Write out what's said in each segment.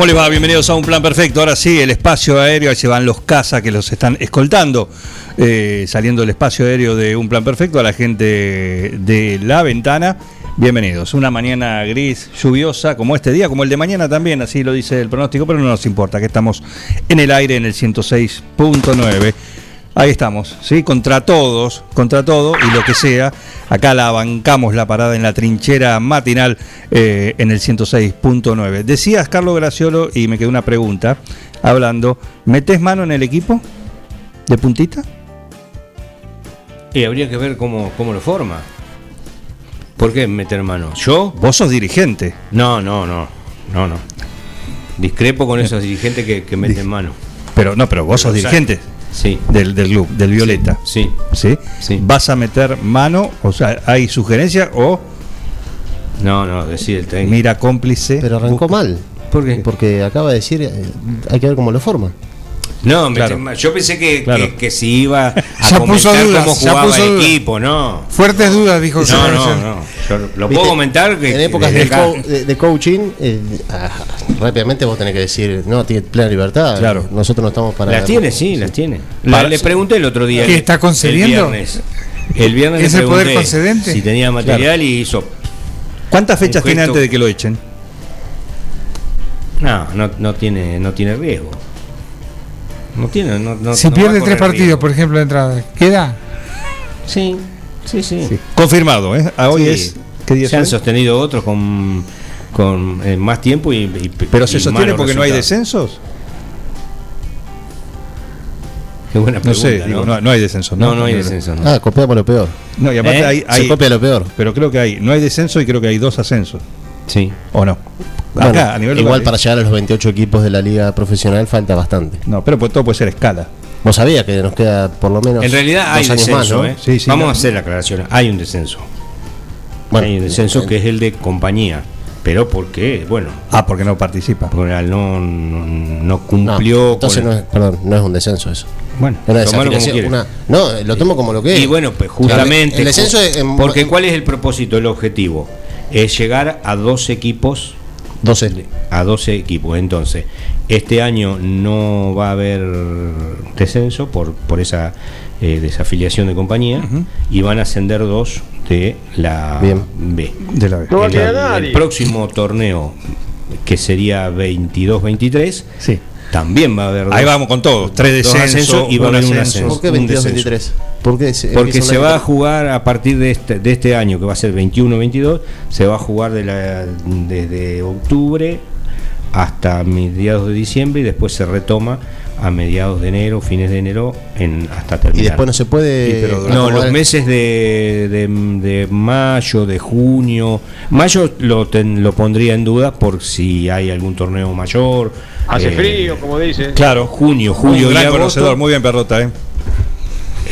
¿Cómo les va? Bienvenidos a Un Plan Perfecto. Ahora sí, el espacio aéreo, ahí se van los CASA que los están escoltando, eh, saliendo del espacio aéreo de Un Plan Perfecto a la gente de La Ventana. Bienvenidos. Una mañana gris, lluviosa, como este día, como el de mañana también, así lo dice el pronóstico, pero no nos importa, que estamos en el aire en el 106.9. Ahí estamos, ¿sí? Contra todos, contra todo y lo que sea. Acá la bancamos la parada en la trinchera matinal eh, en el 106.9. Decías, Carlos Graciolo, y me quedó una pregunta, hablando, ¿metes mano en el equipo de puntita? Y habría que ver cómo, cómo lo forma. ¿Por qué meter mano? ¿Yo? Vos sos dirigente. No, no, no. No, no. Discrepo con esos dirigentes que, que meten mano. Pero no, pero vos sos dirigente Sí. del, del club, del Violeta. Sí. ¿Sí? Sí. ¿Vas a meter mano? O sea, ¿hay sugerencia o No, no, decide el técnico. mira cómplice? Pero arrancó mal. ¿Por qué? Porque acaba de decir, eh, hay que ver cómo lo forma. No, Claro. yo pensé que, Claro. que, que si iba a Ya puso comentar dudas, cómo jugaba puso el dudas. equipo, no. Fuertes dudas, dijo No, no, no. Yo lo puedo ¿Viste? comentar que en épocas de, co- de- de coaching, eh, ah, rápidamente vos tenés que decir, no, tiene plena libertad. Claro. Nosotros no estamos para. Las tiene, sí, las tiene. Para- La- le pregunté el otro día. ¿Qué, está concediendo? El viernes. El viernes ¿Es le el poder concedente? Si tenía material y hizo. ¿Cuántas fechas tiene antes de que lo echen? No, no, no tiene, no tiene riesgo. No tiene, no, no- Si no pierde tres partidos, riesgo. por ejemplo, de entrada, ¿queda? Sí, sí, sí. Confirmado, ¿eh? A hoy Sí. es. ¿Qué día Se han hoy? sostenido otros con, con eh, más tiempo y, y- Pero y se sostiene porque no hay resultados. descensos. Qué buena No pregunta, sé, digo, no, no hay descensos. No, no hay descenso. no. Ah, copiamos lo peor. No, y aparte ¿Eh? hay, hay- Se copia lo peor. Pero creo que hay. No hay descenso y creo que hay dos ascensos. Sí. ¿O no? Bueno, Acá, a nivel igual local, para llegar a los 28 equipos de la liga profesional falta bastante. No, pero pues todo puede ser escala. Vos sabías que nos queda por lo menos En realidad hay dos años descenso, más, ¿no? ¿eh? Sí, sí, Vamos no. a hacer la aclaración. Hay un descenso. Bueno, hay un descenso que es el de compañía. Pero ¿por qué? Bueno, Ah, porque no participa. porque no, no, cumplió. entonces con- no es, perdón, no es un descenso eso. Bueno, Una como una- no, lo tomo como lo que es. Y bueno, pues justamente. El descenso es en- porque ¿cuál es el propósito, el objetivo? Es llegar a dos equipos 12. a 12 equipos. Entonces, este año no va a haber descenso por, por esa eh, desafiliación de compañía y van a ascender dos de la Bien. B. De la el próximo torneo, que sería 22-23, Sí. También va a haber Ahí vamos con todo. Tres descensos ascensos y va a haber un ascenso. ¿Por qué un 22 descenso. 23? ¿Por qué se- Porque se va a jugar a partir de este, de este año, que va a ser 21-22, se va a jugar de la, desde octubre hasta mediados de diciembre y después se retoma a mediados de enero, fines de enero, en, hasta terminar. Y después no se puede. Sí, pero No, los meses de, de, de mayo, de junio. Mayo lo, ten- lo pondría en duda por si hay algún torneo mayor. Hace Eh, frío, como dicen. Claro. Junio, Julio, y gran agosto. conocedor. Muy bien, Perrota, ¿eh?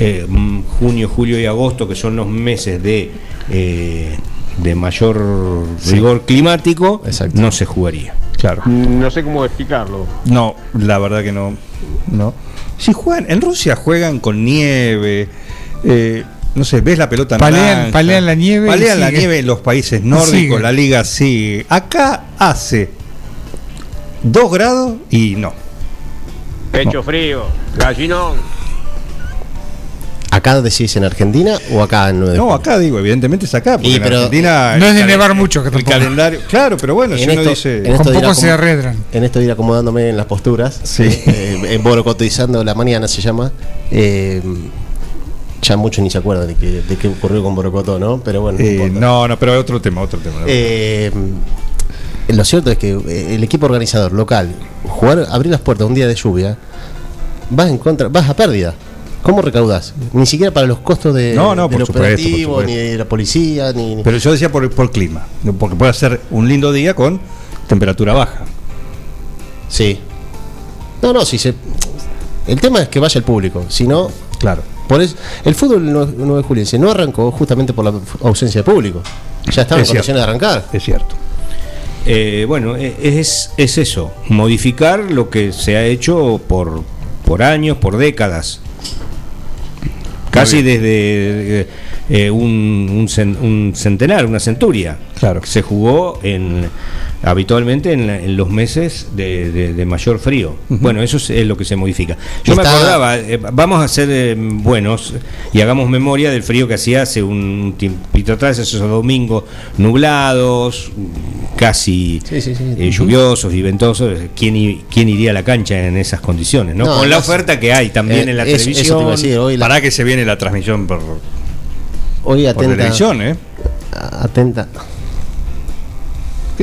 eh, mm, junio, julio y agosto, que son los meses de, eh, de mayor rigor climático, Exacto. no se jugaría. Claro. No sé cómo explicarlo. No, la verdad que no. No. Si juegan, en Rusia juegan con nieve. eh, no sé, ves la pelota Palean- palean la nieve Palean la nieve en los países nórdicos, Sigue. la liga sigue. Acá hace 2 grados y no. Pecho frío, gallinón. ¿Acá decís en Argentina o acá en 9 de No, acá digo, evidentemente es acá, porque Y en pero- Argentina. No es de nevar mucho, que el calendario. Claro, pero bueno, En si uno esto- dice. en esto poco se arredran. En esto de ir acomodándome en las posturas, Sí. eh, en Borocotizando la mañana se llama. eh, ya muchos ni se acuerdan de, que, de qué ocurrió con Borocotó, ¿no? Pero bueno, no eh, no, no, pero otro tema, otro tema. Eh, lo cierto es que eh, el equipo organizador local, jugar, abrir las puertas un día de lluvia, vas en contra, vas a pérdida. ¿Cómo recaudás? Ni siquiera para los costos de, No, no, del supuesto, operativo, ni de la policía, ni, ni- Pero yo decía por, por clima, porque puede ser un lindo día con temperatura baja. Sí. No, no, si se. El tema es que vaya el público. Si no, Claro. por eso, el fútbol 9 juliense no arrancó justamente por la ausencia de público. Ya estaba en Es cierto. condiciones de arrancar. Es cierto. Eh, bueno, e- es, es eso, modificar lo que se ha hecho por, por años, por décadas. Casi desde eh, un, un cen- un centenar, una centuria. Claro. Se jugó en habitualmente en, la- en los meses de, de- de mayor frío. Bueno, eso es, es lo que se modifica. Yo me acordaba, eh, vamos a ser eh, buenos y hagamos memoria del frío que hacía hace un tiempito atrás, esos domingos nublados, casi Sí, sí, sí. eh, lluviosos y ventosos. ¿Quién, i- ¿Quién iría a la cancha en esas condiciones? ¿no? No, Con la oferta que hay también Eh, en la eso- eso te iba a televisión. decir, hoy, la- Para que se viene la transmisión por, hoy por televisión, ¿eh? atenta,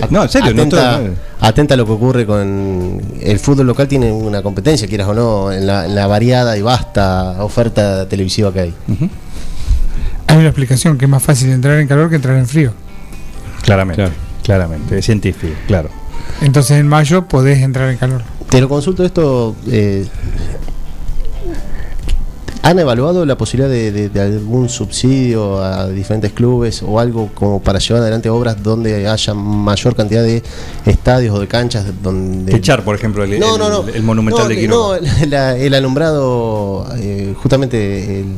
No, en serio, no atenta, estoy- atenta a lo que ocurre con el fútbol local tiene una competencia, quieras o no, en la, en la variada y vasta oferta televisiva que hay. Hay una explicación que es más fácil entrar en calor que entrar en frío. Claramente, Claro. claramente, es científico, claro. Entonces en mayo podés entrar en calor. Te lo consulto esto. eh, ¿Han evaluado la posibilidad de, de- de algún subsidio a diferentes clubes o algo como para llevar adelante obras donde haya mayor cantidad de estadios o de canchas donde Techar, por ejemplo, el, no, el- no, no. el monumental no, de Quiroga. No, la- el alumbrado, eh, justamente el-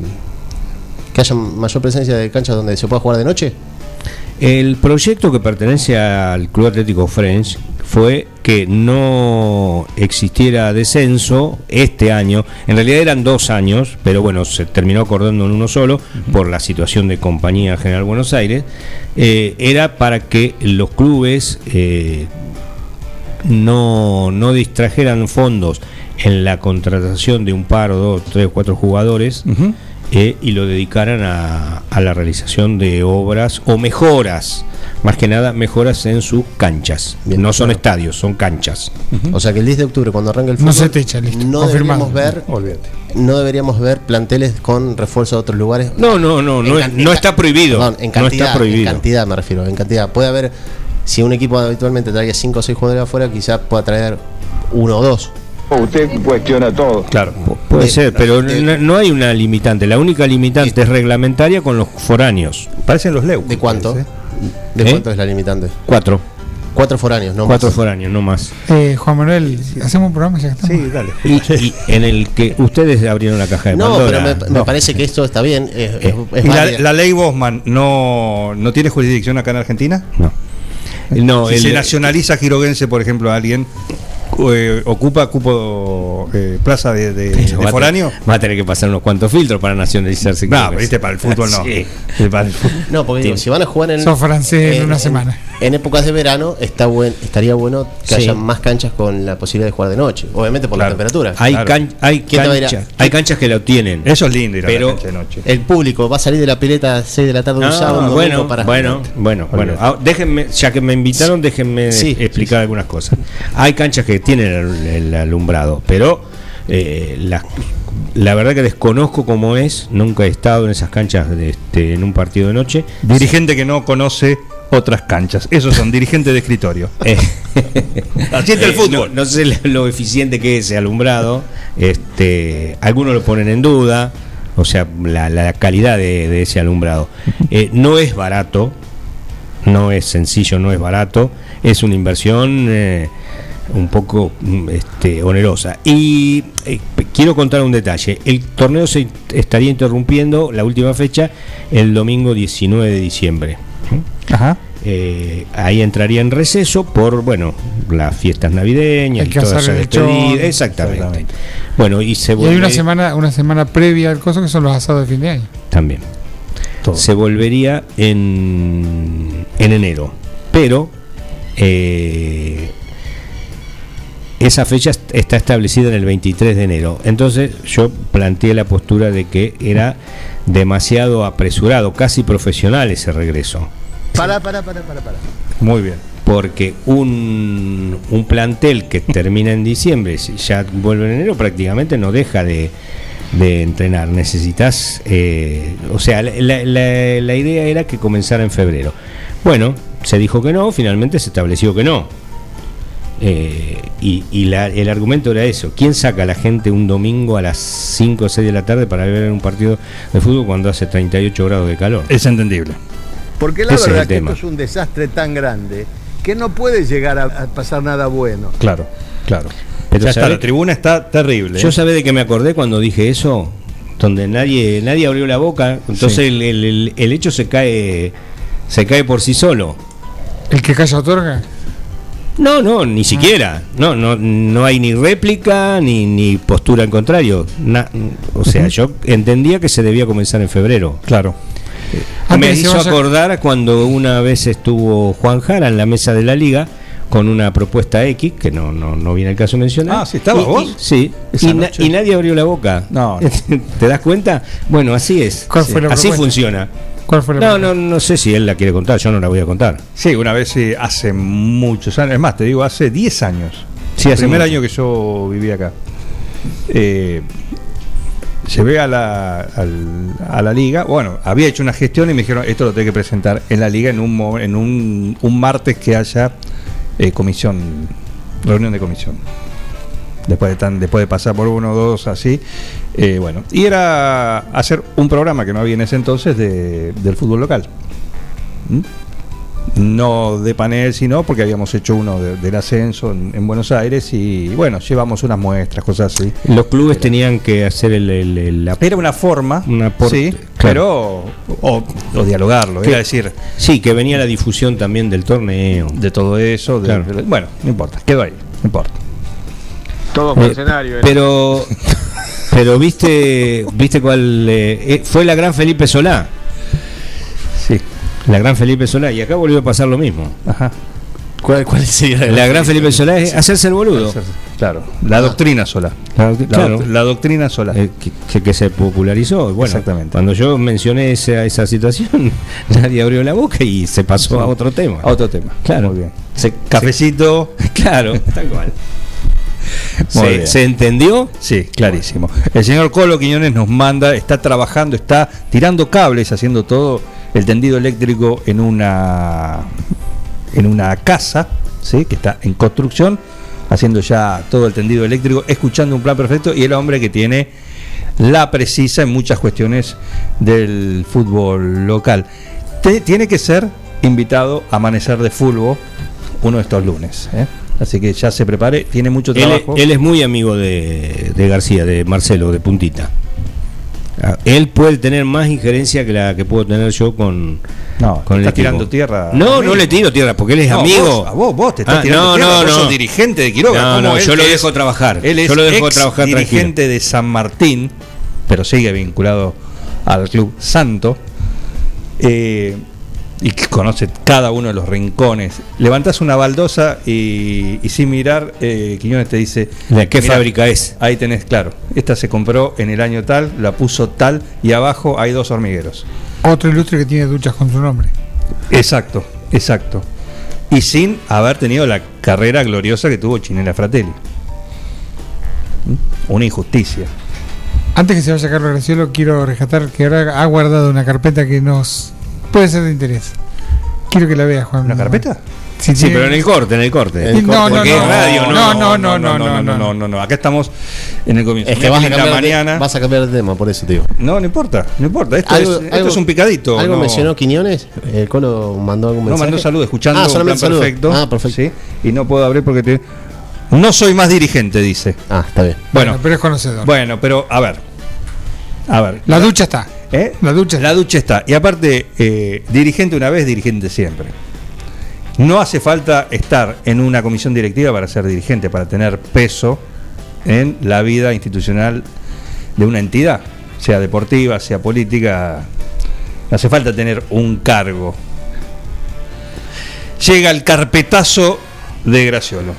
que haya mayor presencia de canchas donde se pueda jugar de noche. El proyecto que pertenece al Club Atlético French fue que no existiera descenso este año. En realidad eran dos años, pero bueno, se terminó acordando en uno solo por la situación de Compañía General Buenos Aires. Eh, era para que los clubes eh, no, no distrajeran fondos en la contratación de un par o dos, tres o cuatro jugadores eh, y lo dedicaran a, a la realización de obras o mejoras, más que nada mejoras en sus canchas. Bien, no son claro. estadios, son canchas. O sea que el 10 de octubre, cuando arranque el No fútbol, se techa, listo, no deberíamos ver Olvídate. no deberíamos ver planteles con refuerzo de otros lugares. No, no, no, no, no está prohibido. perdón, en no cantidad, está prohibido. En cantidad me refiero, en cantidad. Puede haber, si un equipo habitualmente traía 5 o 6 jugadores afuera, quizás pueda traer uno o dos. Usted cuestiona todo. Claro. Pu- Puede de- ser, pero de- no, no hay una limitante. La única limitante es reglamentaria con los foráneos. Parecen los Leu. ¿De cuánto? parece. ¿De ¿Eh? cuánto es la limitante? Cuatro. Cuatro foráneos, no Cuatro más. foráneos, no más. Eh, Juan Manuel, ¿hacemos un programa ya estamos? Sí, dale. Y, y en el que ustedes abrieron la caja de No, pero Pandora. me, me no. parece que esto está bien. Es, Eh, es ¿Y la, ley Bosman no, no tiene jurisdicción acá en Argentina? No. No, si el- se nacionaliza giroguense, por ejemplo, alguien eh, ocupa cupo eh, plaza de, de- de va a foráneo. Va a tener que pasar unos cuantos filtros para nacionalizarse. No, pero viste, para el fútbol no. Sí. Para el fútbol. No, porque digo, si van a jugar en. Sos francés en una semana. En épocas de verano está buen, estaría bueno que Sí. haya más canchas con la posibilidad de jugar de noche. Obviamente por Claro. la temperatura. Hay, Claro. can- hay, ¿Quién te va a ir a- cancha- hay canchas que lo tienen. Eso es lindo ir a Pero- la cancha de noche. El público va a salir de la pileta a 6 de la tarde un Ah, sábado, bueno, para bueno, bueno, bueno. Ah, déjenme, ya que me invitaron, déjenme Sí, explicar algunas cosas. Hay canchas que tienen el, el alumbrado, pero eh, la, la verdad que desconozco cómo es. Nunca he estado en esas canchas de, este, en un partido de noche. Dirigente que no conoce otras canchas. Esos son dirigentes de escritorio. Eh, Así está el Eh, fútbol. No, no sé lo- lo eficiente que es ese alumbrado. Este, algunos lo ponen en duda. O sea, la, la calidad de, de ese alumbrado. Eh, no es barato. No es sencillo, no es barato. Es una inversión eh, un poco mm, este, onerosa. Y eh, quiero contar un detalle. El torneo se estaría interrumpiendo la última fecha el domingo 19 de diciembre. Ajá. Eh, ahí entraría en receso por, bueno, las fiestas navideñas y que toda esa hacer el despedida. lechón. Exactamente. Exactamente. Bueno, y se Y hay una semana, una semana previa al coso que son los asados de fin de año. también. Todo. Se volvería en, en enero. Pero eh, esa fecha est- está establecida en el 23 de enero. Entonces yo planteé la postura de que era demasiado apresurado, casi profesional ese regreso. Para, para, para, para, para. Muy bien. porque un, un plantel que termina en diciembre, si ya vuelve en enero, prácticamente no deja de, de entrenar. Necesitas, eh, o sea, la, la- la idea era que comenzara en febrero. Bueno, se dijo que no, finalmente se estableció que no. Eh, y y la- el argumento era eso. ¿Quién saca a la gente un domingo a las 5 o 6 de la tarde para ver un partido de fútbol cuando hace 38 grados de calor? Es entendible. Porque la Ese es verdad el que tema. esto es un desastre tan grande que no puede llegar a, a pasar nada bueno. Claro, claro. Pero ya está, la tribuna está terrible. Yo ¿eh? sabé de que me acordé cuando dije eso, donde nadie nadie abrió la boca, entonces Sí. el, el- el- el hecho se cae se cae por sí solo. El que calla otorga. No, no, ni siquiera. No, no, no hay ni réplica ni, ni postura en contrario. Na- o sea, yo entendía que se debía comenzar en febrero. Claro. Me hizo vaya- acordar cuando una vez estuvo Juan Jara en la mesa de la liga con una propuesta X, que no, no, no viene el caso mencionar. Ah, ¿sí estabas Y- vos? y- sí, y, na- y nadie abrió la boca. No, no. ¿Te das cuenta? Bueno, así es. ¿Cuál fue la así propuesta? funciona. ¿Cuál fue la No, no, no sé si él la quiere contar, yo no la voy a contar. Sí, una vez sí, hace muchos años, es más, te digo, hace 10 años. Sí, el hace primer mucho. año que yo viví acá. Eh, llevé a la, al- a la liga, bueno, había hecho una gestión y me dijeron, esto lo tengo que presentar en la liga en un, mo- en un, un martes que haya eh, comisión, reunión de comisión. Después de, tan, después de pasar por uno o dos así, eh, bueno, y era hacer un programa que no había en ese entonces de- del fútbol local. ¿Mm? no de panel, sino porque habíamos hecho uno de- del ascenso en, en Buenos Aires y bueno, llevamos unas muestras, cosas así. Los clubes tenían que hacer el, el- Era una forma, Un aporte, sí, claro. pero o, o dialogarlo, era decir, Sí, que venía la difusión también del torneo. de todo eso, de- Claro. de- bueno, no importa, quedó ahí, no importa. Todo Eh, pero pero viste viste cuál eh, eh, fue la gran Felipe Solá Sí, la gran Felipe Solá y acá volvió a pasar lo mismo ajá. ¿Cuál, cuál sería la gran Felipe Solá es hacerse el boludo Claro, la doctrina sola. La- La, claro. la doctrina sola. Eh, que, que- se popularizó bueno Exactamente. cuando yo mencioné esa, esa situación nadie abrió la boca y se pasó a otro tema A otro tema. Claro. Muy bien. Se- Cafecito. claro tal cual se, entendió Sí, clarísimo. El señor Colo Quiñones nos manda, está trabajando, está tirando cables, haciendo todo el tendido eléctrico en una en una casa, ¿sí? que está en construcción, haciendo ya todo el tendido eléctrico, escuchando un plan perfecto y el hombre que tiene la precisa en muchas cuestiones del fútbol local. Te- tiene que ser invitado a amanecer de fútbol uno de estos lunes. ¿eh? Así que ya se prepare, tiene mucho trabajo. él es muy amigo de, de García, de Marcelo, de Puntita. Ah, Él puede tener más injerencia que la que puedo tener yo con, No, con el está tirando tierra. No, no le tiro tierra, porque él es No, amigo. Vos, a vos, vos te estás Ah, tirando no, tierra, no, vos no. sos dirigente de Quiroga. No, no, yo lo dejo trabajar. Él es Yo lo dejo trabajar dirigente de San Martín, pero sigue vinculado al club Santo. eh, y que conoce cada uno de los rincones. Levantás una baldosa y, y sin mirar, eh, Quiñones te dice: ¿De qué "Mirá, fábrica es? Ahí tenés, claro. Esta se compró en el año tal, la puso tal, y abajo hay dos hormigueros. Otro ilustre que tiene duchas con su nombre. Exacto, exacto. Y sin haber tenido la carrera gloriosa que tuvo Chinela Fratelli. ¿Mm? Una injusticia. Antes que se vaya Carlos Graciolo, quiero rescatar que ahora ha guardado una carpeta que nos puede ser de interés. Quiero que la veas, Juan. ¿Una carpeta? Sí, tiene- pero en el corte, en el corte. El No, no, Porque no, es radio, no, no, no, no, no, no, no, no, no, no. Acá estamos en el comienzo. Es que vas a, cambiar de, mañana. vas a cambiar de tema, por eso te digo. No, no importa, no importa. Esto, Algo- es, esto algo- es un picadito. ¿Algo no, mencionó Quiñones? ¿El Colo mandó algún No mensaje? mandó salud escuchando Ah, un plan perfecto. Ah, perfecto. ¿sí? Y no puedo abrir porque te... No soy más dirigente, dice. Ah, está bien. Bueno, Bueno, pero es conocedor. bueno, pero a ver. A ver. la ducha está. ¿Eh? La ducha La ducha está. Y aparte, eh, dirigente una vez, dirigente siempre. No hace falta estar en una comisión directiva para ser dirigente, para tener peso en la vida institucional de una entidad, sea deportiva, sea política. No hace falta tener un cargo. Llega el carpetazo de Graciolo.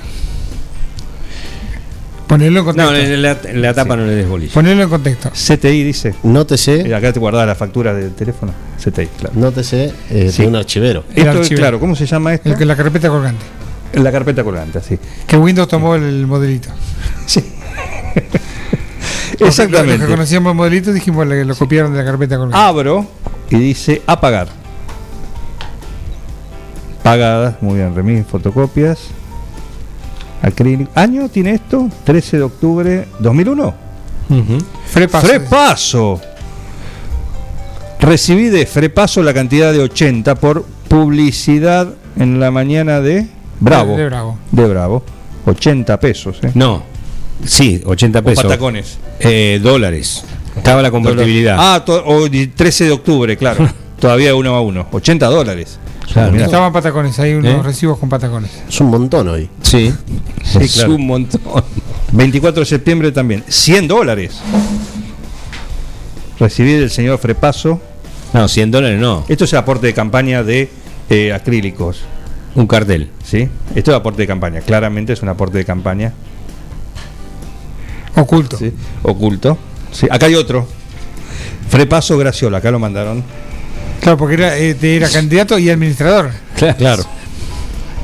Ponelo en contexto. No, en la, en la tapa no le des bolilla. Ponelo en contexto. CTI dice. Nótese, Mira, acá te guardaba la factura del teléfono. CTI, claro. nótese eh, Sí. de un archivero. El Esto, archivero. claro, ¿cómo se llama esto? El que la carpeta colgante. En la carpeta colgante, sí. Que Windows tomó el modelito. Sí. Los que Exactamente. conocíamos el modelito dijimos que lo copiaron de la carpeta colgante. Abro y dice apagar. Pagadas, muy bien, remis, fotocopias. Acrílico. ¿Año tiene esto? 13 de octubre 2001. Ujú. Frepaso. Frepaso. Recibí de Frepaso la cantidad de 80 por publicidad en la mañana de Bravo. De Bravo. De Bravo. 80 pesos. ¿eh? No. Sí, 80 O pesos. patacones. Eh, dólares. Estaba la convertibilidad. Ah, o di- 13 de octubre, claro. Todavía uno a uno. 80 dólares. Claro. Estaban patacones, hay unos ¿Eh? recibos con patacones. Es un montón hoy. Sí. Sí, es claro. un montón. 24 de septiembre también. 100 dólares. Recibí del señor Frepaso. No, 100 dólares no. Esto es aporte de campaña de eh, acrílicos. Un cartel. ¿sí? Esto es aporte de campaña. Claramente es un aporte de campaña. Oculto. ¿sí? Oculto. Sí. Acá hay otro. Frepaso Graciola. Acá lo mandaron. Claro, porque era, eh, era candidato y administrador. Claro.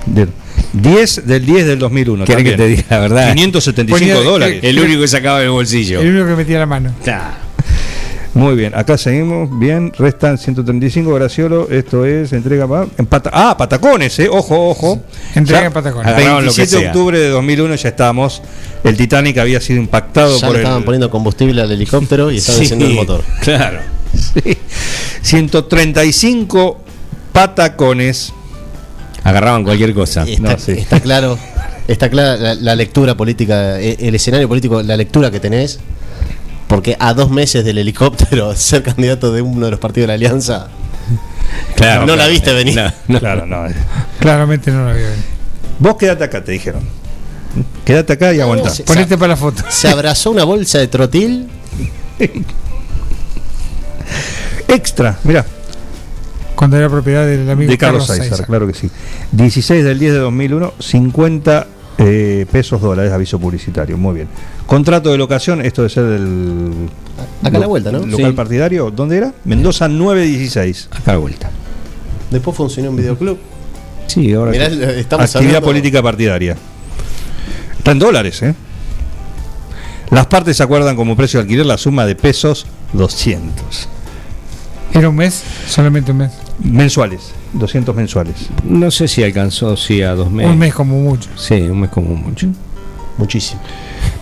Bien. 10 del 10 del 2001. ¿Querés que te diga la verdad? 575 Ponía- dólares. El único que sacaba del bolsillo. El único que metía la mano. Muy bien, acá seguimos. Bien, restan 135 Graciolo. Esto es entrega pa- en pata- Ah, patacones, eh. Ojo, ojo. Entrega Ya, en patacones. Agarraron lo que 27 de octubre de 2001 ya estábamos. El Titanic había sido impactado Ya por le estaban el. poniendo combustible al helicóptero y estaban Sí, encendiendo el motor. Claro. Sí. 135 patacones. Agarraban cualquier cosa. Está, No, sí. está claro, está clara la, la lectura política, eh, el escenario político, la lectura que tenés. Porque a dos meses del helicóptero ser candidato de uno de los partidos de la alianza, Claro. no la viste venir. No, no. Claro, no. Claramente no lo había venido. Vos quedate acá, te dijeron. Quédate acá y aguantá. sí. Ponete para la foto. se abrazó una bolsa de trotil. Extra, mira, Cuando era propiedad del amigo de Carlos Sáizar, claro que sí. 16 del 10 de 2001, 50 eh, pesos dólares, aviso publicitario. Muy bien. Contrato de locación, esto debe ser del. Acá a la vuelta, ¿no? Local Sí. partidario, ¿dónde era? Mendoza 916. Acá a la vuelta. Después funcionó un videoclub. Sí, ahora. Mirá, estamos Actividad hablando- política partidaria. Está en dólares, ¿eh? Las partes acuerdan como precio de alquiler la suma de pesos 200. Era un mes, solamente un mes. Mensuales, 200 mensuales. No sé si alcanzó, sí, a dos meses. Un mes como mucho. Sí, un mes como mucho. Muchísimo.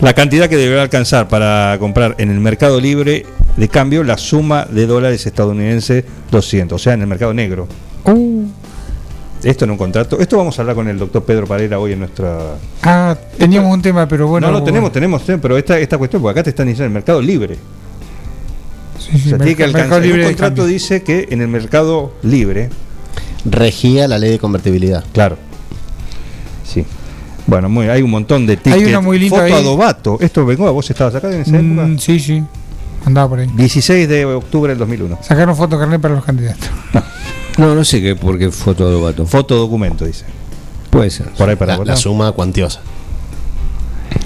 La cantidad que deberá alcanzar para comprar en el mercado libre de cambio la suma de dólares estadounidenses 200, o sea, en el mercado negro. Uh, Esto en un contrato. Esto vamos a hablar con el doctor Pedro Parera hoy en nuestra. ah, teníamos un tema, pero bueno. no, no, tenemos, tenemos, tenemos, pero esta, esta cuestión, porque acá te están diciendo el mercado libre. Sí, sí, o sea, tiene que alcanzar. el contrato dice que en el mercado libre, Regía la ley de convertibilidad. claro. Sí. Bueno, muy, hay un montón de tickets. una muy linda Foto ahí. adobato. Esto vengo, vos estabas acá en esa Mm, época. sí, sí. Andaba por ahí. 16 de octubre del 2001. Sacaron foto carnet para los candidatos. No, no sé qué, por qué foto de vato. Foto documento, dice. Puede ser. Por ahí para La, la suma cuantiosa.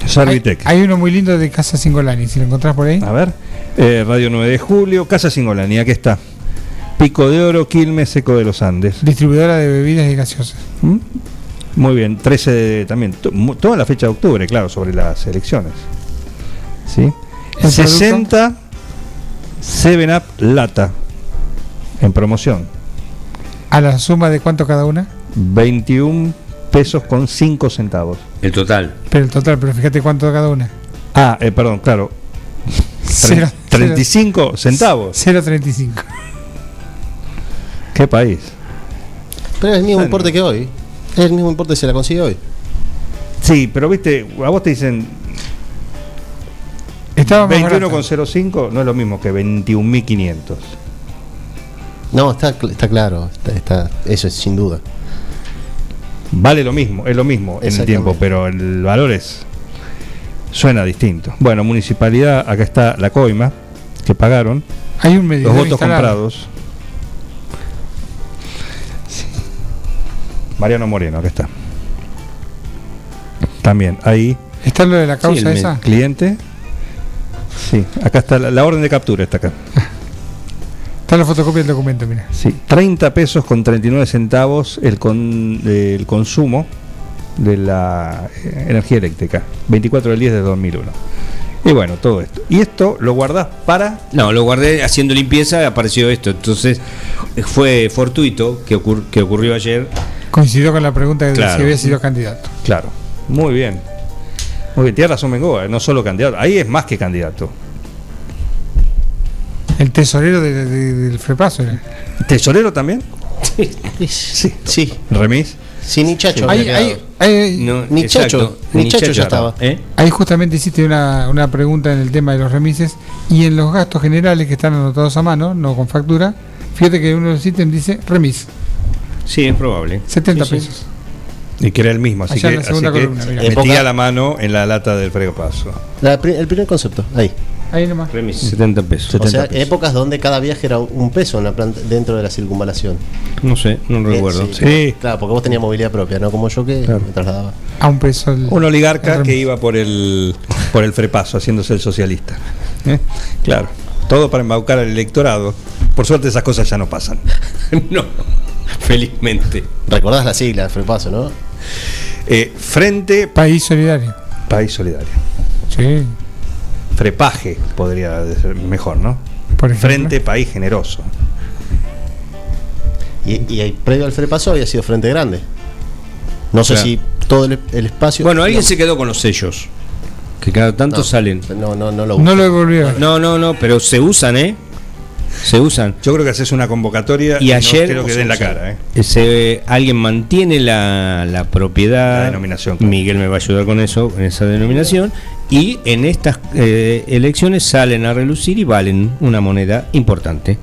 Hay, Servitec. hay uno muy lindo de Casa Singolani, si lo encontrás por ahí. A ver, eh, Radio 9 de Julio, Casa Singolani, aquí está. Pico de Oro, Quilmes, Seco de los Andes. Distribuidora de bebidas y gaseosas. ¿Mm? Muy bien, 13 de, también, toda la fecha de octubre, claro, sobre las elecciones. ¿Sí? ¿El 60 7 Up Lata en promoción. A la suma de cuánto cada una. 21 pesos con 5 centavos. El total. Pero el total, pero fíjate cuánto cada una. Ah, eh, perdón, claro. Cero- 35 centavos. 0.35. ¿Qué país? Pero es el mismo importe que hoy. Es el mismo importe que se la consigue hoy. Sí, pero viste, a vos te dicen Estaba más barato. 21,05 no es lo mismo que 21.500. No, está, está claro. Está, está- eso es sin duda. Vale lo mismo, es lo mismo en el tiempo, pero el valor es suena distinto. Bueno, municipalidad, acá está la coima que pagaron, Hay un medidor los votos instalado. comprados. Sí. Mariano Moreno, acá está. También ahí ¿Está lo de la causa esa? Cliente. Sí, acá está la, la orden de captura, está acá. Está la fotocopia del documento, mira. Sí, 30 pesos con 39 centavos el, con, el consumo de la eh, energía eléctrica. 24 del 10 de 2001. Y bueno, todo esto. Y esto lo guardás para... No, lo guardé haciendo limpieza, apareció esto. Entonces eh, fue fortuito que, ocur- que ocurrió ayer. Coincidió con la pregunta de Claro. si había sido candidato. Claro, muy bien. Muy bien, tiene razón Bengoa, no solo candidato. Ahí es más que candidato. El tesorero de- de- del Frepaso era. ¿Tesorero también? Sí. Sí. ¿Remis? Sí, ni Chacho. Ahí, ahí, ahí- No, Ni Chacho, ni Chacho ya estaba. ¿Eh? ahí justamente hiciste una, una pregunta en el tema de los remises y en los gastos generales que están anotados a mano, no con factura, fíjate que uno de los ítems dice remis, Sí, es probable. 70 Sí, sí. pesos. Y que era el mismo, así Allá que, la así segunda que columna, mira. metía la mano en la lata del fregopaso. La pri- el primer concepto, ahí. Ahí nomás. Remis, 70 pesos. O sea, 70 pesos. épocas donde cada viaje era un peso en la planta, dentro de la circunvalación. No sé, no Eh, recuerdo. sí. Sí. Claro, porque vos tenías movilidad propia, no como yo que Claro. me trasladaba. A un peso. el- Un oligarca que iba por el por el frepaso haciéndose el socialista. ¿Eh? Claro, todo para embaucar al electorado. Por suerte esas cosas ya no pasan. no, felizmente. Recordás la sigla, Frepaso, ¿no? Eh, frente País solidario. País Solidario. Sí, Frepaje podría ser mejor, ¿no? por. Frente País Generoso. Y, y ahí, previo al Frepaso había sido Frente Grande. No sé Claro. si todo el, el espacio. Bueno, alguien no, se quedó con los sellos. Que cada tanto no, salen. No, no, no lo No lo. No, no, no, pero se usan, ¿eh? Se usan. Yo creo que haces una convocatoria Y no ayer- creo que den la cara, ¿eh? Se, alguien mantiene la, la propiedad. La denominación, claro. Miguel me va a ayudar con eso, con esa denominación. Y en estas eh, elecciones salen a relucir y valen una moneda importante.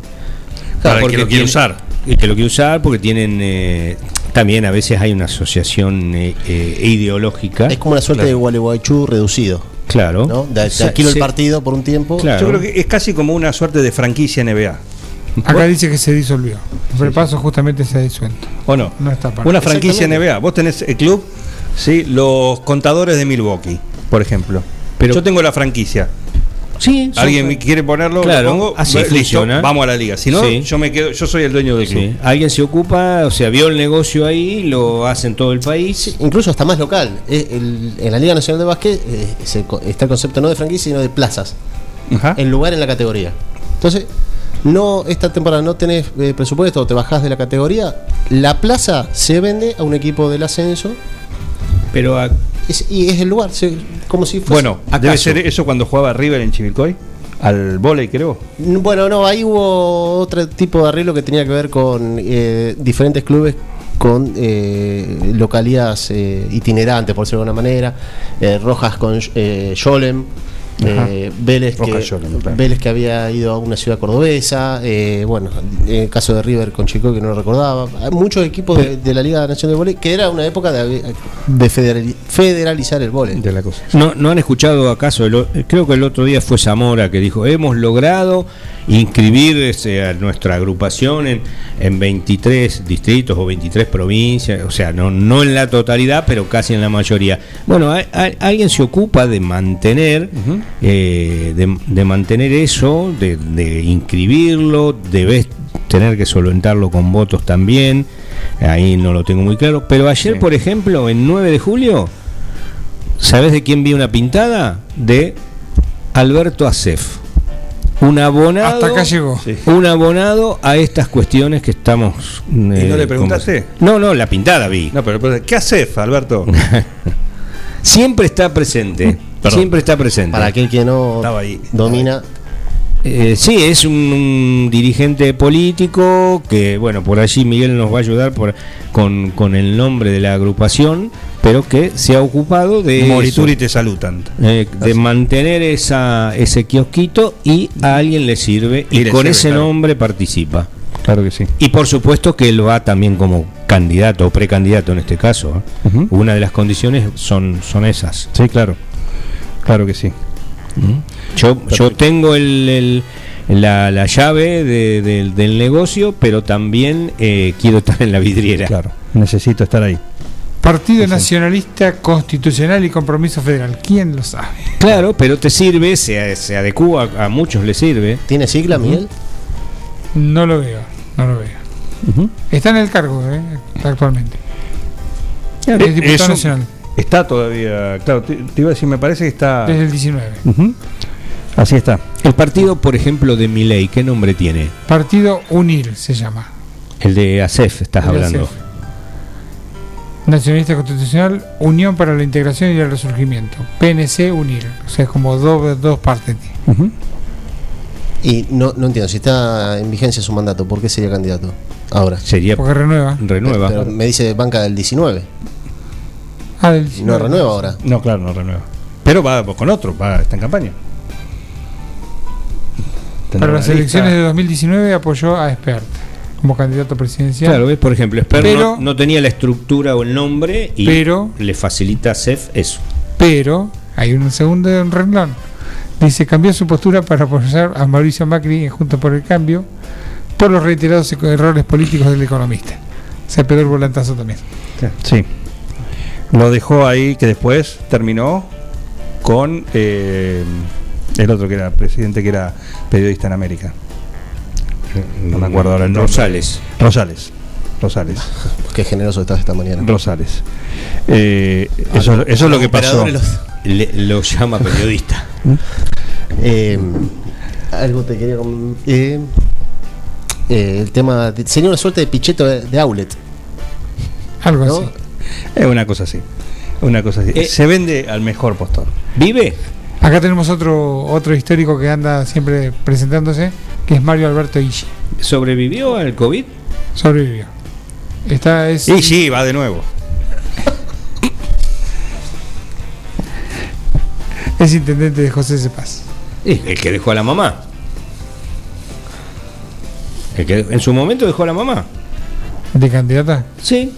Para el Porque que lo quiere tiene- usar. Y que lo quiere usar porque tienen. eh, también a veces hay una asociación eh, eh, ideológica. Es como una suerte Claro. de Gualeguaychú reducido. Claro. ¿no? De, Se- alquilo el partido por un tiempo. Claro. Yo creo que es casi como una suerte de franquicia NBA. Acá dice que se disolvió. El Frepaso justamente se ha disuelto. ¿O no? No está para. Una franquicia. NBA. Vos tenés el club, sí, los contadores de Milwaukee, por ejemplo. Pero- Yo tengo la franquicia. Sí, Alguien quiere ponerlo, Claro, lo pongo, así listo, funciona. vamos a la liga. Si no, Sí. yo me quedo, yo soy el dueño del club. Alguien se ocupa, o sea, vio el negocio ahí, lo hace en todo el país. Sí, incluso hasta más local. Eh, el- en la Liga Nacional de Básquet eh, se está el concepto no de franquicia, sino de plazas. Ajá. El lugar en la categoría. Entonces, no esta temporada no tenés eh, presupuesto, te bajás de la categoría, la plaza se vende a un equipo del ascenso Pero a- es- y es el lugar, se- como si fuese... Bueno, debe ¿acaso? ser eso cuando jugaba River en Chivilcoy, al volei creo. Bueno, no, ahí hubo otro tipo de arreglo que tenía que ver con eh, diferentes clubes con eh, localidades eh, itinerantes, por decirlo de alguna manera. Eh, Rojas con eh, Yolem. Eh, Vélez, que, claro. Vélez que había ido a una ciudad cordobesa, eh, bueno, en el caso de River con Chico que no lo recordaba, hay muchos equipos de, de la Liga Nacional de Voley que era una época de, de federali- federalizar el volei. De la cosa. ¿no, ¿No han escuchado acaso? el creo que el otro día fue Zamora que dijo, hemos logrado inscribir este, a nuestra agrupación en, en 23 distritos o 23 provincias, o sea, no, no en la totalidad, pero casi en la mayoría. Bueno, hay- hay- alguien se ocupa de mantener, eh, de, de mantener eso, de, de inscribirlo, debes tener que solventarlo con votos también, ahí no lo tengo muy claro, pero ayer, Sí. por ejemplo, en 9 de julio, ¿Sabes de quién vi una pintada? De Alberto Acef. Un abonado. Hasta acá llegó. Un abonado a estas cuestiones que estamos. ¿Y no le preguntaste? No, no, la pintada vi. No, pero, pero, ¿qué haces, Alberto? Siempre está presente. Perdón. Siempre está presente. Para aquel que no Estaba ahí. domina, Eh, sí, es un, un dirigente político que, bueno, por allí Miguel nos va a ayudar por, con, con el nombre de la agrupación, pero que se ha ocupado de. Morituri eso. te saludan. Eh, de mantener esa, ese kiosquito y a alguien le sirve y, Y le con sirve, ese claro. nombre participa. Claro que sí. Y por supuesto que él va también como candidato o precandidato en este caso. ¿eh? Una de las condiciones son, son esas. Sí, claro. Claro que sí. Yo, yo tengo el, el- la, la llave de- del- del negocio, pero también eh, quiero estar en la vidriera. Claro. Necesito estar ahí. Partido Nacionalista Constitucional y Compromiso Federal. ¿Quién lo sabe? Claro, pero te sirve, se, se adecua, a muchos les sirve. ¿Tiene sigla, Miguel? No lo veo, no lo veo. Está en el cargo eh, actualmente. Es diputado eso nacional Está todavía, claro, te, te iba a decir, me parece que está... desde el 19. Ujú. Así está. El partido, por ejemplo, de Milei, ¿qué nombre tiene? Partido UNIR se llama. El de ASEF, estás El hablando. ASEF. Nacionalista Constitucional, Unión para la Integración y el Resurgimiento. PNC UNIR. O sea, es como dos, dos partes. Y no, no entiendo, si está en vigencia su mandato, ¿por qué sería candidato ahora? Sería Porque renueva. renueva. Pero me dice banca del 19. Ah, del No 19. renueva ahora. No, claro, no renueva. Pero va con otro, va, está en campaña. Para las elecciones de lista. 2019 apoyó a Espert como candidato presidencial. Claro, ves, por ejemplo, Esper Pero- no, no tenía la estructura o el nombre y Pero- le facilita a ASEF eso. Pero hay un segundo renglón. Dice, cambió su postura para apoyar a Mauricio Macri en Juntos por el Cambio por los reiterados errores políticos del economista. Se pegó el volantazo también. Sí. Lo dejó ahí que después terminó con eh, el otro que era presidente, que era periodista en América. No me acuerdo ahora el nombre. Rosales. Rosales. Rosales. Qué generoso estás esta mañana. Rosales. Eh, eso, eso es lo que pasó. Los- Le- lo llama periodista. Eh, algo te quería eh, eh, el tema de- sería una suerte de picheto de, de outlet Algo ¿no? así. Es una cosa así. Una cosa así. Eh, Se vende al mejor postor. ¿Vive? Acá tenemos otro otro histórico que anda siempre presentándose, que es Mario Alberto Ishi. ¿Sobrevivió al COVID? Sobrevivió. Esta es Y sí, va de nuevo. es intendente de José Cepaz. Sí, el que dejó a la mamá. El que en su momento dejó a la mamá. ¿De candidata? Sí.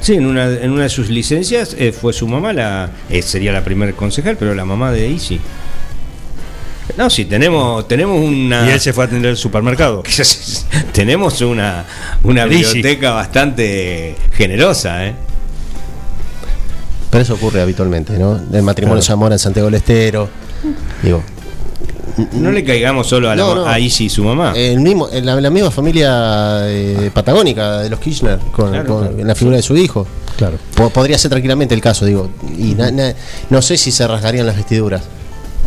Sí, en una, en una de sus licencias eh, fue su mamá, la eh, sería la primer concejal, pero la mamá de Isi. No, sí, tenemos, tenemos una. Y él se fue a atender el supermercado. tenemos una, una biblioteca bastante generosa, ¿eh? pero eso ocurre habitualmente no el matrimonio Claro. Zamora en Santiago del Estero digo No le caigamos solo a, la, No, ma- no. a Isi y su mamá. el mismo en la, la misma familia eh, patagónica de los Kirchner con, Claro, con- claro. en la figura de su hijo Claro. Po- podría ser tranquilamente el caso digo y na- na- no sé si se rasgarían las vestiduras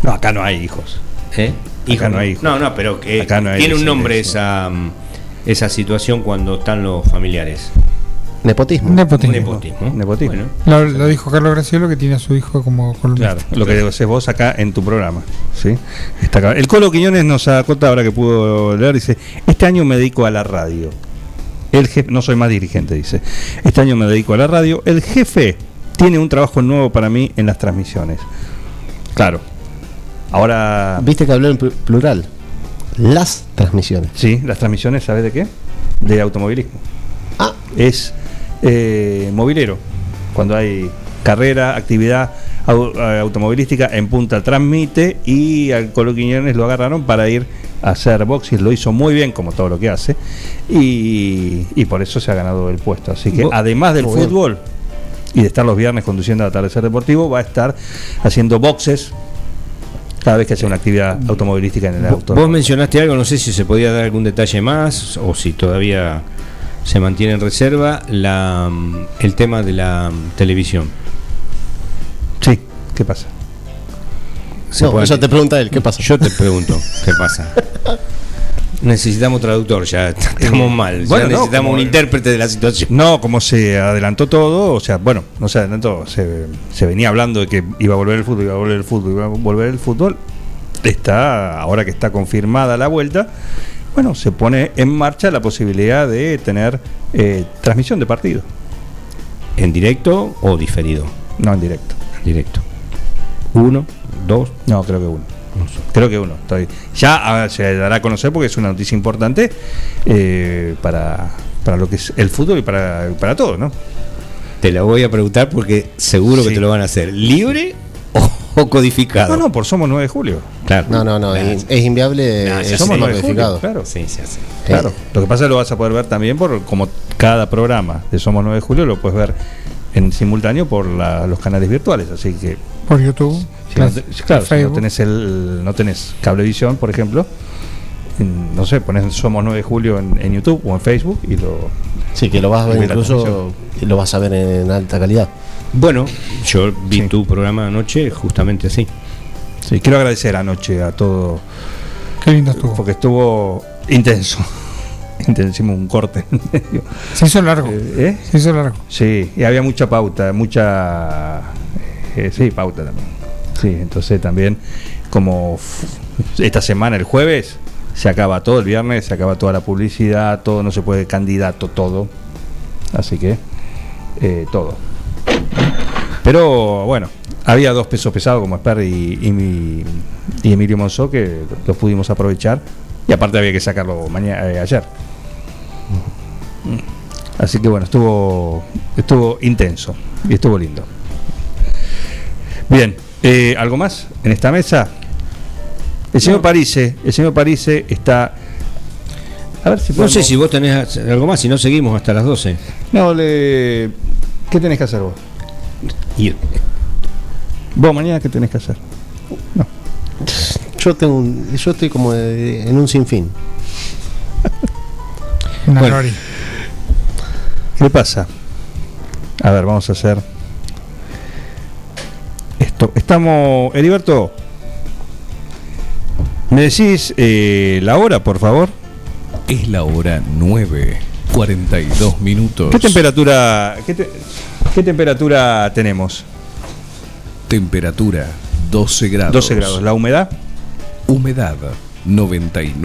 No, acá no hay hijos. ¿Eh? Acá no hay hijos. No, no, pero que Acá no hay tiene un nombre esa, mm, esa situación cuando están los familiares. Nepotismo Nepotismo. Nepotismo. Nepotismo. Bueno, Lo, lo dijo Carlos Graciolo que tiene a su hijo como columnista. Claro, lo que haces vos acá en tu programa. ¿sí? Está acá. El Colo Quiñones nos acota ahora que pudo leer, dice, este año me dedico a la radio. El jefe, no soy más dirigente, dice. Este año me dedico a la radio. El jefe tiene un trabajo nuevo para mí en las transmisiones. Claro. Ahora, viste que habló en pl- plural las transmisiones sí, las transmisiones, ¿sabes de qué? De automovilismo. ah es eh, movilero. Cuando hay carrera, actividad eh, automovilística en punta transmite y al Colo Quiñones lo agarraron para ir a hacer boxing, lo hizo muy bien como todo lo que hace y, y por eso se ha ganado el puesto. Así que además del fútbol y de estar los viernes conduciendo a Atardecer Deportivo, va a estar haciendo boxes cada vez que haya una actividad automovilística en el auto. Vos mencionaste algo, no sé si se podía dar algún detalle más o si todavía se mantiene en reserva la, mm, el tema de la mm, televisión. Sí, ¿qué pasa? ¿Se no, puede- eso te pregunta él qué pasa Yo te pregunto, ¿qué pasa? Necesitamos traductor, ya estamos mal. Ya Bueno, no, necesitamos como- un intérprete de la situación. No, como se adelantó todo, o sea, bueno, no se adelantó, se, se venía hablando de que iba a volver el fútbol, iba a volver el fútbol, iba a volver el fútbol. Está, ahora que está confirmada la vuelta, bueno, se pone en marcha la posibilidad de tener eh, transmisión de partido, ¿En directo o diferido? no en directo. En directo. Uno, dos, No, creo que uno. Creo que uno. Estoy, ya ah, se dará a conocer porque es una noticia importante eh, para, para lo que es el fútbol y para, para todo, ¿no? Te la voy a preguntar porque seguro Sí. que te lo van a hacer. ¿Libre o, codificado? No, no, por Somos 9 de Julio. Claro. no no no Claro. es, es inviable No. Somos sistema 9 de julio, claro. Sí, hace. Claro, lo que pasa es que lo vas a poder ver también por como cada programa de Somos 9 de Julio lo puedes ver en simultáneo por la- los canales virtuales, así que Por YouTube. si no te- claro, si no tenés el, no tenés cablevisión, por ejemplo, en- no sé, pones Somos 9 de Julio en, en YouTube o en Facebook y lo Sí, que lo vas a ver incluso, lo vas a ver en alta calidad. Bueno, yo vi Sí. tu programa anoche justamente así. Sí, quiero agradecer anoche a todo, Qué lindo estuvo. porque estuvo intenso. Intenso, hicimos un corte en medio. Se hizo largo. ¿Eh? Se hizo largo. Sí, y había mucha pauta, mucha. eh, sí, pauta también. Sí, entonces también, como esta semana, el jueves, se acaba todo, el viernes se acaba toda la publicidad, todo, no se puede candidato, todo. Así que, eh, todo. Pero bueno, había dos pesos pesados como Esper y, y, mi- y Emilio Monzó que los pudimos aprovechar. Y aparte había que sacarlo mañana, ayer. Así que bueno, estuvo estuvo intenso y estuvo lindo. Bien, eh, ¿algo más en esta mesa? El señor Parise, el señor Parise está. A ver si No sé podemos- si vos tenés algo más, si no seguimos hasta las 12. No, le. ¿Qué tenés que hacer vos? Ir. Vos mañana qué tenés que hacer? Yo tengo un- yo estoy como de- en un sinfín. Una Bueno. ¿Qué pasa? A ver, vamos a hacer esto. Estamos, Heriberto. ¿Me decís eh, la hora, por favor? Es la hora 9, 42 minutos. ¿Qué temperatura, qué, te- qué temperatura tenemos? Temperatura 12 grados. 12 grados. ¿La humedad? Humedad 99%.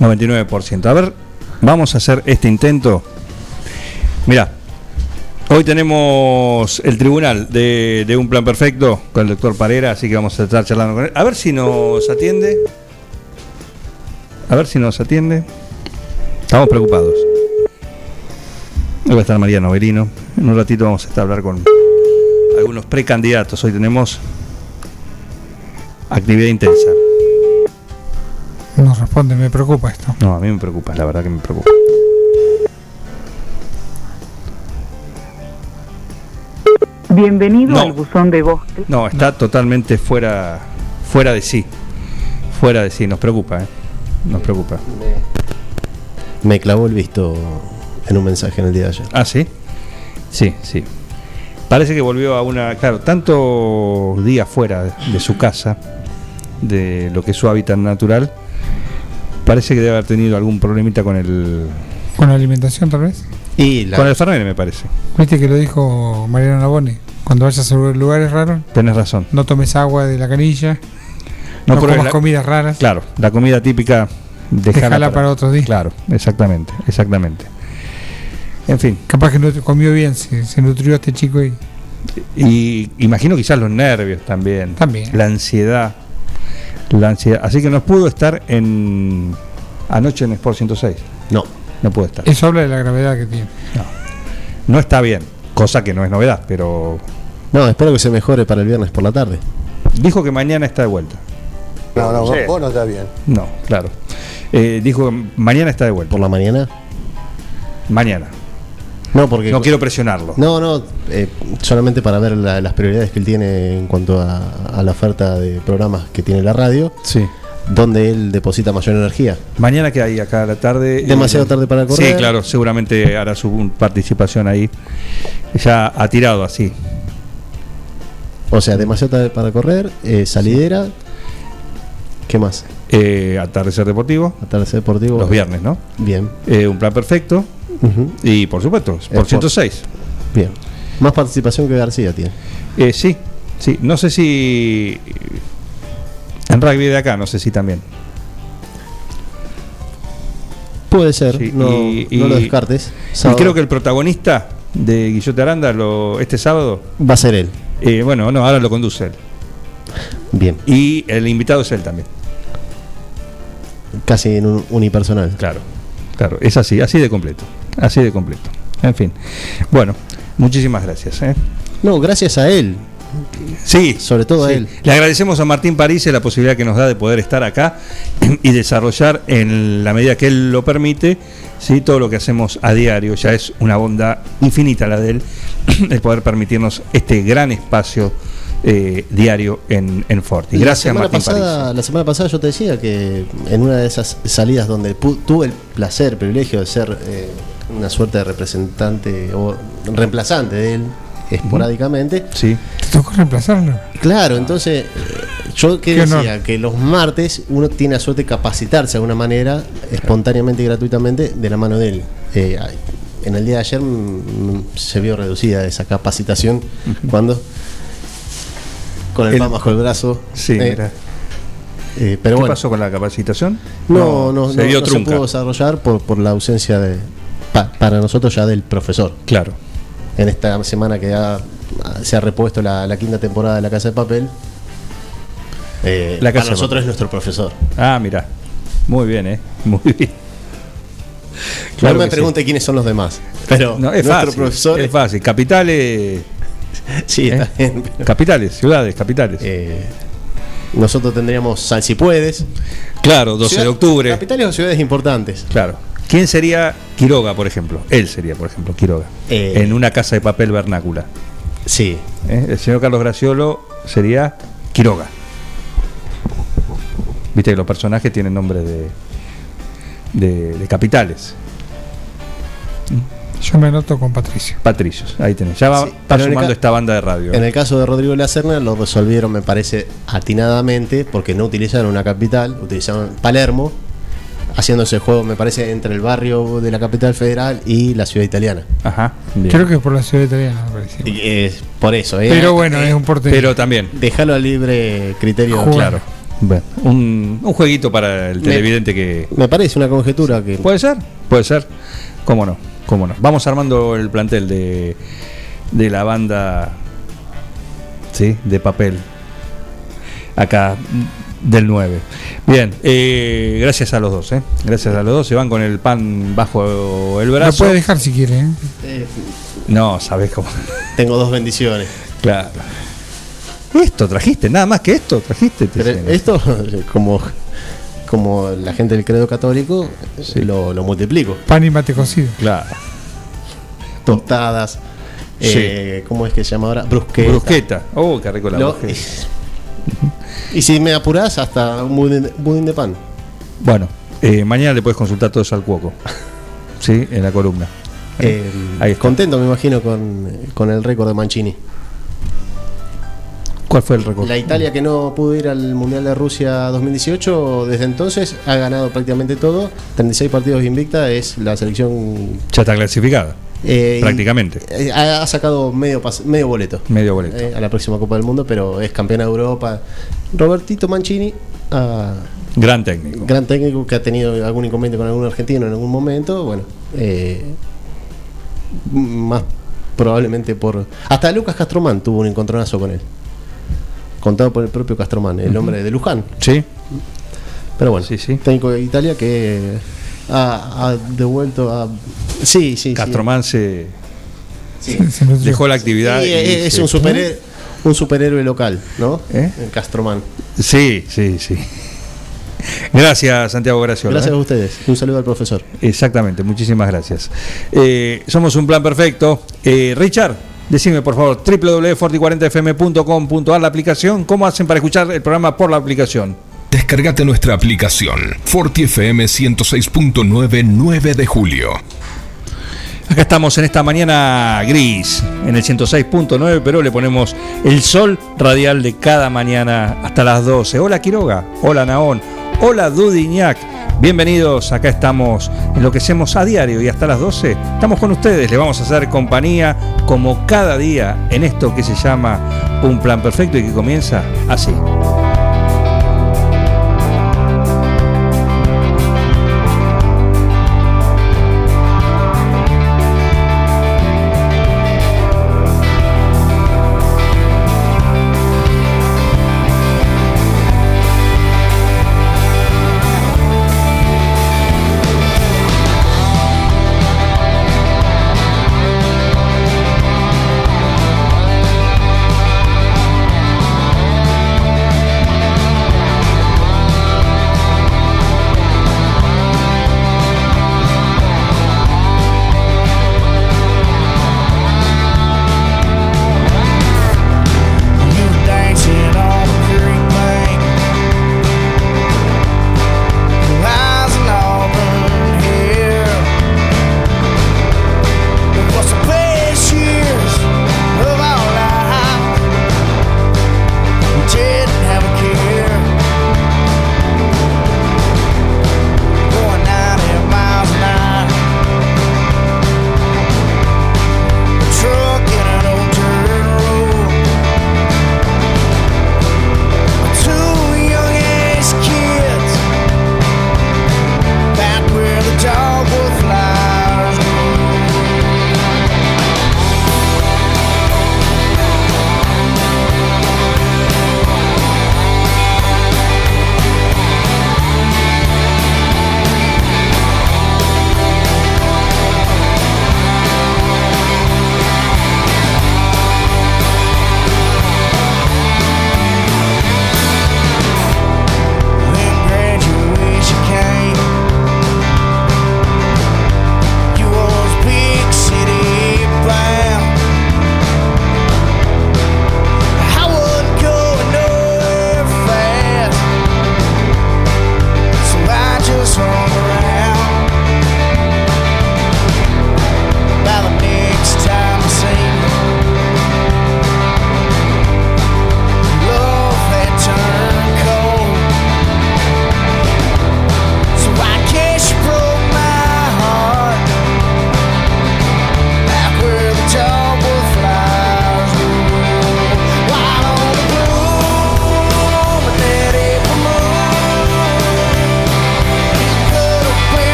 99%. A ver, vamos a hacer este intento. Mira, hoy tenemos el tribunal de, de un plan perfecto con el doctor Parera, así que vamos a estar charlando con él. A ver si nos atiende. A ver si nos atiende. Estamos preocupados. Hoy va a estar Mariano Berino. En un ratito vamos a estar a hablar con algunos precandidatos. Hoy tenemos actividad intensa. No responde, me preocupa esto. No, a mí me preocupa, la verdad que me preocupa. Bienvenido No. al buzón de voz. No, está totalmente fuera, fuera de sí. Fuera de sí, nos preocupa, ¿eh? Nos preocupa. Me clavó el visto en un mensaje en el día de ayer. Ah, sí. Sí, sí. Parece que volvió a una. Claro, tanto días fuera de su casa, de lo que es su hábitat natural, parece que debe haber tenido algún problemita con el. Con la alimentación, tal vez. Y la, Con el Fernet, me parece. Viste que lo dijo Mariano Nabone. Cuando vayas a lugares raros, Tenés razón. no tomes agua de la canilla, no, pruebes comas la- comidas raras. Claro, la comida típica. Dejala, Dejala para otro día. Claro, exactamente, exactamente. En fin, Capaz que no te comió bien, se, se nutrió a este chico y Y imagino quizás los nervios también. También. La ansiedad. La ansiedad. Así que no pudo estar en anoche en Sport 106. no, No pudo estar. eso habla de la gravedad que tiene. No está bien. Cosa que no es novedad, pero no, espero que se mejore para el viernes por la tarde. dijo que mañana está de vuelta. No, no, vos no está bien. No, claro. Eh, dijo que mañana está de vuelta. Por la mañana. Mañana. No, porque No quiero presionarlo. No, no, eh, solamente para ver la- las prioridades que él tiene en cuanto a, a la oferta de programas que tiene la radio, Sí. donde él deposita mayor energía. Mañana que hay acá a la tarde. Demasiado Eh, tarde para correr. Sí, claro, seguramente hará su participación ahí. Ya ha tirado así. O sea, demasiado tarde para correr, eh, salidera. ¿Qué más? Eh, atardecer deportivo, Atardecer deportivo. los viernes, ¿no? Bien. Eh, un plan perfecto. Y por supuesto, por Sport. 106. Bien. Más participación que García tiene. Eh, sí, sí. No sé si. En rugby de acá, no sé si también. Puede ser, Sí, no, y- no lo descartes. Y creo que el protagonista de Guillote Aranda lo, este sábado. va a ser él. eh, bueno, no, ahora lo conduce él. Bien. Y el invitado es él también. Casi en un unipersonal. Claro, claro. Es así, así de completo. Así de completo. En fin. Bueno, muchísimas gracias. ¿eh? No, gracias a él. Sí. Sobre todo a él. Le agradecemos a Martín París la posibilidad que nos da de poder estar acá y desarrollar en la medida que él lo permite, ¿sí? todo lo que hacemos a diario. Ya es una bondad infinita la de él, el poder permitirnos este gran espacio eh, diario en, en Forti. La Gracias, semana Martín pasada, París. La semana pasada yo te decía que en una de esas salidas donde pu- tuve el placer, privilegio de ser eh, una suerte de representante o reemplazante de él esporádicamente. Sí. ¿Te tocó reemplazarlo? Claro, entonces eh, yo que Qué decía que los martes uno tiene la suerte de capacitarse de alguna manera, espontáneamente y gratuitamente, de la mano de él. Eh, en el día de ayer mm, se vio reducida esa capacitación cuando con el, El- pan bajo el brazo. Sí, eh, mira. eh, pero ¿Qué bueno, pasó con la capacitación? no, no, se no- no se trunca. pudo desarrollar por, por la ausencia de pa- para nosotros ya del profesor. Claro. En esta semana que ha- se ha repuesto la, la quinta temporada de La Casa de Papel. eh, La Casa para de nosotros es nuestro profesor. Ah, mira. Muy bien, ¿eh? Muy bien. no me sí. pregunte quiénes son los demás. Pero No, es nuestro fácil. profesor es fácil. Capitales. Sí, ¿eh? está bien. pero, Capitales, ciudades, capitales. eh, nosotros tendríamos San Si Puedes. claro, 12 Ciudad- de octubre. Capitales o ciudades importantes. Claro. ¿Quién sería Quiroga, por ejemplo? Él sería, por ejemplo, Quiroga. Eh. En una casa de papel vernácula. Sí. ¿eh? El señor Carlos Graciolo sería Quiroga. Viste que los personajes tienen nombre de, de, de capitales. Yo me anoto con Patricio. Patricios, ahí tenés. Ya va, Sí, está sumando esta banda de radio. En ¿eh? el caso de Rodrigo Lacerna lo resolvieron, me parece, atinadamente, porque no utilizaron una capital, utilizaron Palermo, haciendo ese juego, me parece, entre el barrio de la capital federal y la ciudad italiana. Ajá. bien. Creo que por la ciudad italiana, me. Y es por eso, ¿eh? Pero bueno, es un porteño. Pero también, Déjalo al libre criterio. Jugar. claro. Bueno, un, un jueguito para el Me- televidente que. Me parece una conjetura que. ¿Puede ser? Puede ser. ¿Cómo no? ¿Cómo no? Vamos armando el plantel de, de la banda ¿sí? de papel. Acá del 9. Bien, eh, gracias a los dos, ¿eh? Gracias a los dos. Se van con el pan bajo el Lo brazo. puede dejar si quiere. ¿eh? eh, No, sabes cómo. tengo dos bendiciones. claro. Esto trajiste, nada más que esto trajiste. te Pero esto, como, como la gente del credo católico, Sí. lo, lo multiplico. Pan y mate cocido. Claro. Tostadas. eh, ¿Cómo es que se llama ahora? Brusqueta. Brusqueta. Oh, qué rico la Lo- brusqueta. y si me apurás, hasta un budín, budín de pan. Bueno, eh, mañana le puedes consultar todo eso al cuoco. Sí, en la columna. Eh, Ahí contento, me imagino, con, con el récord de Mancini. ¿Cuál fue el récord? La Italia que no pudo ir al Mundial de Rusia 2018, desde entonces ha ganado prácticamente todo. 36 partidos invicta, es la selección. Ya está clasificada. eh, Prácticamente. eh, ha, sacado medio, medio boleto. Medio boleto. eh, a la próxima Copa del Mundo, pero es campeona de Europa. Robertito Mancini, ah, Gran técnico. gran técnico que ha tenido algún inconveniente con algún argentino en algún momento. Bueno, eh, más probablemente por. Hasta Lucas Castromán tuvo un encontronazo con él. Contado por el propio Castromán, el hombre de Luján. Sí. Pero bueno, Sí, sí. técnico de Italia que ha, ha devuelto a. Sí, sí. Castromán se dejó la actividad. Sí, y es se- un superhéroe, un superhéroe local, ¿no? ¿Eh? El Castromán. Sí, sí, sí. Gracias, Santiago Graciola. Gracias ¿eh? a ustedes. Un saludo al profesor. Exactamente, muchísimas gracias. Eh, somos un plan perfecto. Eh, Richard, decime por favor, www.forti40fm.com.ar la aplicación. ¿Cómo hacen para escuchar el programa por la aplicación? Descargate nuestra aplicación Forti FM 106.9 9 de julio. Acá estamos en esta mañana gris, en el 106.9, pero le ponemos el sol radial de cada mañana hasta las 12. Hola Quiroga, hola Naón, hola Dudiñac. Bienvenidos, acá estamos en lo que hacemos a diario y hasta las 12 estamos con ustedes, le vamos a hacer compañía como cada día en esto que se llama Un Plan Perfecto y que comienza así.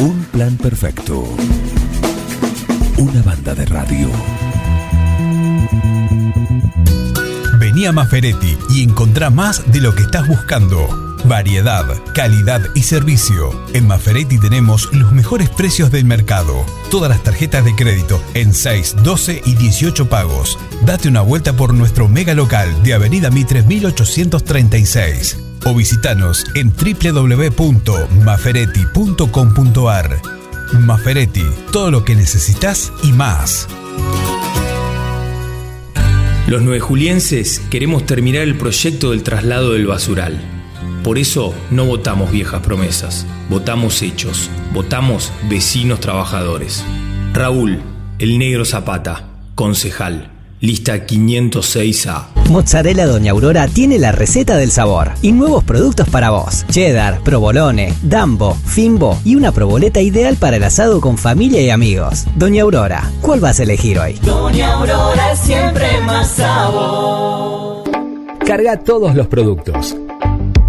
Un plan perfecto. Una banda de radio. Vení a Maferetti y encontrá más de lo que estás buscando. Variedad, calidad y servicio. En Maferetti tenemos los mejores precios del mercado. Todas las tarjetas de crédito en 6, 12 y 18 pagos. Date una vuelta por nuestro mega local de Avenida Mitre 1836 o visitanos en www.maferetti.com.ar. Maferetti, todo lo que necesitas y más. Los nueve julienses queremos terminar el proyecto del traslado del basural. Por eso no votamos viejas promesas, votamos hechos, votamos vecinos trabajadores. Raúl, el negro Zapata, concejal, lista 506A. Mozzarella Doña Aurora tiene la receta del sabor y nuevos productos para vos. Cheddar, provolone, dambo, fimbo y una proboleta ideal para el asado con familia y amigos. Doña Aurora, ¿cuál vas a elegir hoy? Doña Aurora es siempre más sabor. Carga todos los productos.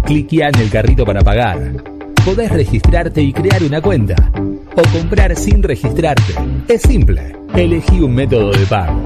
Cliquea en el carrito para pagar. Podés registrarte y crear una cuenta. O comprar sin registrarte. Es simple. Elegí un método de pago.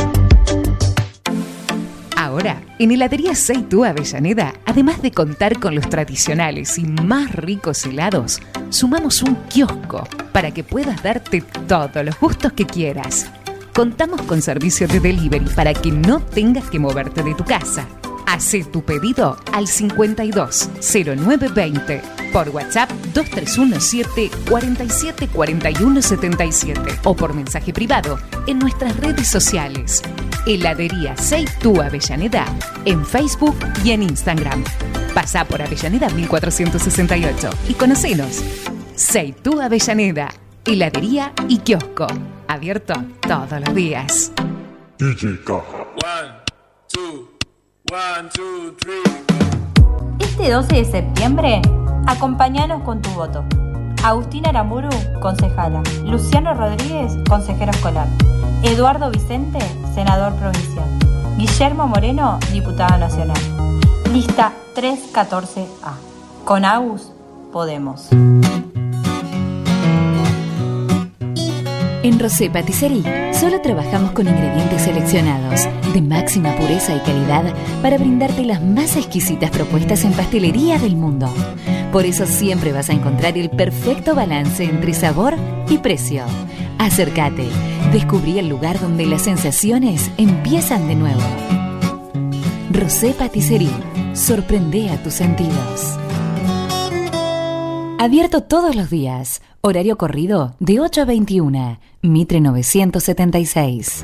En Heladería Seitú Avellaneda, además de contar con los tradicionales y más ricos helados, sumamos un kiosco para que puedas darte todos los gustos que quieras. Contamos con servicio de delivery para que no tengas que moverte de tu casa. Hacé tu pedido al 520920 por WhatsApp 2317 47 41 77 o por mensaje privado en nuestras redes sociales. Heladería Seitú Avellaneda en Facebook y en Instagram. Pasá por Avellaneda 1468 y conocenos. Seitú Avellaneda, heladería y kiosco. Abierto todos los días. Este 12 de septiembre, acompáñanos con tu voto. Agustina Aramburu, concejala. Luciano Rodríguez, consejero escolar. Eduardo Vicente, senador provincial. Guillermo Moreno, diputado nacional. Lista 314A. Con Agus, podemos. En Rosé Patisserie solo trabajamos con ingredientes seleccionados de máxima pureza y calidad para brindarte las más exquisitas propuestas en pastelería del mundo. Por eso siempre vas a encontrar el perfecto balance entre sabor y precio. Acércate, descubrí el lugar donde las sensaciones empiezan de nuevo. Rosé Patisserie, sorprende a tus sentidos. Abierto todos los días. Horario corrido de 8 a 21. Mitre 976.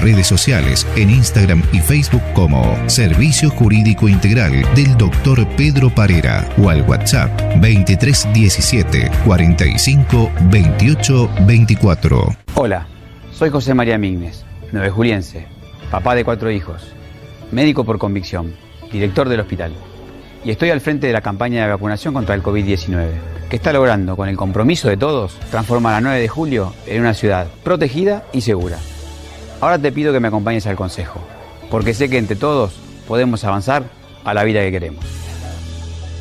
redes sociales en Instagram y Facebook como Servicio Jurídico Integral del Dr. Pedro Parera o al WhatsApp 2317 45 28 24. Hola, soy José María Mignes, nueve juliense, papá de cuatro hijos, médico por convicción, director del hospital. Y estoy al frente de la campaña de vacunación contra el COVID-19, que está logrando, con el compromiso de todos, transformar a 9 de julio en una ciudad protegida y segura. Ahora te pido que me acompañes al consejo, porque sé que entre todos podemos avanzar a la vida que queremos.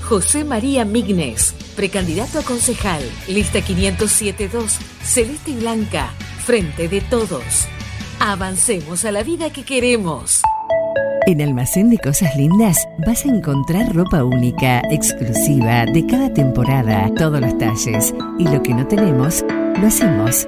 José María Mignes, precandidato a concejal, lista 507-2, celeste y blanca, frente de todos. Avancemos a la vida que queremos. En Almacén de Cosas Lindas vas a encontrar ropa única, exclusiva, de cada temporada, todos los talles. Y lo que no tenemos, lo hacemos.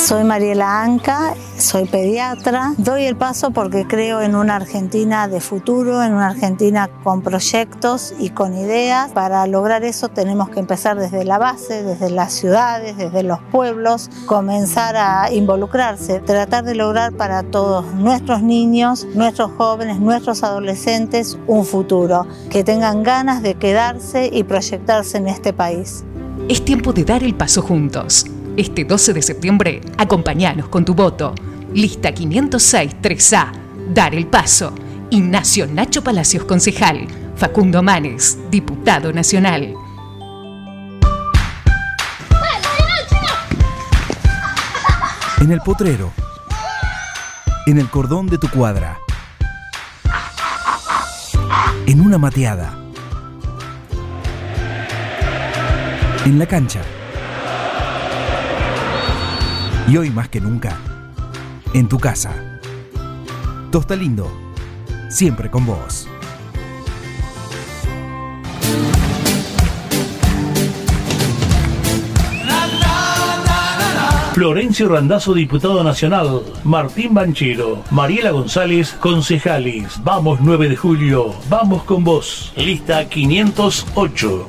Soy Mariela Anca, soy pediatra. Doy el paso porque creo en una Argentina de futuro, en una Argentina con proyectos y con ideas. Para lograr eso tenemos que empezar desde la base, desde las ciudades, desde los pueblos, comenzar a involucrarse, tratar de lograr para todos nuestros niños, nuestros jóvenes, nuestros adolescentes un futuro, que tengan ganas de quedarse y proyectarse en este país. Es tiempo de dar el paso juntos. Este 12 de septiembre, acompañanos con tu voto. Lista 506 3A. Dar el paso. Ignacio Nacho Palacios, concejal. Facundo Manes, diputado nacional. En el potrero. En el cordón de tu cuadra. En una mateada. En la cancha. Y hoy más que nunca, en tu casa. Tosta Lindo, siempre con vos. Florencio Randazzo, diputado nacional. Martín Banchero. Mariela González, concejales. Vamos 9 de julio. Vamos con vos. Lista 508.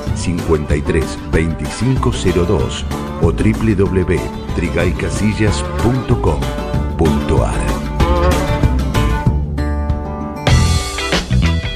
532502 o www.trigaycasillas.com.ar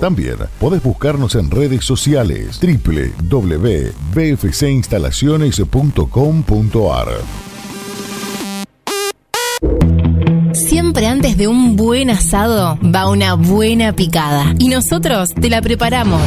También podés buscarnos en redes sociales www.bfcinstalaciones.com.ar. Siempre antes de un buen asado va una buena picada. Y nosotros te la preparamos.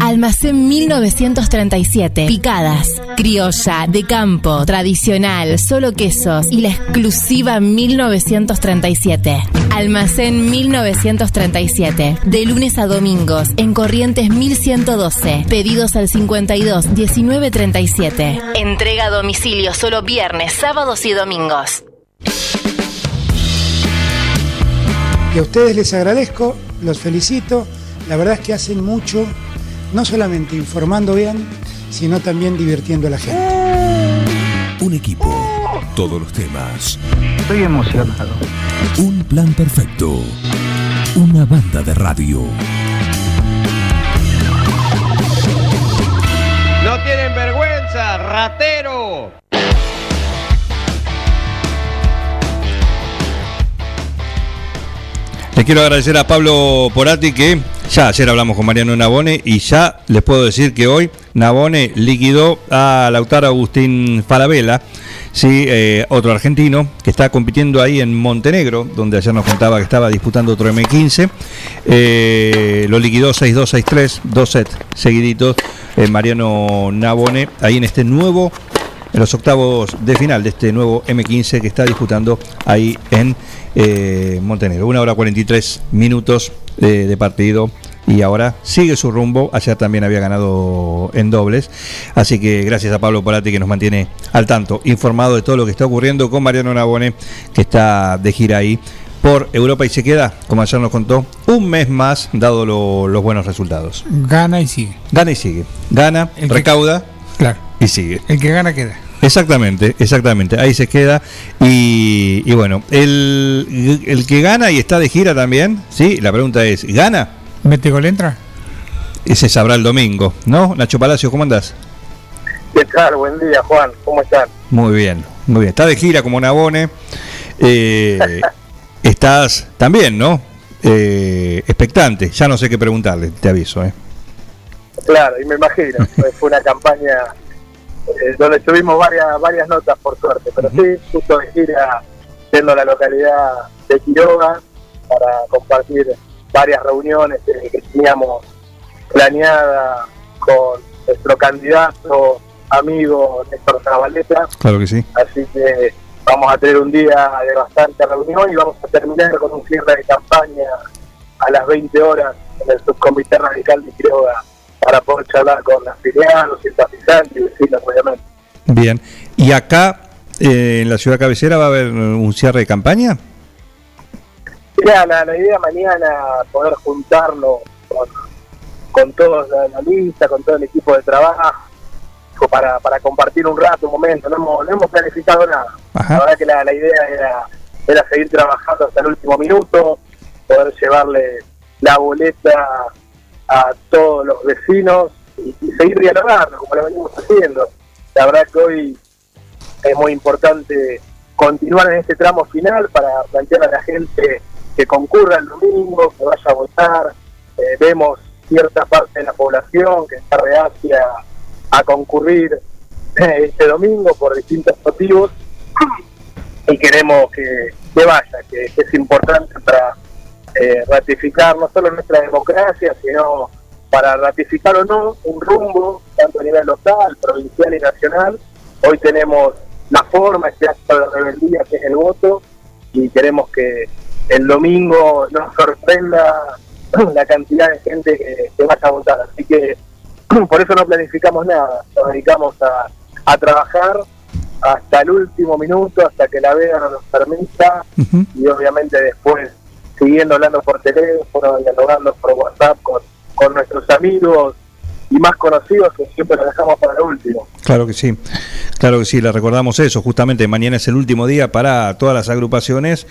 Almacén 1937. Picadas. Criolla, de campo, tradicional, solo quesos y la exclusiva 1937. Almacén 1937. De lunes a domingos en Corrientes 1112. Pedidos al 52 1937. Entrega a domicilio solo viernes, sábados y domingos. Y a ustedes les agradezco, los felicito. La verdad es que hacen mucho, no solamente informando bien, sino también divirtiendo a la gente. Un equipo todos los temas. Estoy emocionado. Un plan perfecto. Una banda de radio. No tienen vergüenza, ratero. Le quiero agradecer a Pablo Porati que ya ayer hablamos con Mariano Nabone y ya les puedo decir que hoy Nabone liquidó a Lautaro Agustín Falabella, sí, eh, otro argentino que está compitiendo ahí en Montenegro, donde ayer nos contaba que estaba disputando otro M15. Eh, lo liquidó 6-2, 6-3, dos sets seguiditos. eh, Mariano Nabone ahí en este nuevo en los octavos de final de este nuevo M15 que está disputando ahí en eh, Montenegro. Una hora 43 minutos de partido y ahora sigue su rumbo. Ayer también había ganado en dobles. Así que gracias a Pablo Polati que nos mantiene al tanto, informado de todo lo que está ocurriendo con Mariano Nabone, que está de gira ahí por Europa y se queda, como ayer nos contó, un mes más, dado lo- los buenos resultados. Gana y sigue. Gana y sigue. Gana, El que- recauda Claro. y sigue. El que gana queda. Exactamente, exactamente. Ahí se queda. Y, y bueno, el, el que gana y está de gira también, ¿sí? La pregunta es, ¿gana? ¿Mete gol entra? Ese sabrá el domingo, ¿no? Nacho Palacio, ¿cómo andás? ¿Qué tal? Buen día, Juan. ¿Cómo están? Muy bien, muy bien. Está de gira como Nabone. Eh, estás también, ¿no? Eh, expectante. Ya no sé qué preguntarle, te aviso, ¿eh? Claro, y me imagino. Fue fue una campaña eh, donde tuvimos varias varias notas, por suerte. Pero sí, justo de gira, siendo la localidad de Quiroga, para compartir varias reuniones eh, que teníamos planeadas con nuestro candidato, amigo Néstor Zabaleta. Claro que sí. Así que vamos a tener un día de bastante reunión y vamos a terminar con un cierre de campaña a las 20 horas en el subcomité radical de Quiroga para poder charlar con afiliados, simpatizantes y vecinos, obviamente. Bien. ¿Y acá, eh, en la ciudad cabecera, va a haber un cierre de campaña? Mirá, la, la idea mañana poder juntarnos con, con todos la, la lista, con todo el equipo de trabajo, para, para compartir un rato, un momento. No hemos, no hemos planificado nada. La verdad que la, la idea era, era seguir trabajando hasta el último minuto, poder llevarle la boleta a todos los vecinos y, y seguir dialogando como lo venimos haciendo. La verdad que hoy es muy importante continuar en este tramo final para plantear a la gente que concurra el domingo, que vaya a votar. Eh, vemos cierta parte de la población que está reacia a concurrir eh, este domingo por distintos motivos y queremos que, vaya, que, que es importante para eh, ratificar no solo nuestra democracia, sino para ratificar o no un rumbo, tanto a nivel local, provincial y nacional. Hoy tenemos la forma, este acto de rebeldía que es el voto, y queremos que el domingo nos sorprenda la cantidad de gente que, que vaya a votar. Así que por eso no planificamos nada, nos dedicamos a, a trabajar hasta el último minuto, hasta que la veda nos permita, y obviamente después siguiendo hablando por teléfono, dialogando por WhatsApp con, con nuestros amigos y más conocidos que siempre los dejamos para el último. Claro que sí, claro que sí, le recordamos eso, justamente mañana es el último día para todas las agrupaciones,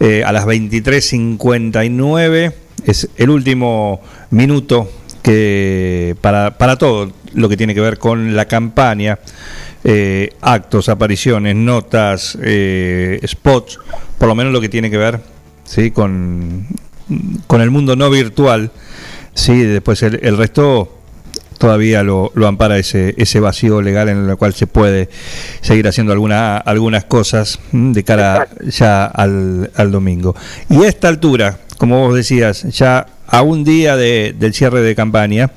eh, a las 23.59 es el último minuto que para, para todo lo que tiene que ver con la campaña, eh, actos, apariciones, notas, eh, spots, por lo menos lo que tiene que ver ¿sí? con, con el mundo no virtual, ¿sí? después el resto todavía lo, lo ampara ese, ese vacío legal en el cual se puede seguir haciendo alguna, algunas cosas mm, de cara ya al, al domingo. Y a esta altura, como vos decías, ya a un día de- del cierre de campaña,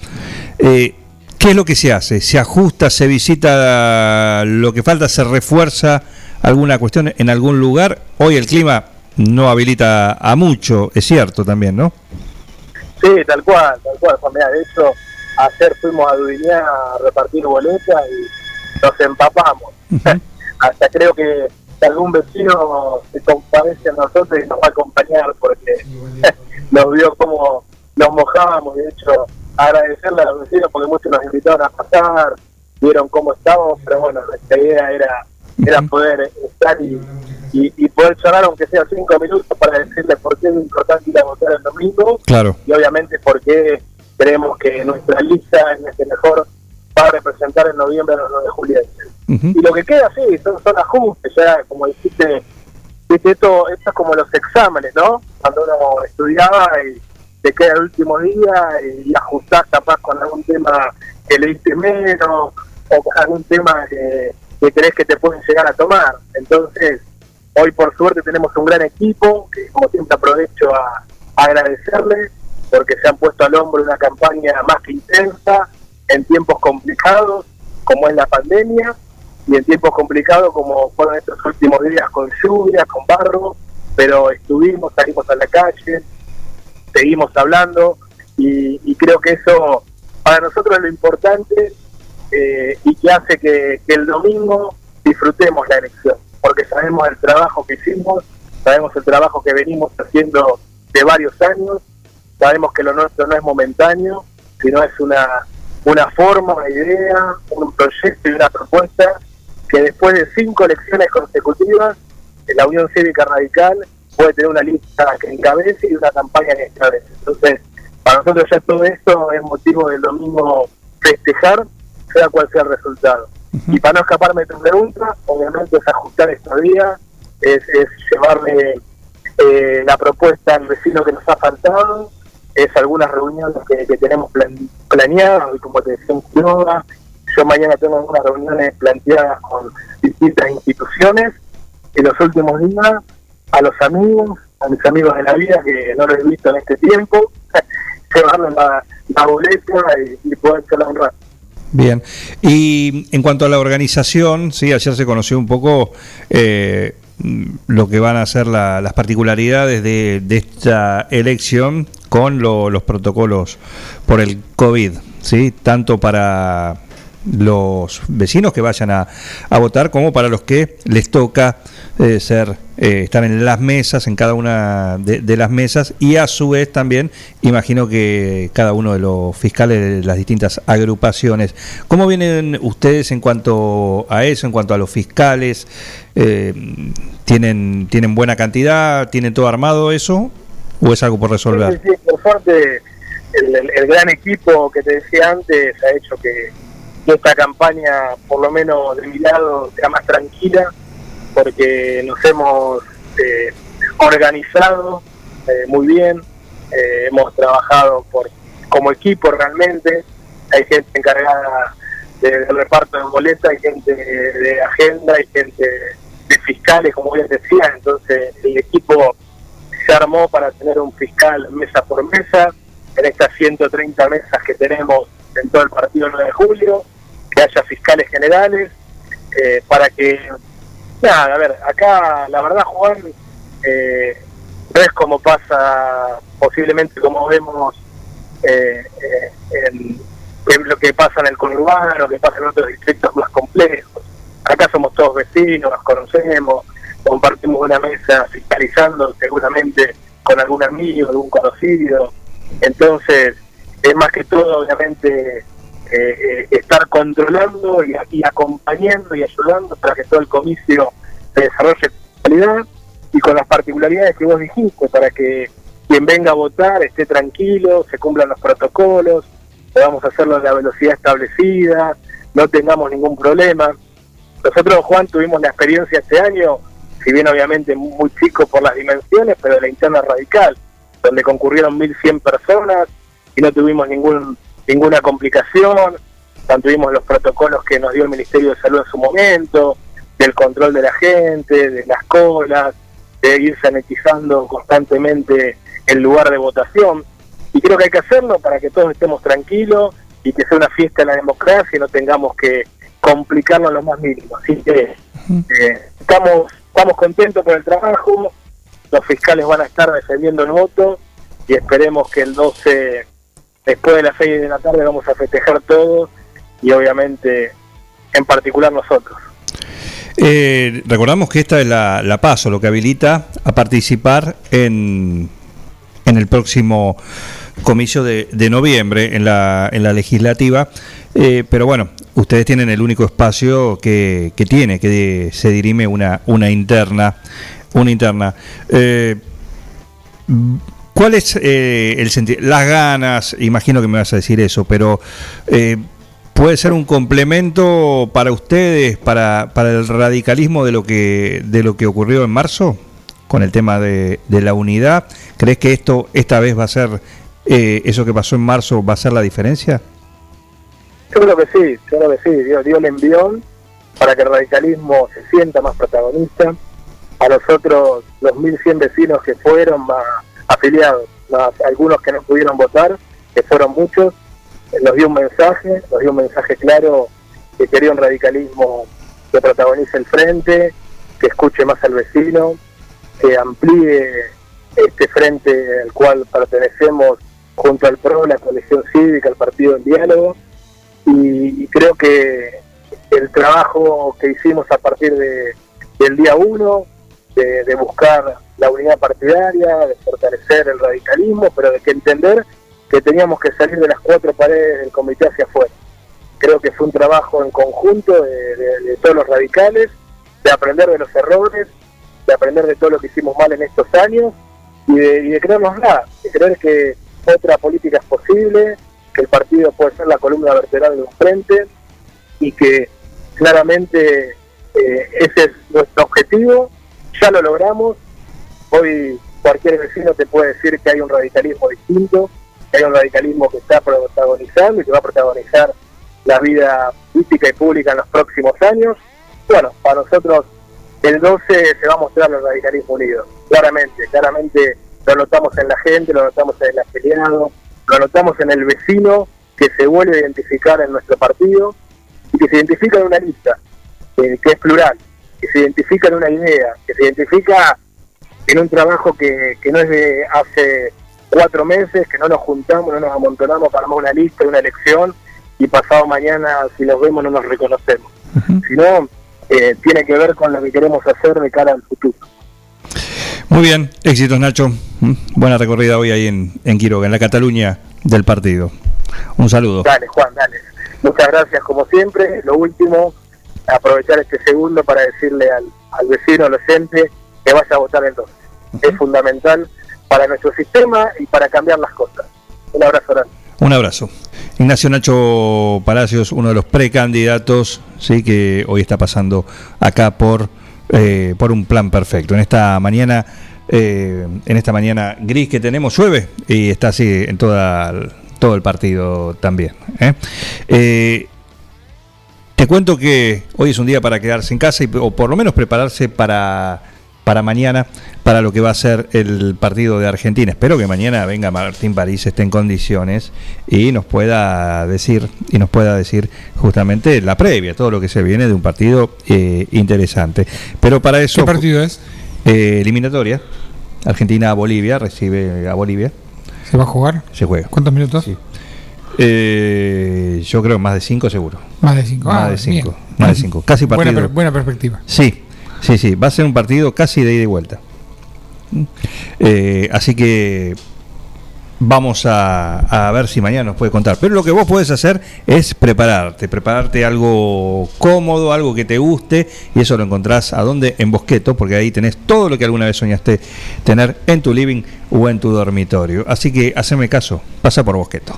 eh, ¿qué es lo que se hace? ¿Se ajusta, se visita lo que falta, se refuerza alguna cuestión en algún lugar? Hoy el clima no habilita a mucho, es cierto también, ¿no? Sí, tal cual, tal cual, Juan. Mirá, de hecho, ayer fuimos a Dudiñá a repartir boletas y nos empapamos. Hasta creo que algún vecino se compadece a nosotros y nos va a acompañar porque nos vio como nos mojábamos. De hecho, agradecerle a los vecinos porque muchos nos invitaron a pasar, vieron cómo estábamos, pero bueno, nuestra idea era era poder estar y, y, y poder charlar aunque sea cinco minutos para decirles por qué es importante ir a votar el domingo Claro. y obviamente porque creemos que nuestra lista es la que mejor va a representar en noviembre a los 9 julienses. Y lo que queda, sí, son, son ajustes, ya como dijiste, viste, esto, esto es como los exámenes, ¿no? Cuando uno estudiaba y te queda el último día y ajustás capaz con algún tema que leíste menos o con algún tema que, que crees que te pueden llegar a tomar. Entonces, hoy por suerte tenemos un gran equipo, que como siempre aprovecho a, a agradecerles porque se han puesto al hombro una campaña más que intensa en tiempos complicados como es la pandemia y en tiempos complicados como fueron estos últimos días con lluvia, con barro, pero estuvimos, salimos a la calle, seguimos hablando y, creo que eso para nosotros es lo importante eh, y que hace que el domingo disfrutemos la elección, porque sabemos el trabajo que hicimos, sabemos el trabajo que venimos haciendo de varios años, sabemos que lo nuestro no es momentáneo, sino es una, una forma, una idea, un proyecto y una propuesta que después de cinco elecciones consecutivas, la Unión Cívica Radical puede tener una lista que encabece y una campaña que encabece. Entonces, para nosotros ya todo esto es motivo del domingo festejar, sea cual sea el resultado. Y para no escaparme de tu pregunta, obviamente es ajustar estos días, es, es llevarle eh, la propuesta al vecino que nos ha faltado, es algunas reuniones que, tenemos plan- planeadas, como te decía en yo mañana tengo algunas reuniones planteadas con distintas instituciones, y los últimos días a los amigos, a mis amigos de la vida que no los he visto en este tiempo, llevarles la, la boleta y, y poder un. Bien. Y en cuanto a la organización, sí, ayer se conoció un poco eh, lo que van a ser la- las particularidades de, de esta elección con lo- los protocolos por el COVID, sí, tanto para los vecinos que vayan a, a votar como para los que les toca eh, ser eh, estar en las mesas en cada una de, las mesas y a su vez también imagino que cada uno de los fiscales de las distintas agrupaciones. Cómo vienen ustedes en cuanto a eso en cuanto a los fiscales Eh, tienen tienen buena cantidad tienen todo armado eso o es algo por resolver Sí, sí, por suerte, el, el- gran equipo que te decía antes ha hecho que esta campaña, por lo menos de mi lado, sea más tranquila, porque nos hemos eh, organizado eh, muy bien, eh, hemos trabajado por como equipo realmente, hay gente encargada de- del reparto de boletas, hay gente de agenda, hay gente de fiscales, como bien decía, entonces el equipo se armó para tener un fiscal mesa por mesa, en estas 130 mesas que tenemos en todo el partido 9 de julio, que haya fiscales generales, eh, para que, nada, a ver, acá la verdad Juan, eh, no es como pasa, posiblemente como vemos eh, eh, en, en lo que pasa en el conurbano, lo que pasa en otros distritos más complejos. Acá somos todos vecinos, nos conocemos, compartimos una mesa fiscalizando seguramente con algún amigo, algún conocido. Entonces, es más que todo, obviamente, eh, estar controlando y, acompañando y ayudando para que todo el comicio se desarrolle con calidad y con las particularidades que vos dijiste, para que quien venga a votar esté tranquilo, se cumplan los protocolos, podamos hacerlo en la velocidad establecida, no tengamos ningún problema. Nosotros, Juan, tuvimos la experiencia este año, si bien obviamente muy chico por las dimensiones, pero de la interna radical, donde concurrieron 1.100 personas y no tuvimos ningún ninguna complicación, mantuvimos los protocolos que nos dio el Ministerio de Salud en su momento, del control de la gente, de las colas, de ir sanitizando constantemente el lugar de votación. Y creo que hay que hacerlo para que todos estemos tranquilos y que sea una fiesta de la democracia y no tengamos que complicarnos lo más mínimo. Así que eh, estamos, estamos contentos por el trabajo, los fiscales van a estar defendiendo el voto y esperemos que el 12, después de las 6 de la tarde, vamos a festejar todos y obviamente en particular nosotros. Eh, recordamos que esta es la, la paso, lo que habilita a participar en, en el próximo comicio de, de noviembre en la, en la legislativa. Eh, pero bueno, ustedes tienen el único espacio que, que tiene, que se dirime una, una interna. Una interna. Eh, ¿Cuál es eh, el sentido? Las ganas, imagino que me vas a decir eso, pero eh, puede ser un complemento para ustedes, para, para el radicalismo de lo que de lo que ocurrió en marzo con el tema de, de la unidad. ¿Crees que esto esta vez va a ser eh, eso que pasó en marzo va a ser la diferencia? Yo creo que sí, yo creo que sí, dio, dio el envión para que el radicalismo se sienta más protagonista. A nosotros, los 1.100 vecinos que fueron más afiliados, algunos que no pudieron votar, que fueron muchos, eh, nos dio un mensaje, nos dio un mensaje claro que quería un radicalismo que protagonice el frente, que escuche más al vecino, que amplíe este frente al cual pertenecemos junto al PRO, la coalición cívica, el Partido del Diálogo, y, creo que el trabajo que hicimos a partir de, del día uno, de, buscar la unidad partidaria, de fortalecer el radicalismo, pero de que entender que teníamos que salir de las cuatro paredes del comité hacia afuera. Creo que fue un trabajo en conjunto de, todos los radicales, de aprender de los errores, de aprender de todo lo que hicimos mal en estos años y de, y de de creer que otra política es posible, que el partido puede ser la columna vertebral de un frente y que claramente eh, ese es nuestro objetivo, ya lo logramos, hoy cualquier vecino te puede decir que hay un radicalismo distinto, que hay un radicalismo que está protagonizando y que va a protagonizar la vida política y pública en los próximos años. Bueno, para nosotros el 12 se va a mostrar el radicalismo unido, claramente, claramente lo notamos en la gente, lo notamos en el afiliado, lo notamos en el vecino que se vuelve a identificar en nuestro partido y que se identifica en una lista, eh, que es plural, que se identifica en una idea, que se identifica en un trabajo que, que no es de hace cuatro meses, que no nos juntamos, no nos amontonamos para armar una lista, una elección y pasado mañana si nos vemos no nos reconocemos, sino eh, tiene que ver con lo que queremos hacer de cara al futuro. Muy bien, éxitos Nacho. Mm, Buena recorrida hoy ahí en, en Quiroga, en la Cataluña del partido. Un saludo. Dale, Juan, dale. Muchas gracias, como siempre. Lo último, aprovechar este segundo para decirle al, al vecino, al oyente, que vaya a votar el 12. Es fundamental para nuestro sistema y para cambiar las cosas. Un abrazo grande. Un abrazo. Ignacio Nacho Palacios, uno de los precandidatos, sí, que hoy está pasando acá por, eh, por un plan perfecto. En esta mañana, eh, en esta mañana gris que tenemos, llueve y está así en toda, todo el partido también. ¿eh? Te cuento que hoy es un día para quedarse en casa y, o por lo menos prepararse para, para mañana, para lo que va a ser el partido de Argentina. Espero que mañana venga Martín París, esté en condiciones y nos pueda decir y nos pueda decir justamente la previa, todo lo que se viene de un partido eh, interesante. Pero para eso ¿Qué partido es? eh, eliminatoria. Argentina a Bolivia recibe a Bolivia. ¿Se va a jugar? Se juega. ¿Cuántos minutos? Eh, yo creo más de cinco seguro. Más de cinco. Más Ah, de cinco. bien. Más de cinco. Casi Buena partido. buena perspectiva. Sí, sí, sí. Va a ser un partido casi de ida y vuelta. Eh, así que vamos a, a ver si mañana nos puede contar. Pero lo que vos podés hacer es prepararte, prepararte algo cómodo, algo que te guste, y eso lo encontrás a dónde? En Bosqueto, porque ahí tenés todo lo que alguna vez soñaste tener en tu living o en tu dormitorio. Así que haceme caso, pasa por Bosqueto.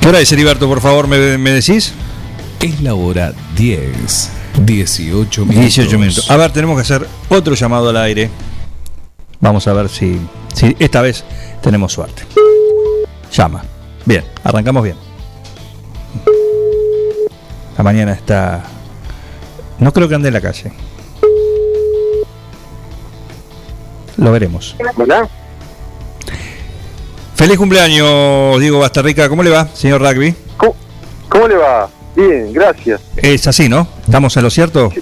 ¿Qué hora es, Heriberto, por favor, me, me decís? Es la hora 10, 18 minutos. 18 minutos. A ver, tenemos que hacer otro llamado al aire. Vamos a ver si, si esta vez tenemos suerte. Llama. Bien, arrancamos bien. La mañana está. No creo que ande en la calle. Lo veremos. ¿Verdad? Feliz cumpleaños, Diego Bastarrica. ¿Cómo le va, señor Rugby? ¿Cómo le va? Bien, gracias. Es así, ¿no? ¿Estamos en lo cierto? Sí,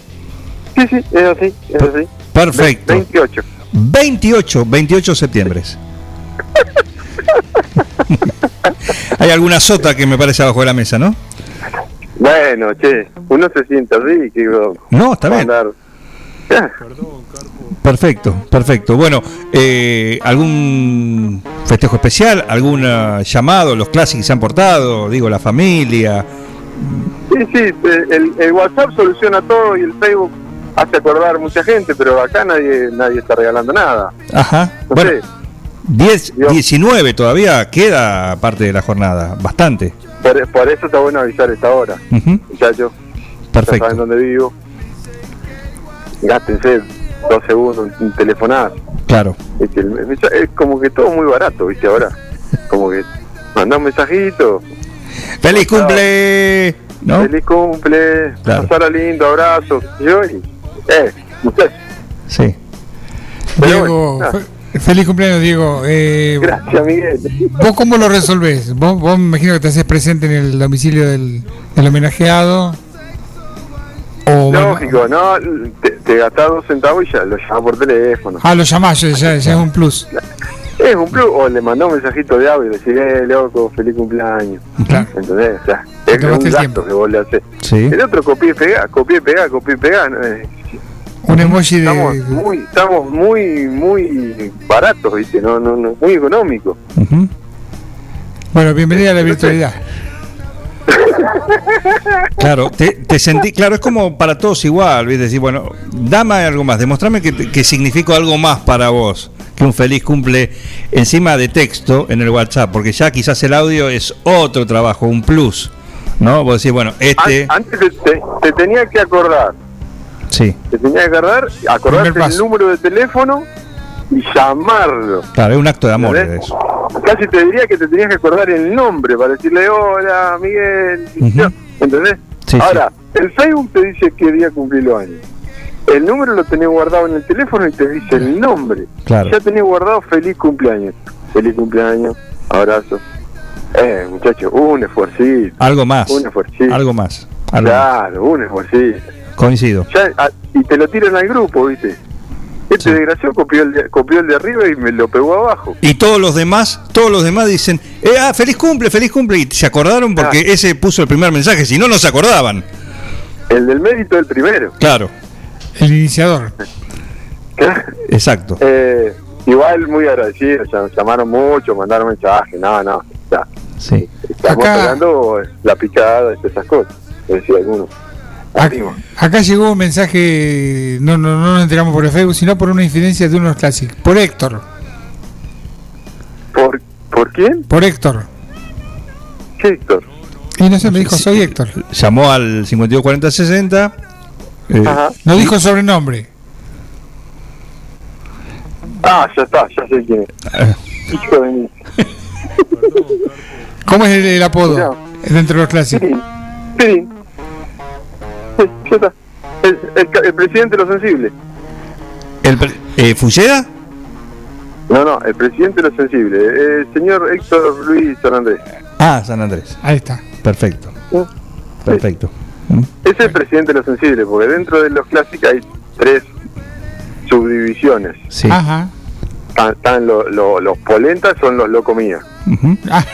sí, es así, es así. Perfecto. 28. 28, 28 de septiembre. Hay alguna sota que me parece abajo de la mesa, ¿no? Bueno, che, uno se siente rico. No, está bien. Andar- Perfecto, perfecto. Bueno, eh, ¿algún festejo especial? ¿Algún eh, llamado? ¿Los clásicos se han portado? Digo, la familia. Sí, sí, el, el WhatsApp soluciona todo y el Facebook hace acordar mucha gente, pero acá nadie nadie está regalando nada. Ajá. No bueno, sé, 10, 19 todavía queda parte de la jornada. Bastante. por, por eso está bueno avisar esta hora, muchachos. Perfecto. Ya saben dónde vivo. Gástense dos segundos un telefonazo. Claro. Es como que todo muy barato, ¿viste? Ahora. Como que mandá un mensajito. ¡Feliz cumple! ¿No? Feliz cumple. Claro. Pasara lindo, abrazo. Yo, y, eh, muchachos. Sí. Diego, fe- feliz cumpleaños, Diego. Eh, Gracias, Miguel. ¿Vos cómo lo resolvés? ¿Vos, vos me imagino que te haces presente en el domicilio del, del homenajeado. O Lógico, ¿no? Te, te gastás dos centavos y ya lo llamas por teléfono. Ah, lo llamás, ya, es un plus. Es un plus. O le mandó un mensajito de audio y le decís, eh, loco, feliz cumpleaños. ¿Entendés? O sea, es un que vos le haces. Sí. El otro copié y pegá, copié y pegá, copié y pegá. ¿no? Eh, Un emoji Estamos de. muy, estamos muy, muy baratos, ¿viste? No, no, no, muy económicos. Bueno, bienvenida a la virtualidad. Claro, te, te sentí, claro, es como para todos igual, ¿viste? Decir, bueno, dame algo más, demostrame que, que significó algo más para vos que un feliz cumple encima de texto en el WhatsApp, porque ya quizás el audio es otro trabajo, un plus, ¿no? Vos decís, bueno, este, An- Antes te, te- te tenía que acordar, sí, te tenía que acordar, acordarte el número de teléfono y llamarlo. claro, es un acto de amor eso. Casi te diría que te tenías que acordar el nombre para decirle hola Miguel. Ujú. ¿Entendés? Sí, Ahora, el Facebook te dice qué día cumplí los años. El número lo tenés guardado en el teléfono y te dice el nombre. Claro. Ya tenés guardado feliz cumpleaños. Feliz cumpleaños, abrazo. Eh, muchachos, un esfuercito. Algo más, Un esfuercito. algo más, algo más. Claro, un esfuercito. coincido. Ya, ah, y te lo tiran al grupo, ¿viste? Este desgraciado copió el, de, copió el de arriba y me lo pegó abajo. Y todos los demás, todos los demás dicen, eh, ah, feliz cumple, feliz cumple, y se acordaron porque Ah. ese puso el primer mensaje, si no, no se acordaban. El del mérito del primero. Claro, El iniciador. exacto. Eh, igual muy agradecido, llam- llamaron mucho, mandaron mensajes, no, no, ya. Sí. Estamos Acá- pegando la picada de esas cosas, decía alguno. Ac- Acá llegó un mensaje, no, no, no nos enteramos por el Facebook, sino por una incidencia de unos clásicos. Por Héctor. ¿Por, ¿Por quién? Por Héctor. ¿Qué Héctor? Y no sé, me dijo, soy Héctor. Llamó al 524060. eh, No dijo el sobrenombre. Ah, ya está, ya sé quién es. Hijo de mí. ¿Cómo es el, el apodo dentro de los clásicos? Sí, Sí, ya está. El, el, el presidente de lo sensible. el, pre- eh, ¿Fulleda? No, no, el presidente de lo sensible. El señor Héctor Luis San Andrés. Ah, San Andrés. Ahí está. Perfecto. Perfecto. Ese es el presidente de lo sensible, porque dentro de los clásicos hay tres subdivisiones. Sí. Ajá. Están, están lo- lo- los polentas, son los locomías. Ah,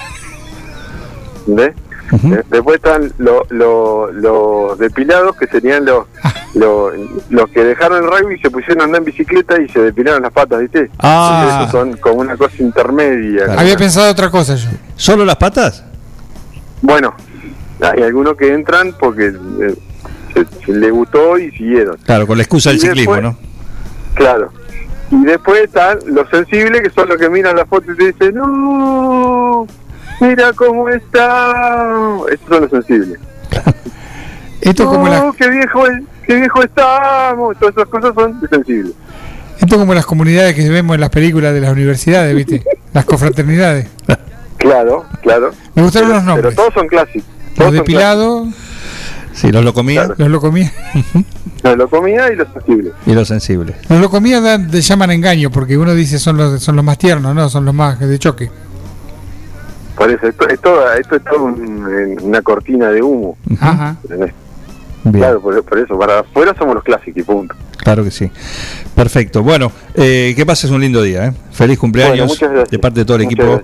Eh, Después están lo- lo- los depilados, que serían los, los, los que dejaron el rugby y se pusieron a andar en bicicleta y se depilaron las patas, ¿viste? Ah. Esos son como una cosa intermedia. había pensado otra cosa yo. ¿Solo las patas? Bueno, hay algunos que entran porque eh, se, se le gustó y siguieron. Claro, con la excusa del ciclismo, después- ¿no? Claro. Y después están los sensibles, que son los que miran la foto y te dicen, no, mira cómo está. Esos son los sensibles. Esto es como, la- qué viejo, es- qué viejo estamos. Todas esas cosas son de sensibles. esto es como las comunidades que vemos en las películas de las universidades, ¿viste? Las confraternidades. Claro, claro. Me gustaron pero, los nombres. Pero todos son clásicos. Los Todos depilados, Sí, los lo comía los lo comía. Los locomía y los sensibles. y los sensibles. Los lo comía dan- te llaman engaño porque uno dice son los son los más tiernos, no, son los más de choque. Por eso, esto, es toda- esto es todo un- una cortina de humo. Ajá. Claro, por, por eso, para afuera somos los clásicos y punto. Claro que sí. Perfecto. Bueno, eh, que pases un lindo día. ¿eh? Feliz cumpleaños Bueno, gracias. de parte de todo el Muchas equipo.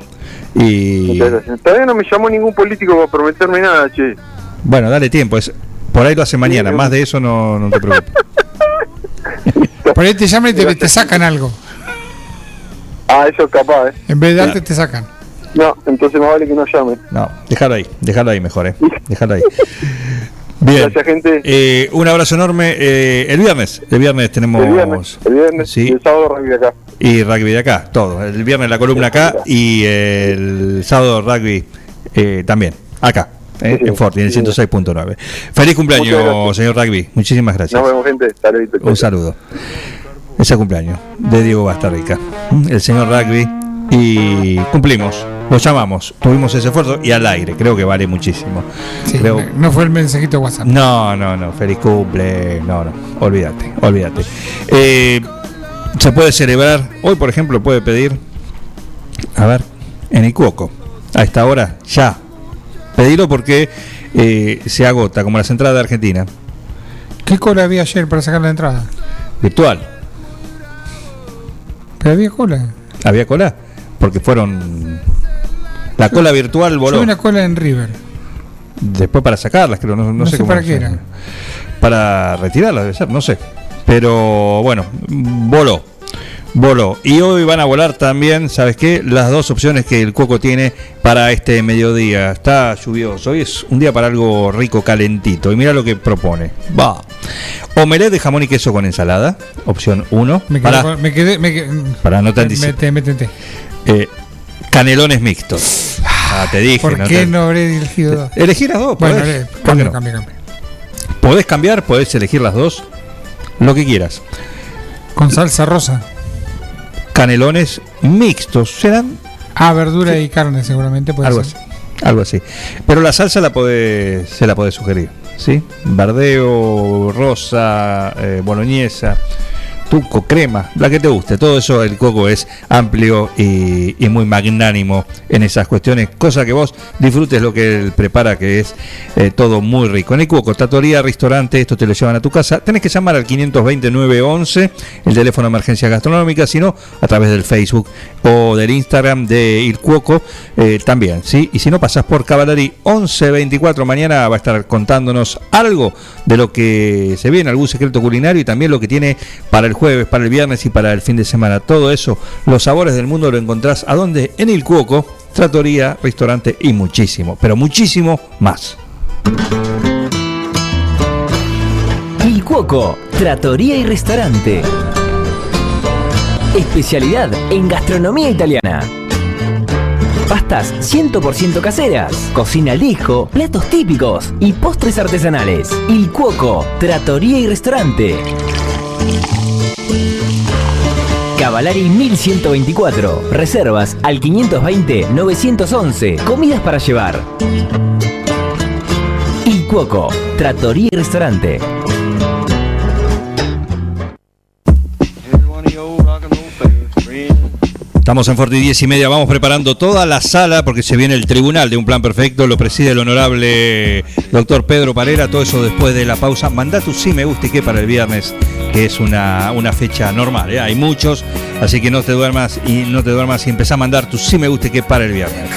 Y Muchas gracias. Todavía no me llamó ningún político para prometerme nada, che. bueno, dale tiempo. Es, por ahí lo hace mañana. Más de eso no, no te preocupes. Por ahí te llaman y te, te sacan algo. Ah, eso es capaz, ¿eh? En vez de darte, te sacan. No, entonces más vale que no llame. No, déjalo ahí. Déjalo ahí mejor. ¿eh? Déjalo ahí. Bien. Gracias, gente. Eh, un abrazo enorme. Eh, el viernes. El viernes tenemos. El viernes, el viernes Sí. y el sábado rugby acá. Y rugby de acá, todo. El viernes la columna acá y el sábado rugby eh, también, acá, eh, en Forti, en el 106.9. Feliz cumpleaños, señor rugby. Muchísimas gracias. Nos vemos, gente. Luego. Un saludo. Ese cumpleaños de Diego Bastarrica, el señor rugby, y cumplimos. Lo llamamos, tuvimos ese esfuerzo y al aire, creo que vale muchísimo. Sí, Creo- no fue el mensajito de WhatsApp. no, no, no, feliz cumple, no, no, olvídate, olvídate. Eh, se puede celebrar, hoy por ejemplo puede pedir, a ver, en el Cuoco, a esta hora, ya. Pedilo porque eh, se agota, como las entradas de Argentina, ¿Qué cola había ayer para sacar la entrada? virtual. Pero había cola. ¿Había cola? Porque fueron... La cola virtual Yo voló. vi una cola en River. Después para sacarlas, creo, no, no No sé, cómo para qué era. Para retirarlas, debe ser, no sé. Pero bueno, voló. Voló. Y hoy van a volar también, ¿sabes qué? Las dos opciones que el Cuoco tiene para este mediodía. Está lluvioso. Hoy es un día para algo rico, calentito. Y mira lo que propone. Va. Omelette de jamón y queso con ensalada. Opción 1. Me quedé. Para, con- me quedé, me quedé- para no te me, te-. Eh, canelones mixtos. Ah, te dije. ¿Por no qué te- no habré elegido dos? Elegí las dos, Bueno, podés. le- ¿Por qué cambio, no? cambio, cambio. Podés cambiar, podés elegir las dos. Lo que quieras. Con salsa rosa. Canelones mixtos. Serán Ah, verdura y carne seguramente puede algo ser. así. Algo así. Pero la salsa la podés, se la podés sugerir. ¿Sí? Bardeo, rosa, eh, boloñesa, tuco, crema, la que te guste. Todo eso, el coco es amplio y, y muy magnánimo en esas cuestiones. Cosa que vos disfrutes lo que él prepara, que es eh, todo muy rico. En el coco, tatoría, restaurante, esto te lo llevan a tu casa. Tenés que llamar al 529-11, el teléfono de emergencia gastronómica, sino a través del Facebook o del Instagram de Il Cuoco eh, también, ¿sí? Y si no pasás por Cavalari 1124, mañana va a estar contándonos algo de lo que se viene, algún secreto culinario y también lo que tiene para el jueves, para el viernes y para el fin de semana. Todo eso, los sabores del mundo lo encontrás a dónde? En Il Cuoco, tratoría, restaurante y muchísimo, pero muchísimo más. Il Cuoco, Trattoria y Restaurante. Especialidad en gastronomía italiana. Pastas 100% caseras, cocina al platos típicos y postres artesanales. Il Cuoco, Trattoria y Restaurante. Cavalari 1124. Reservas al 520-911. Comidas para llevar. Il Cuoco, Trattoria y Restaurante. Estamos en Forti 10 y media, vamos preparando toda la sala porque se viene el tribunal de un plan perfecto, lo preside el honorable doctor Pedro Parera, todo eso después de la pausa. Manda tu sí me gusta y qué para el viernes, que es una, una fecha normal, ¿eh? hay muchos, así que no te duermas y no te duermas y empezá a mandar tu sí me gusta y qué para el viernes.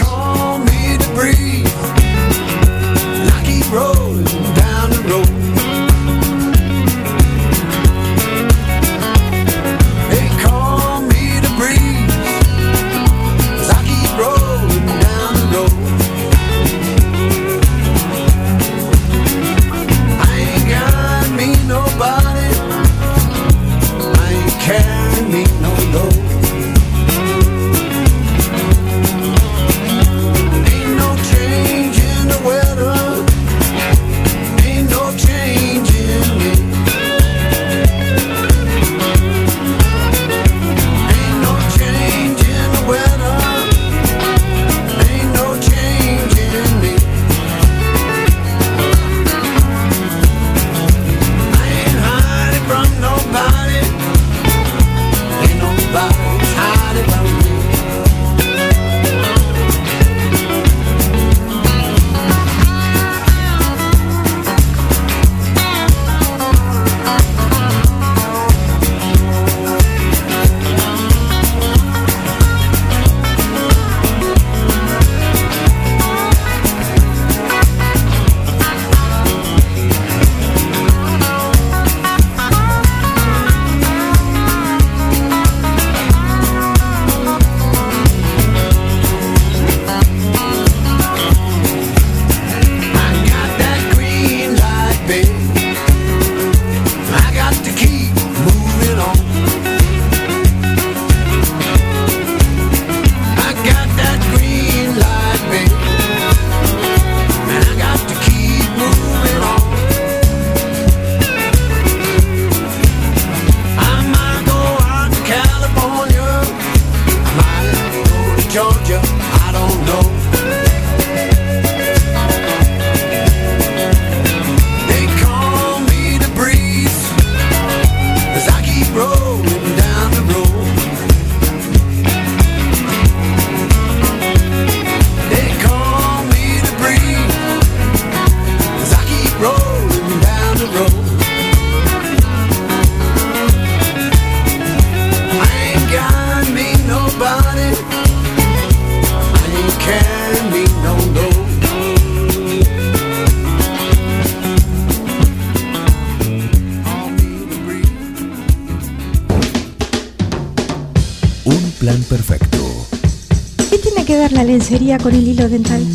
Con el hilo dental?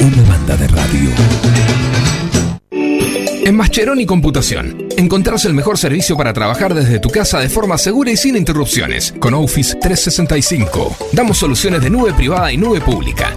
Una banda de radio. En Mascheroni Computación, encontrás el mejor servicio para trabajar desde tu casa de forma segura y sin interrupciones, con Office 365. Damos soluciones de nube privada y nube pública,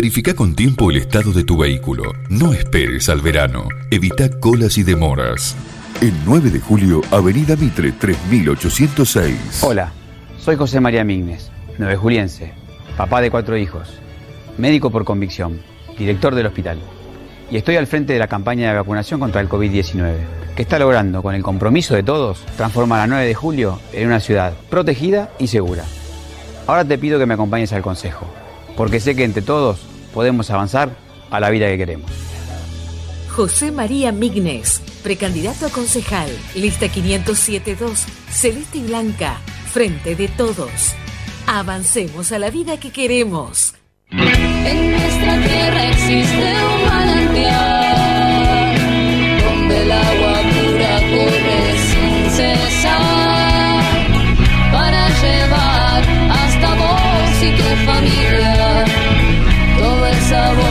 Verifica con tiempo el estado de tu vehículo. No esperes al verano. Evita colas y demoras. El 9 de julio, Avenida Mitre 3806. Hola, soy José María Mignes, nueve juliense, papá de cuatro hijos, médico por convicción, director del hospital. Y estoy al frente de la campaña de vacunación contra el COVID-19, que está logrando, con el compromiso de todos, transformar a 9 de julio en una ciudad protegida y segura. Ahora te pido que me acompañes al consejo, porque sé que entre todos podemos avanzar a la vida que queremos. José María Mignes, precandidato a concejal, lista 507-2, celeste y blanca, frente de todos. Avancemos a la vida que queremos. En nuestra tierra existe un manantial donde el agua pura corre sin cesar para llevar hasta vos y tu familia todo el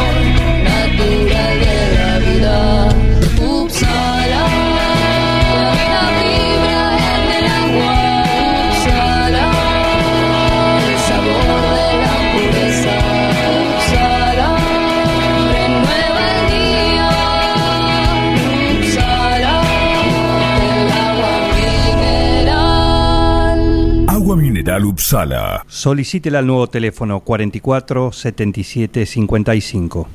Upsala. Solicítela al nuevo teléfono 44 77 55.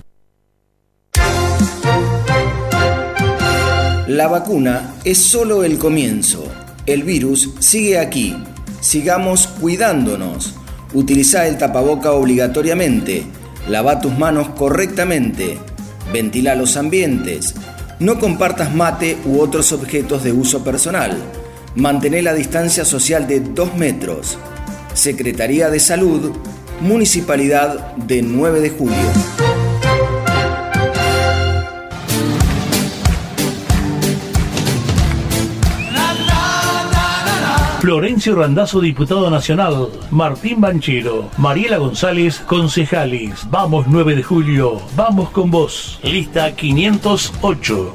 La vacuna es solo el comienzo. El virus sigue aquí. Sigamos cuidándonos. Utiliza el tapaboca obligatoriamente. Lava tus manos correctamente. Ventila los ambientes. No compartas mate u otros objetos de uso personal. Mantén la distancia social de 2 metros. Secretaría de Salud, Municipalidad de 9 de Julio. Florencio Randazzo, diputado nacional. Martín Banchero. Mariela González, concejales. Vamos 9 de julio. Vamos con vos. Lista 508.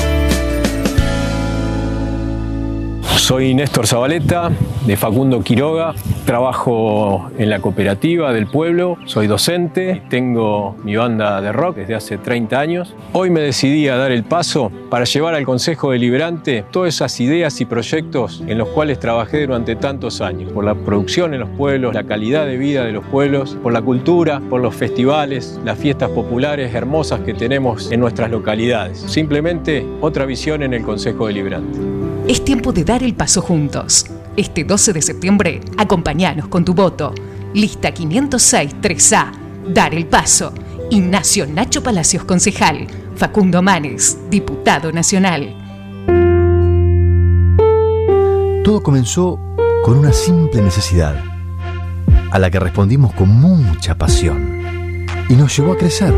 Soy Néstor Zabaleta, de Facundo Quiroga. Trabajo en la cooperativa del pueblo, soy docente, tengo mi banda de rock desde hace 30 años. Hoy me decidí a dar el paso para llevar al Consejo Deliberante todas esas ideas y proyectos en los cuales trabajé durante tantos años, por la producción en los pueblos, la calidad de vida de los pueblos, por la cultura, por los festivales, las fiestas populares hermosas que tenemos en nuestras localidades. Simplemente otra visión en el Consejo Deliberante. Es tiempo de dar el paso juntos. Este 12 de septiembre, acompañanos con tu voto. Lista 506 3A. Dar el paso. Ignacio Nacho Palacios, concejal. Facundo Manes, diputado nacional. Todo comenzó con una simple necesidad. a la que respondimos con mucha pasión y nos llevó a crecer,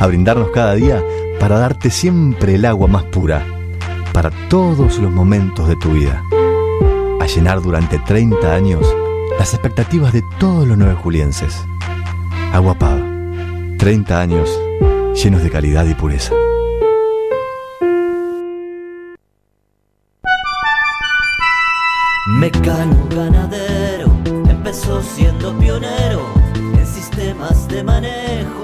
a brindarnos cada día para darte siempre el agua más pura, para todos los momentos de tu vida, a llenar durante 30 años las expectativas de todos los nueve julienses. Agua Pava, 30 años llenos de calidad y pureza. Mecano ganadero empezó siendo pionero en sistemas de manejo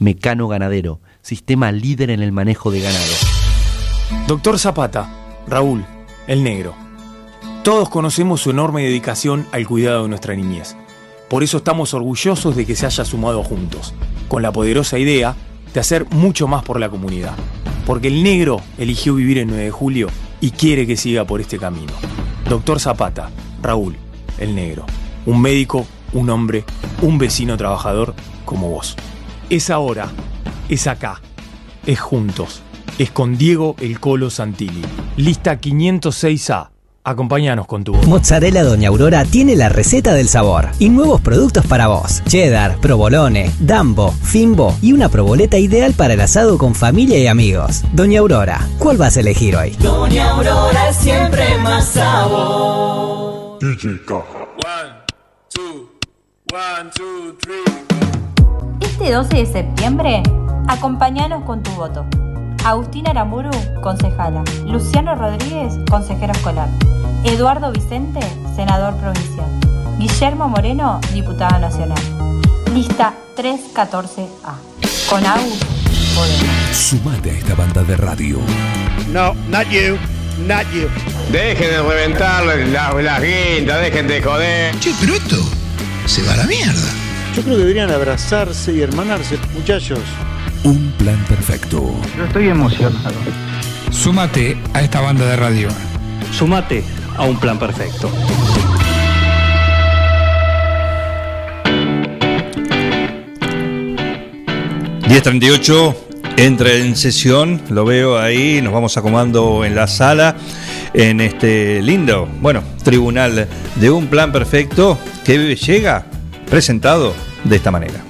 Mecano Ganadero, sistema líder en el manejo de ganado. Doctor Zapata, Raúl, el negro. Todos conocemos su enorme dedicación al cuidado de nuestra niñez. Por eso estamos orgullosos de que se haya sumado juntos, con la poderosa idea de hacer mucho más por la comunidad. Porque el negro eligió vivir en 9 de julio y quiere que siga por este camino. Doctor Zapata, Raúl, el negro. Un médico, un hombre, un vecino trabajador como vos. Es ahora, es acá, es juntos, es con Diego el Colo Santilli. Lista 506A. Acompáñanos con tu voz. Mozzarella Doña Aurora tiene la receta del sabor y nuevos productos para vos. Cheddar, provolone, dambo, fimbo y una proboleta ideal para el asado con familia y amigos. Doña Aurora, ¿cuál vas a elegir hoy? Doña Aurora es siempre más sabor. Este 12 de septiembre, acompáñanos con tu voto. Agustina Aramburu, concejala. Luciano Rodríguez, consejero escolar. Eduardo Vicente, senador provincial. Guillermo Moreno, diputado nacional. Lista 314A. Con Agus podemos. Sumate a esta banda de radio. No, not you, not you. Dejen de reventar las la guindas, dejen de joder. Che, pero esto se va a la mierda. Yo creo que deberían abrazarse y hermanarse, muchachos. Un plan perfecto. Yo estoy emocionado. Súmate a esta banda de radio. Sumate a un plan perfecto. ...10.38... entra en sesión, lo veo ahí, nos vamos acomodando en la sala, en este lindo, bueno, tribunal de un plan perfecto que llega presentado de esta manera.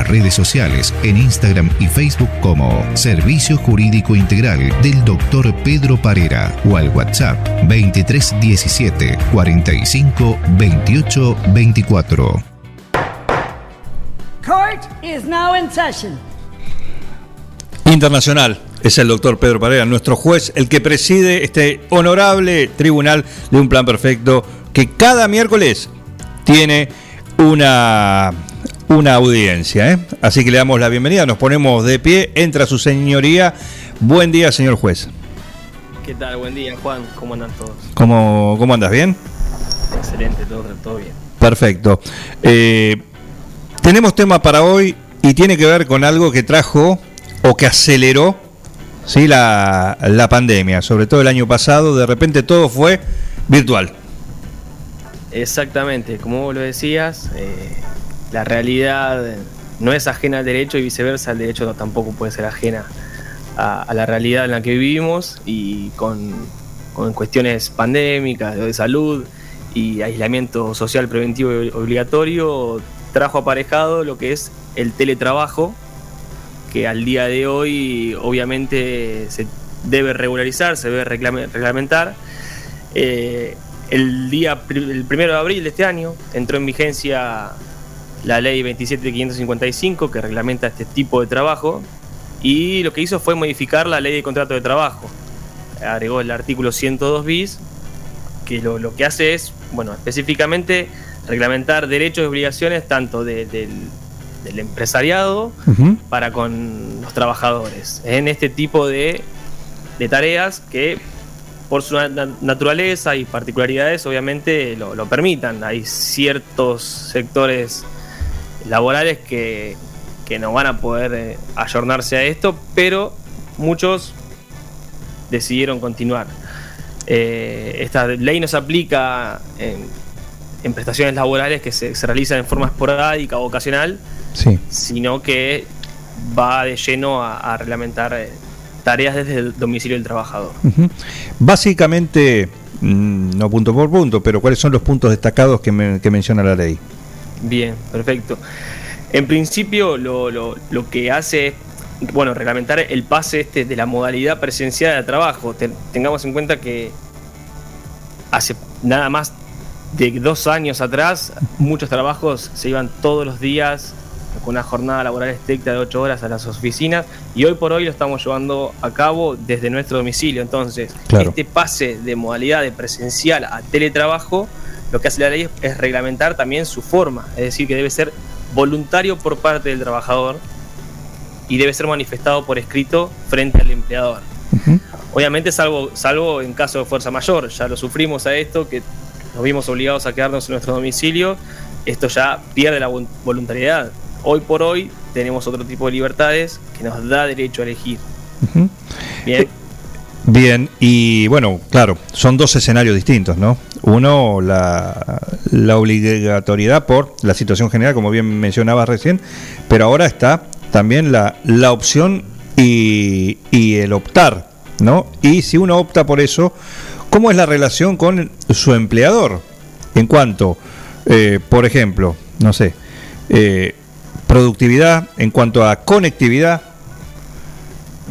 nuestras redes sociales en Instagram y Facebook como Servicio Jurídico Integral del Dr. Pedro Parera o al WhatsApp 2317 45 28 24. Court is now in session. Internacional es el doctor Pedro Parera, nuestro juez, el que preside este honorable tribunal de un plan perfecto que cada miércoles tiene una, una audiencia. ¿eh? Así que le damos la bienvenida, nos ponemos de pie, entra su señoría. Buen día, señor juez. ¿Qué tal? Buen día, Juan. ¿Cómo andan todos? ¿Cómo, cómo andas? ¿Bien? Excelente, todo, todo bien. Perfecto. Eh, tenemos tema para hoy y tiene que ver con algo que trajo o que aceleró ¿sí? la, la pandemia, sobre todo el año pasado, de repente todo fue virtual. Exactamente, como vos lo decías, eh, la realidad no es ajena al derecho y viceversa, el derecho tampoco puede ser ajena a, la realidad en la que vivimos y con, cuestiones pandémicas, de salud y aislamiento social preventivo obligatorio, trajo aparejado lo que es el teletrabajo, que al día de hoy obviamente se debe regularizar, se debe reglamentar. Eh, el día el primero de abril de este año entró en vigencia la ley 27555 que reglamenta este tipo de trabajo y lo que hizo fue modificar la ley de contrato de trabajo. Agregó el artículo 102 bis que lo, lo que hace es, bueno, específicamente reglamentar derechos y obligaciones tanto de- del, del empresariado para con los trabajadores en este tipo de, de tareas que por su na- naturaleza y particularidades obviamente lo, lo permitan. Hay ciertos sectores laborales que, que no van a poder eh, ayornarse a esto, pero muchos decidieron continuar. Eh, esta ley no se aplica en, en prestaciones laborales que se, se realizan en forma esporádica o ocasional, Sí. sino que va de lleno a, a reglamentar eh, tareas desde el domicilio del trabajador. Básicamente, mm, no punto por punto, pero ¿cuáles son los puntos destacados que, me- que menciona la ley? Bien, perfecto. En principio lo, lo- lo que hace es, bueno, reglamentar el pase este de la modalidad presencial de trabajo. Ten- tengamos en cuenta que hace nada más de dos años atrás muchos trabajos se iban todos los días con una jornada laboral estricta de ocho horas a las oficinas y hoy por hoy lo estamos llevando a cabo desde nuestro domicilio. Entonces, Claro. este pase de modalidad de presencial a teletrabajo, lo que hace la ley es, es reglamentar también su forma, es decir, que debe ser voluntario por parte del trabajador y debe ser manifestado por escrito frente al empleador. Obviamente, salvo, salvo en caso de fuerza mayor, ya lo sufrimos a esto, que nos vimos obligados a quedarnos en nuestro domicilio, esto ya pierde la vol- voluntariedad. Hoy por hoy tenemos otro tipo de libertades que nos da derecho a elegir. Bien. Bien, y bueno, claro, son dos escenarios distintos, ¿no? Uno, la, la obligatoriedad por la situación general, como bien mencionabas recién, pero ahora está también la, la opción y, y el optar, ¿no? Y si uno opta por eso, ¿cómo es la relación con su empleador? En cuanto, eh, por ejemplo, no sé, eh, productividad, en cuanto a conectividad,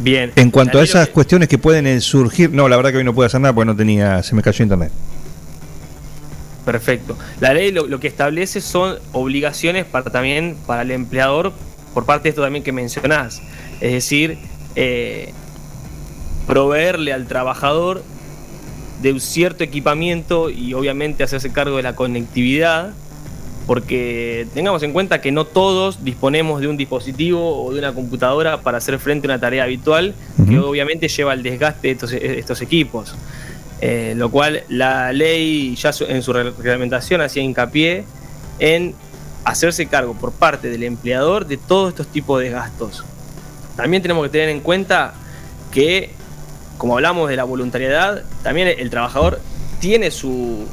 Bien. en cuanto a esas cuestiones que pueden eh, surgir, no, la verdad que hoy no puedo hacer nada porque no tenía, se me cayó internet. Perfecto. La ley lo, lo que establece son obligaciones para también para el empleador por parte de esto también que mencionás. Es decir, eh, proveerle al trabajador de un cierto equipamiento y obviamente hacerse cargo de la conectividad, porque tengamos en cuenta que no todos disponemos de un dispositivo o de una computadora para hacer frente a una tarea habitual, que obviamente lleva al desgaste de estos, estos equipos. Eh, lo cual la ley ya en su reglamentación hacía hincapié en hacerse cargo por parte del empleador de todos estos tipos de gastos. También tenemos que tener en cuenta que, como hablamos de la voluntariedad, también el trabajador tiene su,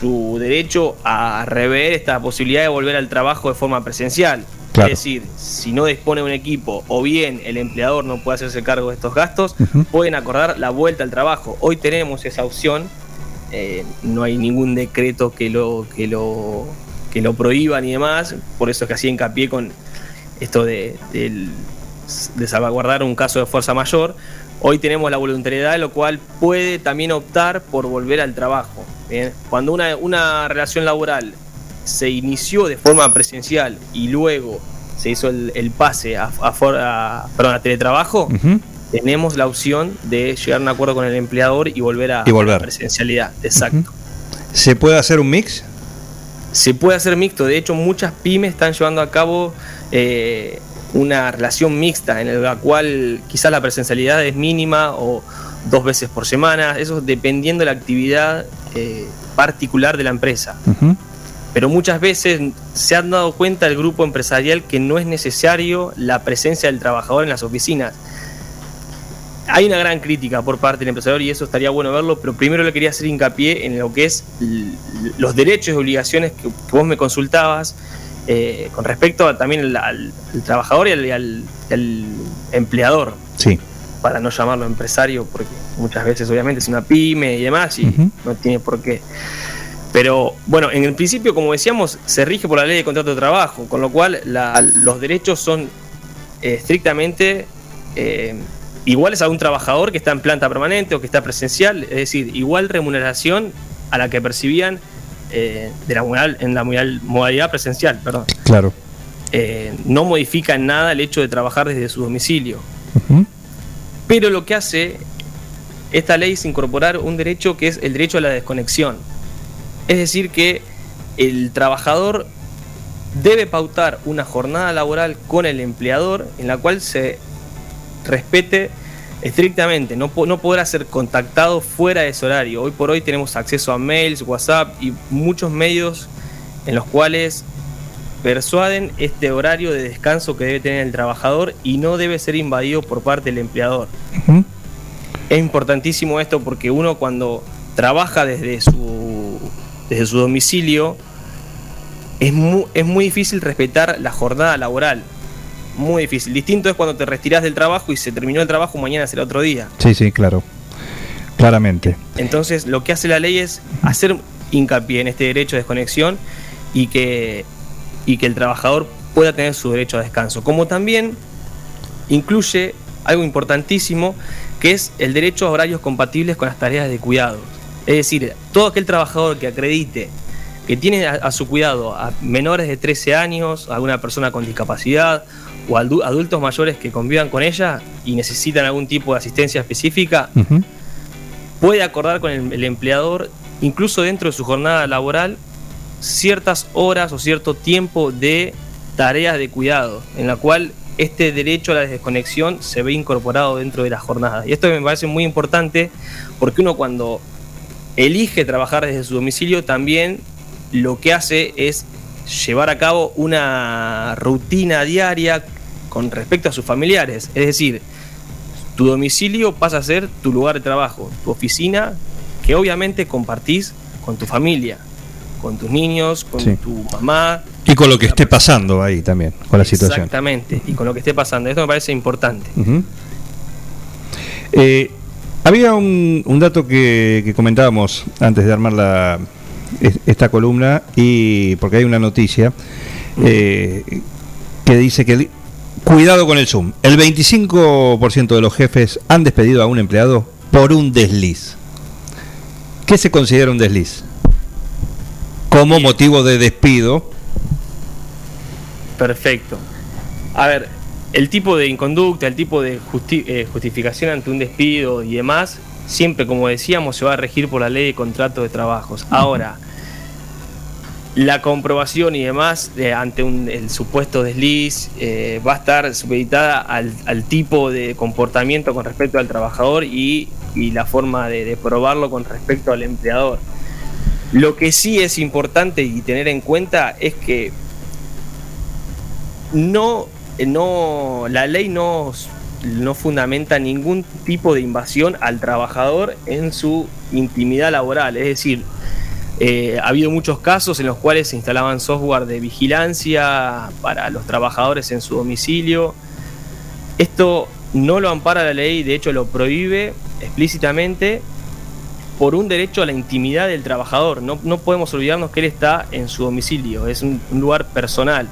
su derecho a rever esta posibilidad de volver al trabajo de forma presencial. Claro. Es decir, si no dispone de un equipo o bien el empleador no puede hacerse cargo de estos gastos, pueden acordar la vuelta al trabajo. Hoy tenemos esa opción, eh, no hay ningún decreto que lo, que lo, que lo prohíba ni demás, por eso es que hacía hincapié con esto de salvaguardar un caso de fuerza mayor. Hoy tenemos la voluntariedad, lo cual puede también optar por volver al trabajo. ¿bien? Cuando una, una relación laboral se inició de forma presencial y luego se hizo el, el pase a, a for- a- perdón, a teletrabajo, tenemos la opción de llegar a un acuerdo con el empleador y volver a, Y volver. a la presencialidad. Exacto. ¿Se puede hacer un mix? Se puede hacer mixto. De hecho, muchas pymes están llevando a cabo eh, una relación mixta en la cual quizás la presencialidad es mínima o dos veces por semana. Eso dependiendo de la actividad eh, particular de la empresa. Pero muchas veces se han dado cuenta el grupo empresarial que no es necesario la presencia del trabajador en las oficinas. Hay una gran crítica por parte del empresario y eso estaría bueno verlo, pero primero le quería hacer hincapié en lo que es los derechos y obligaciones que vos me consultabas eh, con respecto a, también al, al- al trabajador y al, y al- al empleador, Sí. para no llamarlo empresario, porque muchas veces obviamente es una pyme y demás y no tiene por qué. Pero bueno, en el principio, como decíamos, se rige por la ley de contrato de trabajo, con lo cual la- los derechos son eh, estrictamente eh, iguales a un trabajador que está en planta permanente o que está presencial, es decir, igual remuneración a la que percibían eh, de la modal- en la modal- modalidad presencial, perdón. Claro. Eh, no modifica en nada el hecho de trabajar desde su domicilio. Pero lo que hace esta ley es incorporar un derecho que es el derecho a la desconexión. Es decir, que el trabajador debe pautar una jornada laboral con el empleador en la cual se respete estrictamente, no, no podrá ser contactado fuera de ese horario. Hoy por hoy tenemos acceso a mails, WhatsApp y muchos medios en los cuales persuaden este horario de descanso que debe tener el trabajador y no debe ser invadido por parte del empleador. Es importantísimo esto porque uno cuando trabaja desde su, desde su domicilio es muy, es muy difícil respetar la jornada laboral. Muy difícil. Distinto es cuando te retiras del trabajo y se terminó el trabajo, mañana será otro día. Sí, sí, claro. Claramente. Entonces, lo que hace la ley es hacer hincapié en este derecho de desconexión y que, y que el trabajador pueda tener su derecho a descanso. Como también incluye algo importantísimo, que es el derecho a horarios compatibles con las tareas de cuidado. Es decir, todo aquel trabajador que acredite que tiene a, a su cuidado a menores de 13 años, a alguna persona con discapacidad o adu- adultos mayores que convivan con ella y necesitan algún tipo de asistencia específica, puede acordar con el, el empleador, incluso dentro de su jornada laboral, ciertas horas o cierto tiempo de tareas de cuidado, en la cual este derecho a la desconexión se ve incorporado dentro de la jornada. Y esto me parece muy importante porque uno cuando elige trabajar desde su domicilio también lo que hace es llevar a cabo una rutina diaria con respecto a sus familiares. Es decir, tu domicilio pasa a ser tu lugar de trabajo, tu oficina, que obviamente compartís con tu familia, con tus niños, con Sí. tu mamá. Y con lo que esté pasando ahí también, con la situación. Exactamente, y con lo que esté pasando. Esto me parece importante. Eh, había un, un dato que, que comentábamos antes de armar la, es- esta columna, y porque hay una noticia eh, que dice que, el- cuidado con el Zoom, el 25% de los jefes han despedido a un empleado por un desliz. ¿Qué se considera un desliz? Como motivo de despido. Perfecto. A ver, el tipo de inconducta, el tipo de justi- eh, justificación ante un despido y demás, siempre, como decíamos, se va a regir por la ley de contratos de trabajos. Ahora, la comprobación y demás eh, ante un, el supuesto desliz eh, va a estar supeditada al, tipo de comportamiento con respecto al trabajador y, la forma de, de probarlo con respecto al empleador. Lo que sí es importante y tener en cuenta es que no, no, la ley no, no fundamenta ningún tipo de invasión al trabajador en su intimidad laboral. Es decir, eh, ha habido muchos casos en los cuales se instalaban software de vigilancia para los trabajadores en su domicilio. Esto no lo ampara la ley, de hecho lo prohíbe explícitamente por un derecho a la intimidad del trabajador. No, no podemos olvidarnos que él está en su domicilio, es un, un lugar personal.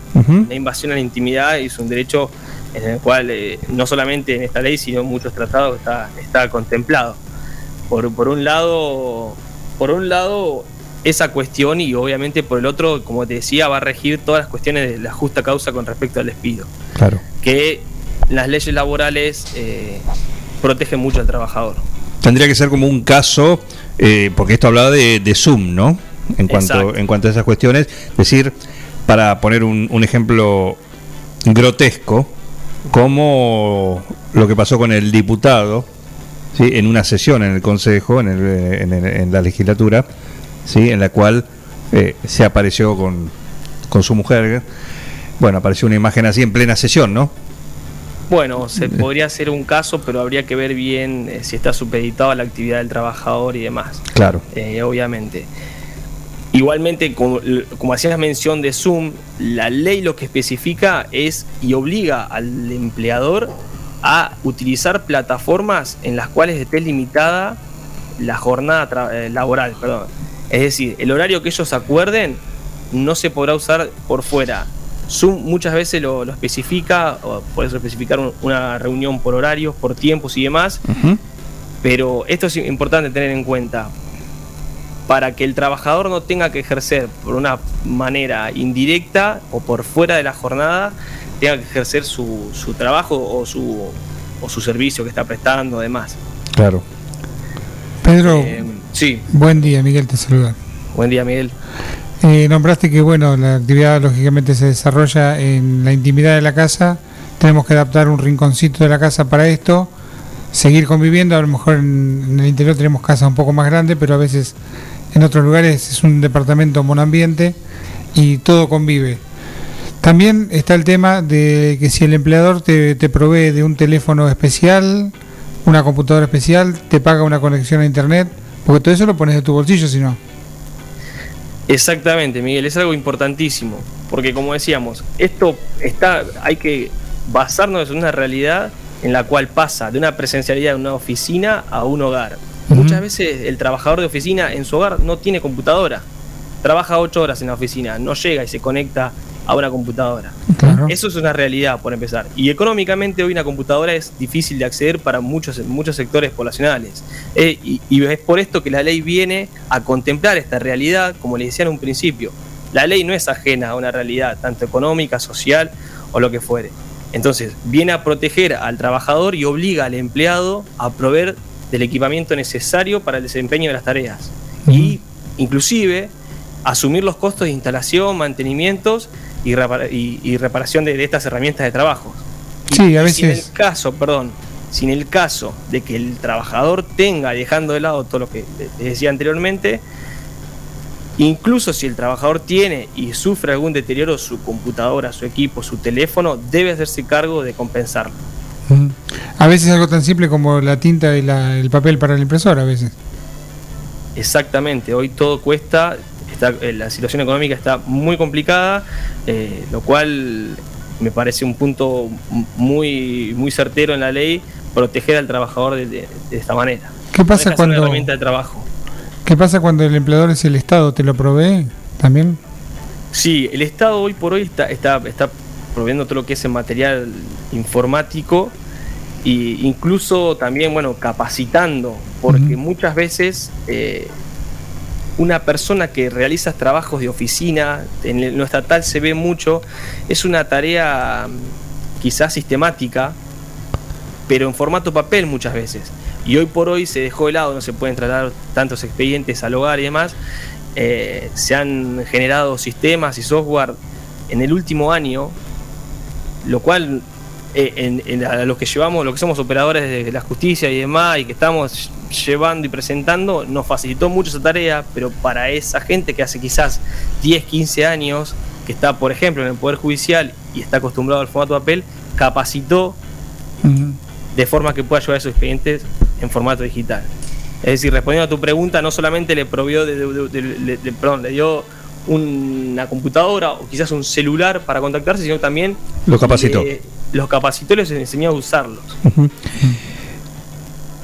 La invasión a la intimidad es un derecho en el cual eh, no solamente en esta ley, sino en muchos tratados está, está contemplado. Por, por un lado, por un lado, esa cuestión y obviamente por el otro, como te decía, va a regir todas las cuestiones de la justa causa con respecto al despido. Claro. Que las leyes laborales eh, protegen mucho al trabajador. Tendría que ser como un caso, eh, porque esto hablaba de, de Zoom, ¿no? En cuanto, Exacto. en cuanto a esas cuestiones. Es decir, para poner un, un ejemplo grotesco, como lo que pasó con el diputado, ¿sí? en una sesión en el Consejo, en, el, en, el- en la legislatura, ¿sí? en la cual eh, se apareció con, con su mujer. Bueno, apareció una imagen así en plena sesión, ¿no? Bueno, se podría hacer un caso, pero habría que ver bien eh, si está supeditado a la actividad del trabajador y demás. Claro. eh, obviamente. Igualmente, como, como hacías mención de Zoom, la ley lo que especifica es y obliga al empleador a utilizar plataformas en las cuales esté limitada la jornada eh, laboral. Perdón. Es decir, el horario que ellos acuerden no se podrá usar por fuera. Zoom muchas veces lo, lo especifica, o puedes especificar un- una reunión por horarios, por tiempos y demás, pero esto es importante tener en cuenta. Para que el trabajador no tenga que ejercer por una manera indirecta o por fuera de la jornada, tenga que ejercer su, su trabajo o su, o su servicio que está prestando, además. Claro. Pedro, Eh, sí, buen día, Miguel te saluda. buen día Miguel. Eh, nombraste que bueno, la actividad lógicamente se desarrolla en la intimidad de la casa. Tenemos que adaptar un rinconcito de la casa para esto. Seguir conviviendo, a lo mejor en, en el interior tenemos casas un poco más grandes, pero a veces en otros lugares es un departamento monoambiente y todo convive. También está el tema de que si el empleador te, te provee de un teléfono especial, una computadora especial, te paga una conexión a internet, porque todo eso lo pones de tu bolsillo, si no. Exactamente, Miguel, es algo importantísimo, porque como decíamos, esto está, hay que basarnos en una realidad en la cual pasa de una presencialidad en una oficina a un hogar. Muchas veces el trabajador de oficina en su hogar no tiene computadora, trabaja ocho horas en la oficina, no llega y se conecta a una computadora. Eso es una realidad, por empezar. Y económicamente hoy una computadora es difícil de acceder para muchos, muchos sectores poblacionales. Eh, y, y es por esto que la ley viene a contemplar esta realidad, como les decía en un principio. La ley no es ajena a una realidad, tanto económica, social o lo que fuere. Entonces, viene a proteger al trabajador y obliga al empleado a proveer del equipamiento necesario para el desempeño de las tareas. Y, inclusive, asumir los costos de instalación, mantenimientos y, repara- y- y reparación de, de estas herramientas de trabajo. Sí, a Y Si en veces. el caso, perdón, si en el caso de que el trabajador tenga, dejando de lado todo lo que les decía anteriormente, incluso si el trabajador tiene y sufre algún deterioro su computadora, su equipo, su teléfono, debe hacerse cargo de compensarlo. A veces algo tan simple como la tinta y la- el papel para la impresora, a veces. Exactamente, hoy todo cuesta, está, eh, la situación económica está muy complicada, eh, lo cual me parece un punto muy, muy certero en la ley, proteger al trabajador de, de- de esta manera. ¿Qué pasa No cuando- Una herramienta de trabajo. ¿Qué pasa cuando el empleador es el Estado? ¿Te lo provee también? Sí, el Estado hoy por hoy está, está, está proveyendo todo lo que es el material informático e incluso también, bueno, capacitando, porque muchas veces eh, una persona que realiza trabajos de oficina, en lo estatal se ve mucho, es una tarea mm, quizás sistemática, pero en formato papel muchas veces. Y hoy por hoy se dejó de lado, no se pueden tratar tantos expedientes al hogar y demás. Eh, se han generado sistemas y software en el último año, lo cual en, en a los que llevamos, los que somos operadores de la justicia y demás, y que estamos llevando y presentando, nos facilitó mucho esa tarea, pero para esa gente que hace quizás 10, 15 años, que está, por ejemplo, en el Poder Judicial y está acostumbrado al formato papel, capacitó de forma que pueda llevar esos expedientes en formato digital. Es decir, respondiendo a tu pregunta, no solamente le provió de, de- de- de- de- perdón, le dio una computadora o quizás un celular para contactarse, sino también Lo capacitó. le- los capacitó y les enseñó a usarlos.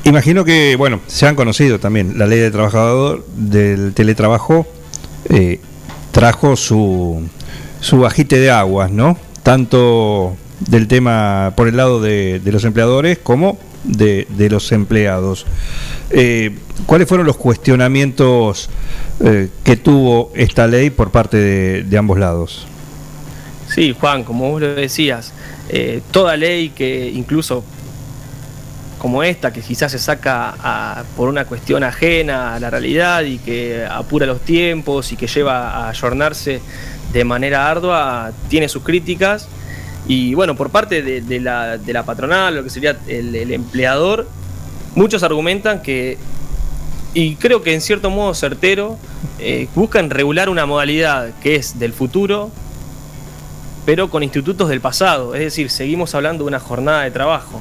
Imagino que, bueno, se han conocido también la ley del trabajador, del teletrabajo, eh, trajo su, su agite de aguas, ¿no? Tanto del tema por el lado de, de los empleadores como de, de los empleados. Eh, ¿Cuáles fueron los cuestionamientos eh, que tuvo esta ley por parte de, de ambos lados? Sí, Juan, como vos lo decías, eh, toda ley que incluso como esta, que quizás se saca a- por una cuestión ajena a la realidad y que apura los tiempos y que lleva a ayornarse de manera ardua, tiene sus críticas. Y bueno, por parte de, la, patronal, lo que sería el, el empleador, muchos argumentan que, y creo que en cierto modo certero, eh, buscan regular una modalidad que es del futuro, pero con institutos del pasado. Es decir, seguimos hablando de una jornada de trabajo.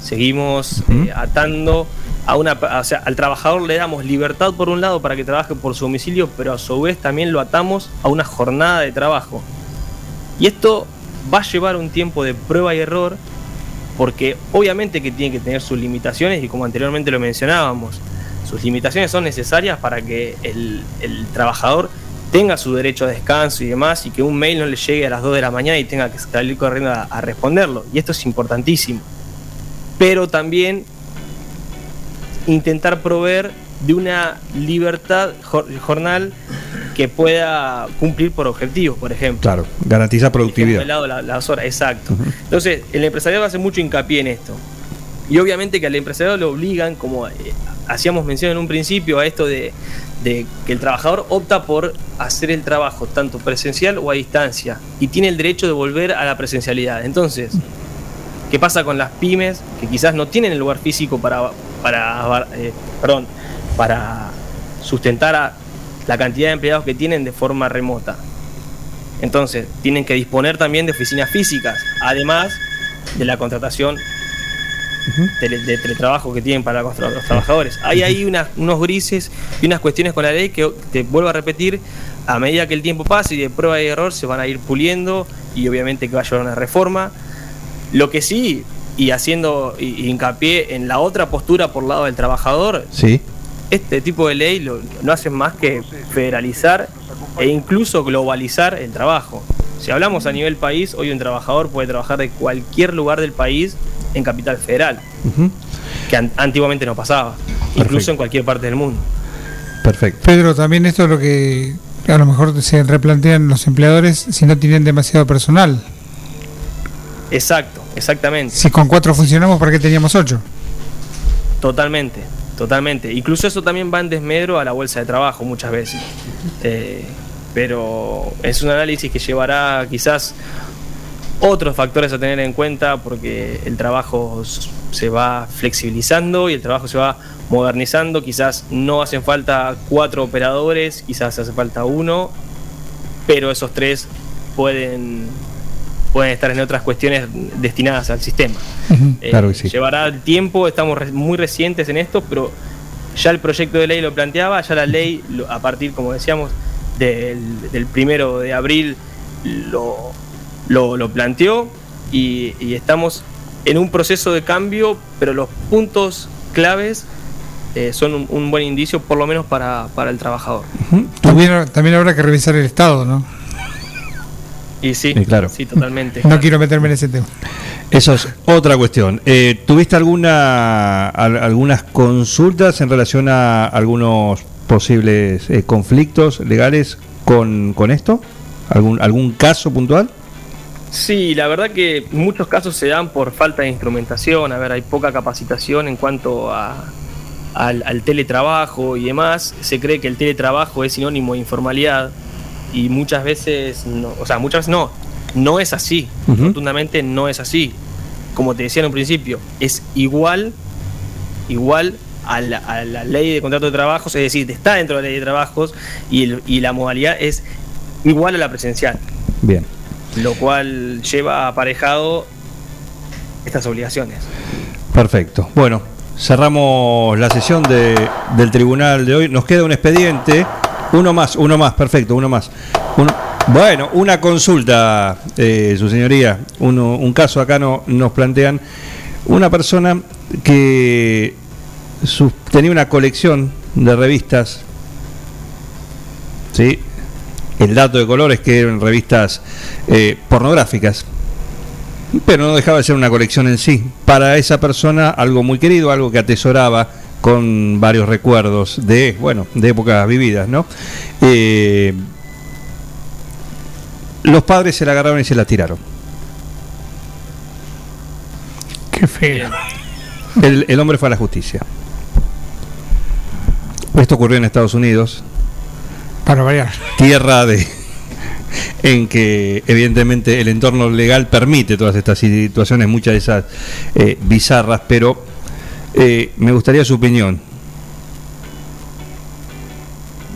Seguimos eh, atando a una, o sea, al trabajador le damos libertad por un lado para que trabaje por su domicilio, pero a su vez también lo atamos a una jornada de trabajo. Y esto va a llevar un tiempo de prueba y error, porque obviamente que tiene que tener sus limitaciones y como anteriormente lo mencionábamos, sus limitaciones son necesarias para que el, el trabajador tenga su derecho a descanso y demás y que un mail no le llegue a las 2 de la mañana y tenga que salir corriendo a, a responderlo. Y esto es importantísimo. Pero también intentar proveer de una libertad jor- jornal que pueda cumplir por objetivos, por ejemplo. Claro, garantiza productividad. de lado la- las horas, exacto. Entonces, el empresariado hace mucho hincapié en esto. Y obviamente que al empresariado lo obligan, como eh, hacíamos mención en un principio, a esto de, de que el trabajador opta por hacer el trabajo tanto presencial o a distancia y tiene el derecho de volver a la presencialidad. Entonces, ¿qué pasa con las pymes que quizás no tienen el lugar físico para, para, eh, perdón, para sustentar a la cantidad de empleados que tienen de forma remota? Entonces, tienen que disponer también de oficinas físicas, además de la contratación tele- de teletrabajo que tienen para los los trabajadores. Hay ahí unas- unos grises y unas cuestiones con la ley que, te vuelvo a repetir, a medida que el tiempo pase y de prueba y error se van a ir puliendo y obviamente que va a llevar una reforma. Lo que sí, y haciendo hincapié en la otra postura por lado del trabajador, Sí. este tipo de ley lo- no hace más que federalizar e incluso globalizar el trabajo. Si hablamos a nivel país, hoy un trabajador puede trabajar de cualquier lugar del país en capital federal, que an- antiguamente no pasaba, incluso en cualquier parte del mundo. Perfecto. Pedro, también esto es lo que a lo mejor se replantean los empleadores si no tienen demasiado personal. Exacto, exactamente. Si con cuatro funcionamos, ¿para qué teníamos ocho? Totalmente, totalmente. Incluso eso también va en desmedro a la bolsa de trabajo muchas veces. Eh, pero es un análisis que llevará quizás otros factores a tener en cuenta porque el trabajo se va flexibilizando y el trabajo se va modernizando. Quizás no hacen falta cuatro operadores, quizás hace falta uno, pero esos tres pueden, pueden estar en otras cuestiones destinadas al sistema. Eh, Claro que sí. Llevará tiempo, estamos muy recientes en esto, pero ya el proyecto de ley lo planteaba, ya la ley, a partir, como decíamos, del, del primero de abril lo, lo, lo planteó y, y estamos en un proceso de cambio, pero los puntos claves eh, son un, un buen indicio, por lo menos para, para el trabajador. También, también habrá que revisar el Estado, ¿no? Y sí, claro. sí, totalmente. No quiero meterme en ese tema. Eso es otra cuestión. Eh, ¿Tuviste alguna al- algunas consultas en relación a algunos posibles eh, conflictos legales con, con esto? ¿Algún, ¿Algún caso puntual? Sí, la verdad que muchos casos se dan por falta de instrumentación, a ver, hay poca capacitación en cuanto a, al, al teletrabajo y demás. Se cree que el teletrabajo es sinónimo de informalidad y muchas veces, no, o sea, muchas veces no, no es así, Ujú. rotundamente no es así. Como te decía en un principio, es igual, igual a la, a la ley de contrato de trabajos, es decir, está dentro de la ley de trabajos y, el- y la modalidad es igual a la presencial Bien. Lo cual lleva aparejado estas obligaciones. Perfecto. Bueno, cerramos la sesión de, del tribunal de hoy. Nos queda un expediente. Uno más, uno más, perfecto, uno más. Bueno, una consulta, eh, su señoría. Uno, un caso acá no, nos plantean. Una persona que tenía una colección de revistas. ¿sí? El dato de color es que eran revistas eh, pornográficas. Pero no dejaba de ser una colección en sí. Para esa persona algo muy querido, algo que atesoraba con varios recuerdos de, bueno, de épocas vividas, ¿no? Eh, los padres se la agarraron y se la tiraron. Qué feo. El, el hombre fue a la justicia. Esto ocurrió en Estados Unidos, Para variar. tierra de en que evidentemente el entorno legal permite todas estas situaciones, muchas de esas eh, bizarras, pero eh, me gustaría su opinión.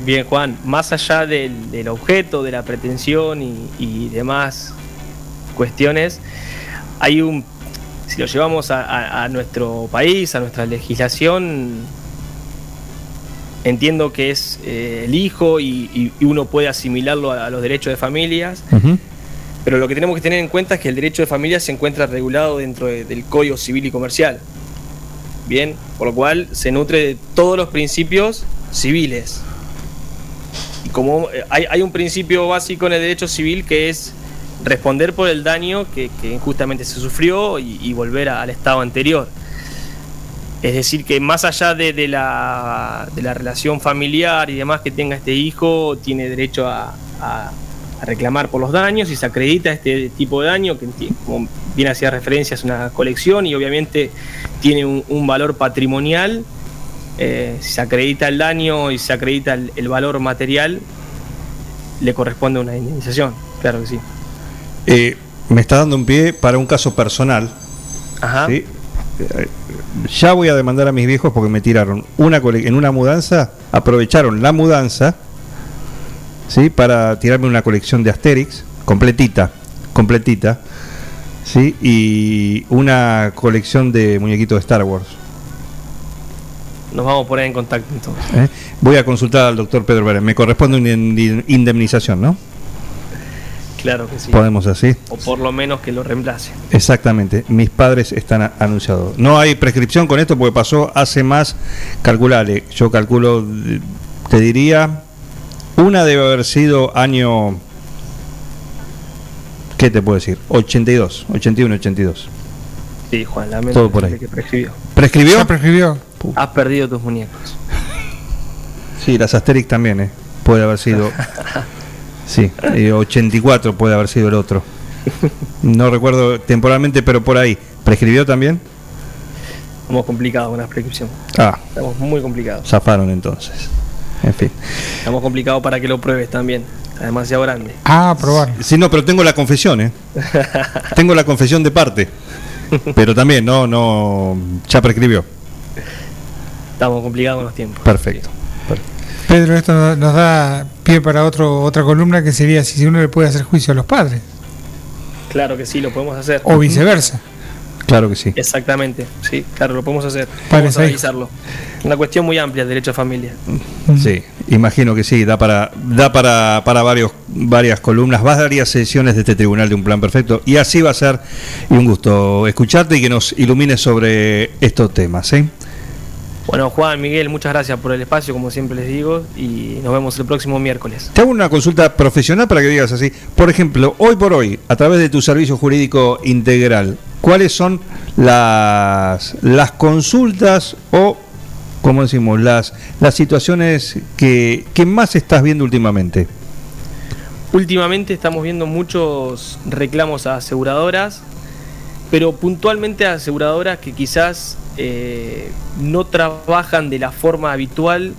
Bien, Juan, más allá del, del objeto, de la pretensión y, y demás cuestiones, hay un, si lo llevamos a, a- a nuestro país, a nuestra legislación, entiendo que es eh, el hijo y, y- y uno puede asimilarlo a, a los derechos de familias, pero lo que tenemos que tener en cuenta es que el derecho de familia se encuentra regulado dentro de- del Código Civil y Comercial. Bien, por lo cual se nutre de todos los principios civiles. Y como eh, hay, hay un principio básico en el derecho civil que es responder por el daño que, que injustamente se sufrió y, y volver a- al estado anterior. Es decir, que más allá de, de la, de la relación familiar y demás que tenga este hijo, tiene derecho a, a- a reclamar por los daños y se acredita este tipo de daño, que como bien hacía referencia es una colección y obviamente tiene un, un valor patrimonial. Eh, si se acredita el daño y se acredita el, el valor material, le corresponde una indemnización, claro que sí. Eh, me está dando un pie para un caso personal. Ajá. ¿sí? Ya voy a demandar a mis viejos porque me tiraron una en una mudanza, aprovecharon la mudanza, ¿sí? Para tirarme una colección de Asterix, completita, completita, ¿sí? Y una colección de muñequitos de Star Wars. Nos vamos a poner en contacto entonces. ¿eh? Voy a consultar al doctor Pedro Pérez. Me corresponde una indemnización, ¿no? Claro que sí. Podemos así. O por lo menos que lo reemplace. Exactamente, mis padres están anunciados. No hay prescripción con esto porque pasó hace más, calculale, yo calculo, te diría, una debe haber sido año, ¿qué te puedo decir? 82, 81, 82. Sí, Juan, lamento Todo por ahí. que prescribió. ¿Prescribió? Ya prescribió. Has perdido tus muñecos. Sí, las Asterix también, ¿eh? Puede haber sido, sí, eh, 84 puede haber sido el otro. No recuerdo temporalmente, pero por ahí. ¿Prescribió también? Estamos complicados con la prescripción. Ah, Estamos muy complicados. zafaron entonces. En fin. Estamos complicados para que lo pruebes también. Está demasiado grande. Ah, probar. Sí, no, pero tengo la confesión, ¿eh? tengo la confesión de parte. Pero también, no, no, ya prescribió. Estamos complicados con los tiempos. Perfecto. Pedro, esto no- nos da pie para otro, otra columna que sería si uno le puede hacer juicio a los padres Claro que sí, lo podemos hacer. o viceversa. Claro que sí. Exactamente, sí, claro, lo podemos hacer. Podemos analizarlo. Una cuestión muy amplia el derecho a familia. Sí, imagino que sí, da para, da para, para varios, varias columnas, varias sesiones de este tribunal de un plan perfecto. Y así va a ser, y un gusto escucharte y que nos ilumines sobre estos temas. ¿eh? Bueno, Juan, Miguel, muchas gracias por el espacio, como siempre les digo, y nos vemos el próximo miércoles. Te hago una consulta profesional para que digas así. Por ejemplo, hoy por hoy, a través de tu servicio jurídico integral, ¿cuáles son las, las consultas o, como decimos, las, las situaciones que, que más estás viendo últimamente? Últimamente estamos viendo muchos reclamos a aseguradoras, pero puntualmente a aseguradoras que quizás eh, no trabajan de la forma habitual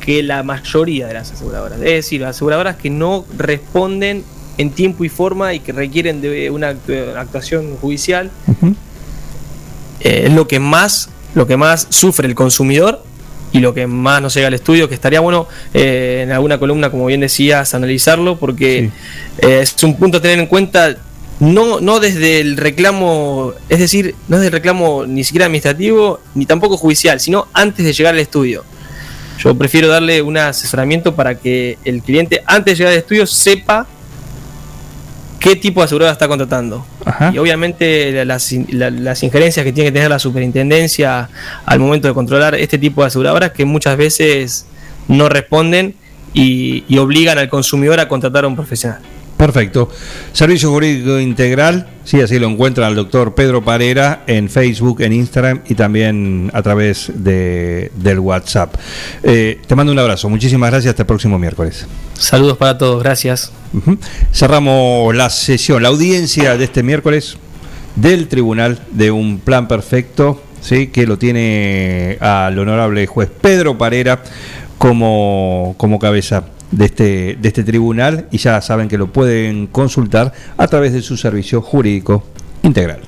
que la mayoría de las aseguradoras. Es decir, aseguradoras que no responden en tiempo y forma y que requieren de una actu- actuación judicial. Eh, es lo que más lo que más sufre el consumidor y lo que más nos llega al estudio que estaría bueno eh, en alguna columna como bien decías analizarlo porque eh, es un punto a tener en cuenta no no desde el reclamo es decir no desde el reclamo ni siquiera administrativo ni tampoco judicial sino antes de llegar al estudio yo prefiero darle un asesoramiento para que el cliente antes de llegar al estudio sepa qué tipo de aseguradora está contratando. Y obviamente la- las, las injerencias que tiene que tener la superintendencia al momento de controlar este tipo de aseguradoras que muchas veces no responden y, y obligan al consumidor a contratar a un profesional. Perfecto. Servicio Jurídico Integral, sí, así lo encuentran al doctor Pedro Parera en Facebook, en Instagram y también a través de, del WhatsApp. Eh, te mando un abrazo, muchísimas gracias, hasta el próximo miércoles. Saludos para todos, gracias. Cerramos la sesión, la audiencia de este miércoles del Tribunal de un Plan Perfecto, ¿sí? que lo tiene al honorable juez Pedro Parera como, como cabeza de este, de este tribunal y ya saben que lo pueden consultar a través de su servicio jurídico integral.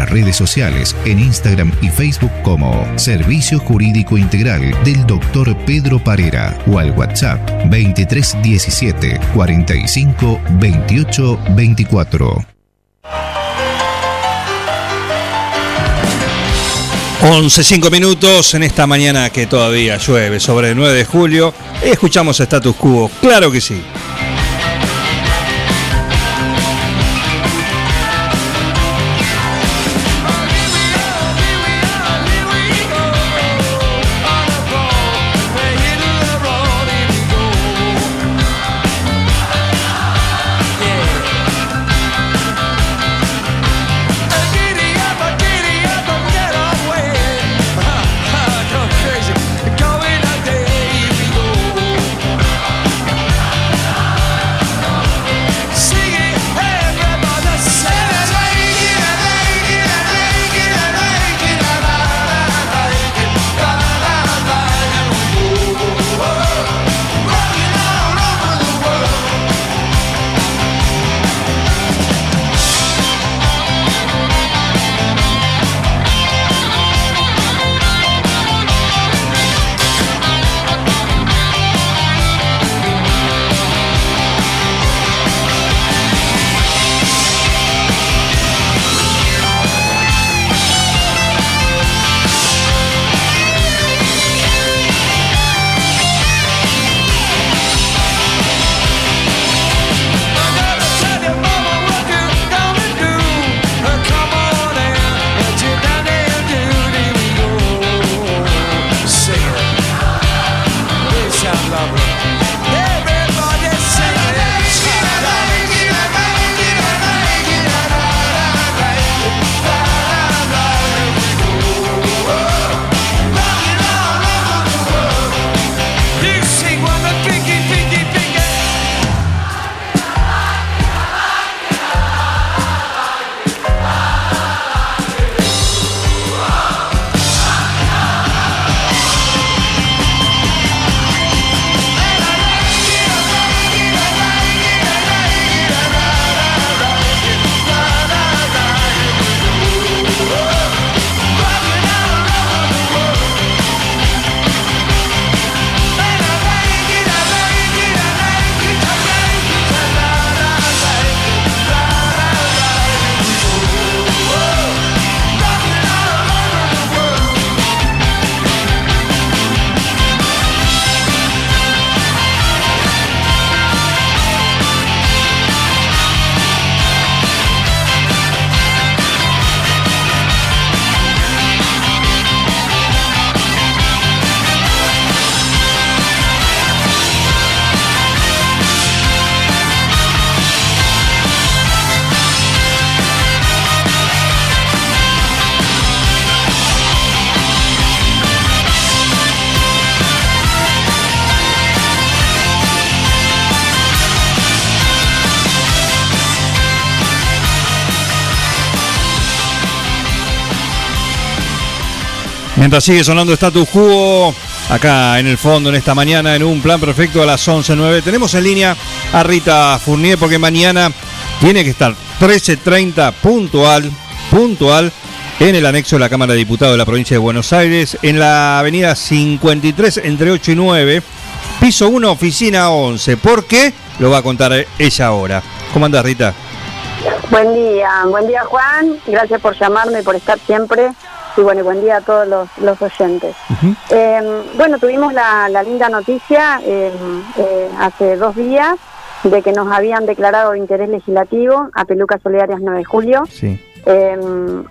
redes sociales en Instagram y Facebook como Servicio Jurídico Integral del Dr. Pedro Parera o al WhatsApp 2317 45 28 24. 11, 5 minutos en esta mañana que todavía llueve sobre el 9 de julio. Escuchamos Status Quo, claro que sí. Sigue sonando Status Quo, acá en el fondo, en esta mañana, en un plan perfecto a las 11.09, tenemos en línea a Rita Fournier porque mañana tiene que estar 13.30 puntual, puntual, en el anexo de la Cámara de Diputados de la provincia de Buenos Aires, en la avenida 53 entre 8 y 9, piso 1, oficina 11. ¿Por qué? Lo va a contar ella ahora. ¿Cómo anda Rita? Buen día, buen día Juan, gracias por llamarme, por estar siempre y bueno, buen día a todos los, los oyentes. Eh, bueno, tuvimos la, la linda noticia eh, eh, hace dos días de que nos habían declarado interés legislativo a Pelucas Solidarias 9 de julio.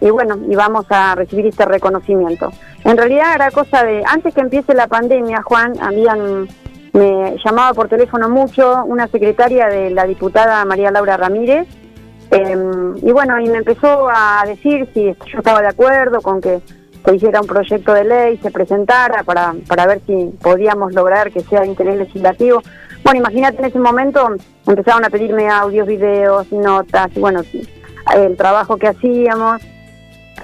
y bueno, y vamos a recibir este reconocimiento. En realidad era cosa de, antes que empiece la pandemia, Juan, habían me llamaba por teléfono mucho una secretaria de la diputada María Laura Ramírez, Em, y bueno, y me empezó a decir si yo estaba de acuerdo con que se hiciera un proyecto de ley, se presentara para, para ver si podíamos lograr que sea de interés legislativo. Bueno, imagínate en ese momento empezaron a pedirme audios, videos, notas, y bueno, el trabajo que hacíamos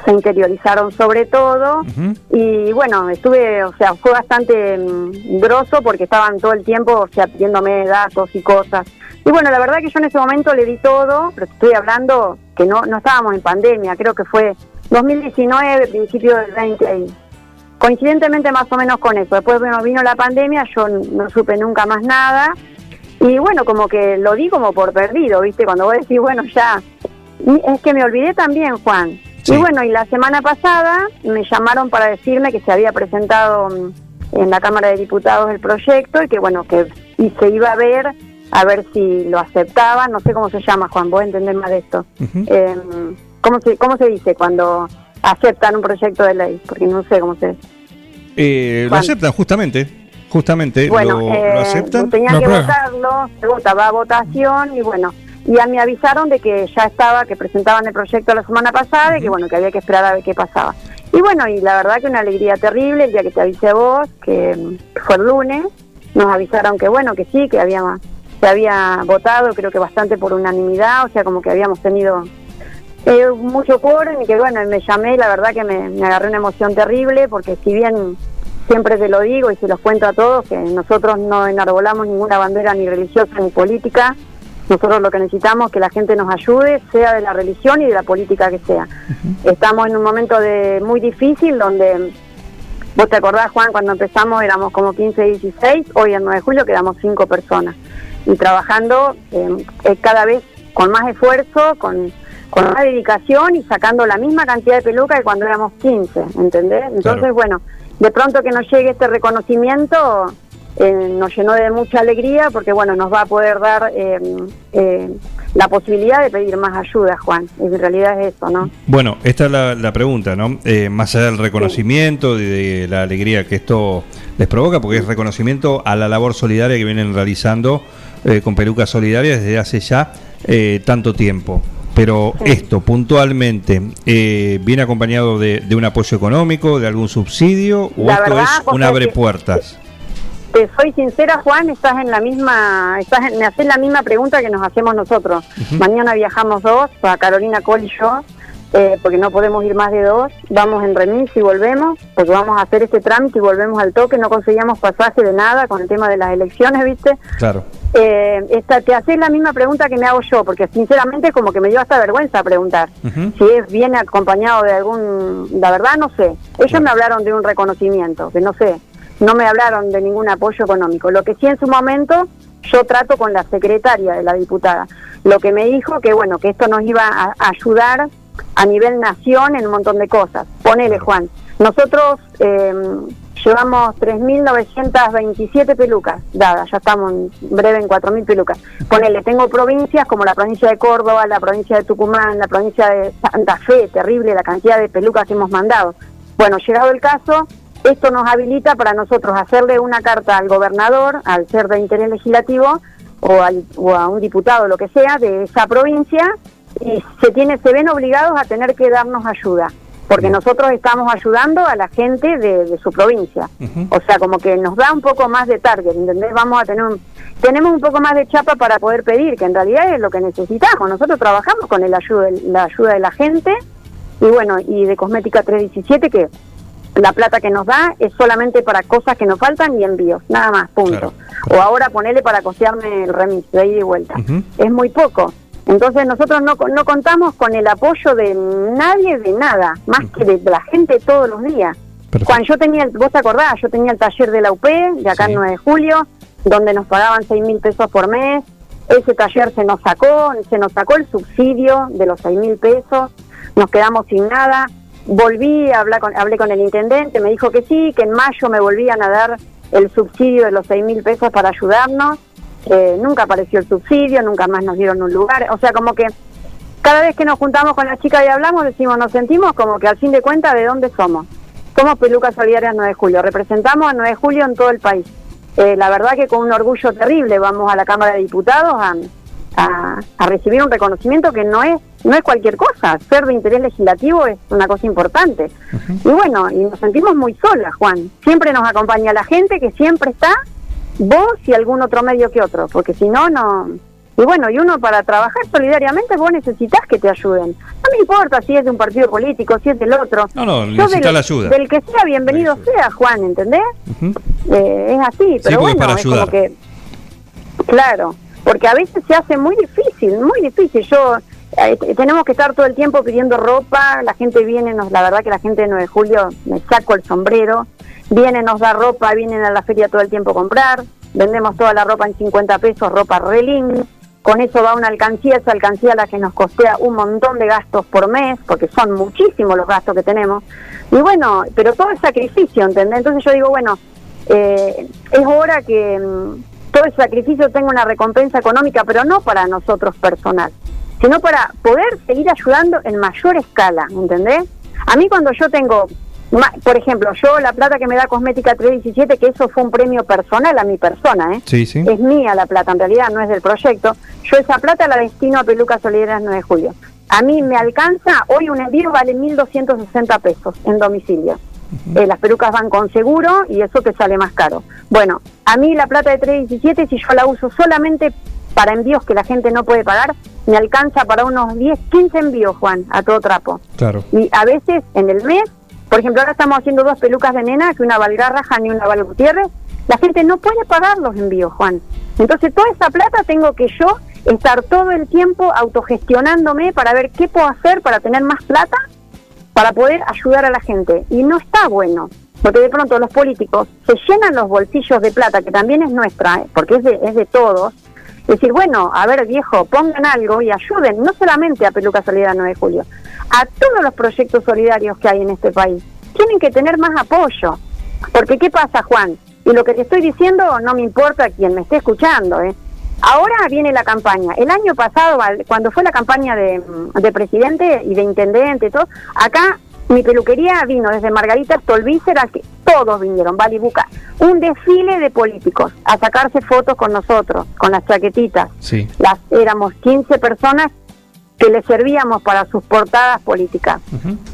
se interiorizaron sobre todo y bueno, estuve, o sea, fue bastante mm, grosso porque estaban todo el tiempo, o sea, pidiéndome datos y cosas. Y bueno, la verdad que yo en ese momento le di todo, pero estoy hablando que no, no estábamos en pandemia, creo que fue 2019, principio del 20 ahí. Coincidentemente más o menos con eso. Después bueno, vino la pandemia, yo no supe nunca más nada. Y bueno, como que lo di como por perdido, ¿viste? Cuando vos decís, bueno, ya. Es que me olvidé también, Juan. Y bueno, y la semana pasada me llamaron para decirme que se había presentado mm, en la Cámara de Diputados el proyecto y que bueno, que y se iba a ver a ver si lo aceptaban, no sé cómo se llama, Juan, vos entender más de esto. Em, ¿cómo, se, ¿Cómo se dice cuando aceptan un proyecto de ley? Porque no sé cómo se... Eh, lo aceptan, justamente. Justamente, bueno, lo, eh, lo aceptan. Tenían que votarlo, se votaba a votación y bueno, ya me avisaron de que ya estaba, que presentaban el proyecto la semana pasada y que bueno, que había que esperar a ver qué pasaba. Y bueno, y la verdad que una alegría terrible el día que te avisé vos, que fue el lunes, nos avisaron que bueno, que sí, que había se había votado, creo que bastante por unanimidad, o sea, como que habíamos tenido eh, mucho quórum y que bueno, me llamé, la verdad que me, me agarré una emoción terrible, porque si bien siempre te lo digo y se los cuento a todos, que nosotros no enarbolamos ninguna bandera ni religiosa ni política, nosotros lo que necesitamos es que la gente nos ayude, sea de la religión y de la política que sea. Estamos en un momento de muy difícil donde, vos te acordás Juan, cuando empezamos éramos como 15, 16, hoy en 9 de julio quedamos 5 personas y trabajando eh, eh, cada vez con más esfuerzo, con, con más dedicación y sacando la misma cantidad de peluca que cuando éramos 15, ¿entendés? Entonces, bueno, de pronto que nos llegue este reconocimiento eh, nos llenó de mucha alegría porque, bueno, nos va a poder dar eh, eh, la posibilidad de pedir más ayuda, Juan. Y en realidad es eso, ¿no? Bueno, esta es la, la pregunta, ¿no? Eh, más allá del reconocimiento, de, de la alegría que esto les provoca, porque es reconocimiento a la labor solidaria que vienen realizando eh, con Pelucas Solidarias desde hace ya eh, tanto tiempo. Pero esto puntualmente eh, viene acompañado de, de un apoyo económico, de algún subsidio, o La esto verdad, es un abre puertas. Te soy sincera, Juan, estás en la misma, estás en- me haces la misma pregunta que nos hacemos nosotros. Mañana viajamos dos, a Carolina Cole y yo, eh, porque no podemos ir más de dos. Vamos en remis y volvemos, porque vamos a hacer este trámite y volvemos al toque. No conseguíamos pasaje de nada con el tema de las elecciones, ¿viste? Claro. Eh, esta, te haces la misma pregunta que me hago yo, porque sinceramente como que me dio hasta vergüenza preguntar. Si es viene acompañado de algún, la verdad no sé. Ellos me hablaron de un reconocimiento, que no sé, no me hablaron de ningún apoyo económico. Lo que sí en su momento yo trato con la secretaria de la diputada, lo que me dijo que bueno, que esto nos iba a, a ayudar a nivel nación en un montón de cosas. Ponele Juan, nosotros eh, llevamos 3.927 pelucas dadas, ya estamos en breve en 4.000 pelucas. Ponele, tengo provincias como la provincia de Córdoba, la provincia de Tucumán, la provincia de Santa Fe, terrible la cantidad de pelucas que hemos mandado. Bueno, llegado el caso, esto nos habilita para nosotros hacerle una carta al gobernador, al ser de interés legislativo, o, al- o a un diputado, lo que sea, de esa provincia, y se, tiene, se ven obligados a tener que darnos ayuda, porque nosotros estamos ayudando a la gente de, de su provincia. O sea, como que nos da un poco más de target, ¿entendés? Vamos a tener un, tenemos un poco más de chapa para poder pedir, que en realidad es lo que necesitamos. Nosotros trabajamos con el ayuda, la ayuda de la gente y bueno, y de Cosmética 317 que la plata que nos da es solamente para cosas que nos faltan y envíos, nada más, punto. O ahora ponerle para costearme el remis de ida y vuelta. Es muy poco. Entonces nosotros no, no contamos con el apoyo de nadie de nada, más que de la gente todos los días. Cuando yo tenía, vos te acordás, yo tenía el taller de la UP, de acá en 9 de julio, donde nos pagaban 6 mil pesos por mes. Ese taller se nos sacó, se nos sacó el subsidio de los 6 mil pesos, nos quedamos sin nada. Volví, a hablar con, hablé con el intendente, me dijo que sí, que en mayo me volvían a dar el subsidio de los 6 mil pesos para ayudarnos. Eh, nunca apareció el subsidio, nunca más nos dieron un lugar. O sea, como que cada vez que nos juntamos con las chicas y hablamos, decimos, nos sentimos como que al fin de cuentas, ¿de dónde somos? Somos Pelucas Solidarias 9 de Julio, representamos a 9 de Julio en todo el país. Eh, la verdad que con un orgullo terrible vamos a la Cámara de Diputados a, a- a recibir un reconocimiento que no es no es cualquier cosa. Ser de interés legislativo es una cosa importante. Y bueno, y nos sentimos muy solas, Juan. Siempre nos acompaña la gente que siempre está, vos y algún otro medio que otro, porque si no, no... Y bueno, y uno para trabajar solidariamente vos necesitas que te ayuden. No me importa si es de un partido político, si es del otro. No, no, Yo necesita del- la ayuda. Del que sea, bienvenido sea, Juan, ¿entendés? Eh, es así, pero es bueno, para es como ayudar. que... Claro, porque a veces se hace muy difícil, muy difícil. Yo eh, tenemos que estar todo el tiempo pidiendo ropa, la gente viene, nos, la verdad que la gente de 9 de julio, me saco el sombrero, viene, nos da ropa, vienen a la feria todo el tiempo a comprar, vendemos toda la ropa en 50 pesos, ropa reling, con eso va una alcancía, esa alcancía la que nos costea un montón de gastos por mes, porque son muchísimos los gastos que tenemos, y bueno, pero todo es sacrificio, ¿entendés? Entonces yo digo, bueno, eh, es hora que mm, todo ese sacrificio tenga una recompensa económica, pero no para nosotros personal, sino para poder seguir ayudando en mayor escala, ¿entendés? A mí cuando yo tengo, por ejemplo, yo la plata que me da Cosmética 317, que eso fue un premio personal a mi persona, ¿eh? Sí, sí. Es mía la plata, en realidad no es del proyecto. Yo esa plata la destino a Pelucas Solidarias 9 de julio. A mí me alcanza, hoy un envío vale 1.260 pesos en domicilio. Eh, las pelucas van con seguro y eso te sale más caro. Bueno, a mí la plata de 317, si yo la uso solamente para envíos que la gente no puede pagar, me alcanza para unos 10, 15 envíos, Juan, a todo trapo. Claro. Y a veces en el mes, por ejemplo, ahora estamos haciendo dos pelucas de nena, que una Valgarraja y una Val Gutiérrez, la gente no puede pagar los envíos, Juan. Entonces toda esa plata tengo que yo estar todo el tiempo autogestionándome para ver qué puedo hacer para tener más plata para poder ayudar a la gente. Y no está bueno, porque de pronto los políticos se llenan los bolsillos de plata, que también es nuestra, ¿eh? porque es de, es de todos. Decir, bueno, a ver viejo, pongan algo y ayuden, no solamente a Peluca Solidaria 9 de Julio, a todos los proyectos solidarios que hay en este país. Tienen que tener más apoyo. Porque ¿qué pasa, Juan? Y lo que te estoy diciendo no me importa quien me esté escuchando, ¿eh? Ahora viene la campaña. El año pasado, cuando fue la campaña de, presidente y de intendente todo, acá mi peluquería vino desde Margarita hasta que todos vinieron, Balibuca, un desfile de políticos a sacarse fotos con nosotros, con las chaquetitas. Sí. Las, éramos 15 personas que le servíamos para sus portadas políticas.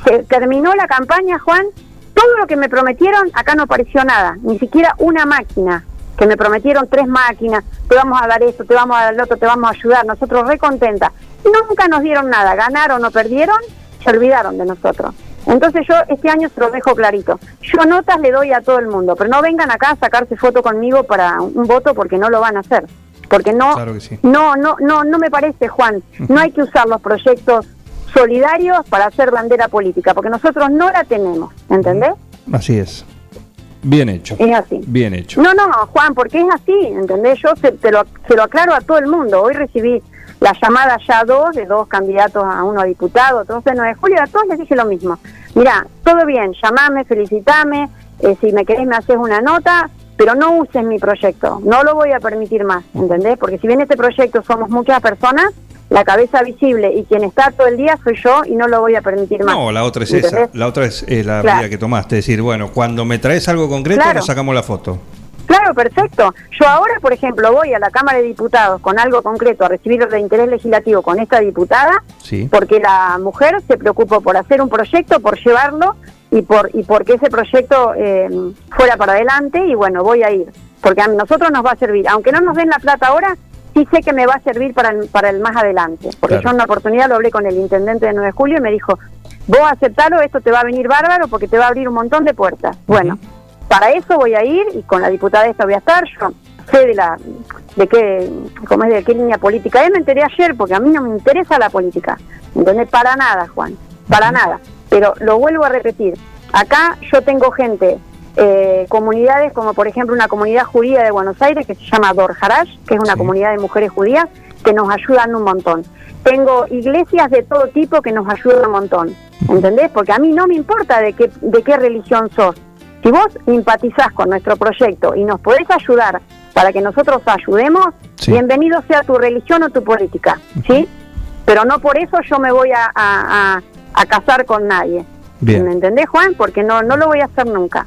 Se terminó la campaña, Juan, todo lo que me prometieron, acá no apareció nada, ni siquiera una máquina que me prometieron tres máquinas, te vamos a dar esto, te vamos a dar lo otro, te vamos a ayudar, nosotros re contentas. Nunca nos dieron nada, ganaron o perdieron, se olvidaron de nosotros. Entonces yo este año se lo dejo clarito. Yo notas le doy a todo el mundo, pero no vengan acá a sacarse foto conmigo para un voto porque no lo van a hacer. Porque no, no, no, no, no me parece, Juan. No hay que usar los proyectos solidarios para hacer bandera política, porque nosotros no la tenemos, ¿entendés? Así es. Bien hecho. Es así. Bien hecho. No, no, Juan, porque es así, ¿entendés? Yo se, te lo, se lo aclaro a todo el mundo. Hoy recibí la llamada ya dos, de dos candidatos a uno a diputado, entonces 9 de julio, a todos les dije lo mismo. Mira, todo bien, llamame, felicitame, eh, si me querés me haces una nota, pero no uses mi proyecto, no lo voy a permitir más, ¿entendés? Porque si bien este proyecto somos muchas personas, la cabeza visible y quien está todo el día soy yo y no lo voy a permitir más. No, la otra es esa, la otra es, la vía que tomaste, es decir, bueno, cuando me traes algo concreto nos sacamos la foto. Claro, perfecto. Yo ahora, por ejemplo, voy a la Cámara de Diputados con algo concreto a recibir de interés legislativo con esta diputada, porque la mujer se preocupó por hacer un proyecto, por llevarlo y por y porque ese proyecto eh, fuera para adelante y bueno, voy a ir, porque a nosotros nos va a servir, aunque no nos den la plata ahora, sí sé que me va a servir para el, para el más adelante, porque yo en una oportunidad lo hablé con el intendente de 9 de julio y me dijo, vos aceptalo, esto te va a venir bárbaro porque te va a abrir un montón de puertas. Bueno, para eso voy a ir y con la diputada esta voy a estar, yo sé de la de qué cómo es de qué línea política es, me enteré ayer porque a mí no me interesa la política, ¿entendés? Para nada, Juan, para nada. Pero lo vuelvo a repetir, acá yo tengo gente eh, comunidades como por ejemplo una comunidad judía de Buenos Aires que se llama Dor Harash, que es una comunidad de mujeres judías que nos ayudan un montón. Tengo iglesias de todo tipo que nos ayudan un montón, ¿entendés? Porque a mí no me importa de qué, de qué religión sos. Si vos simpatizás con nuestro proyecto y nos podés ayudar para que nosotros ayudemos, bienvenido sea tu religión o tu política, ¿sí? Pero no por eso yo me voy a, a, casar con nadie. ¿Me entendés, Juan? Porque no, no lo voy a hacer nunca.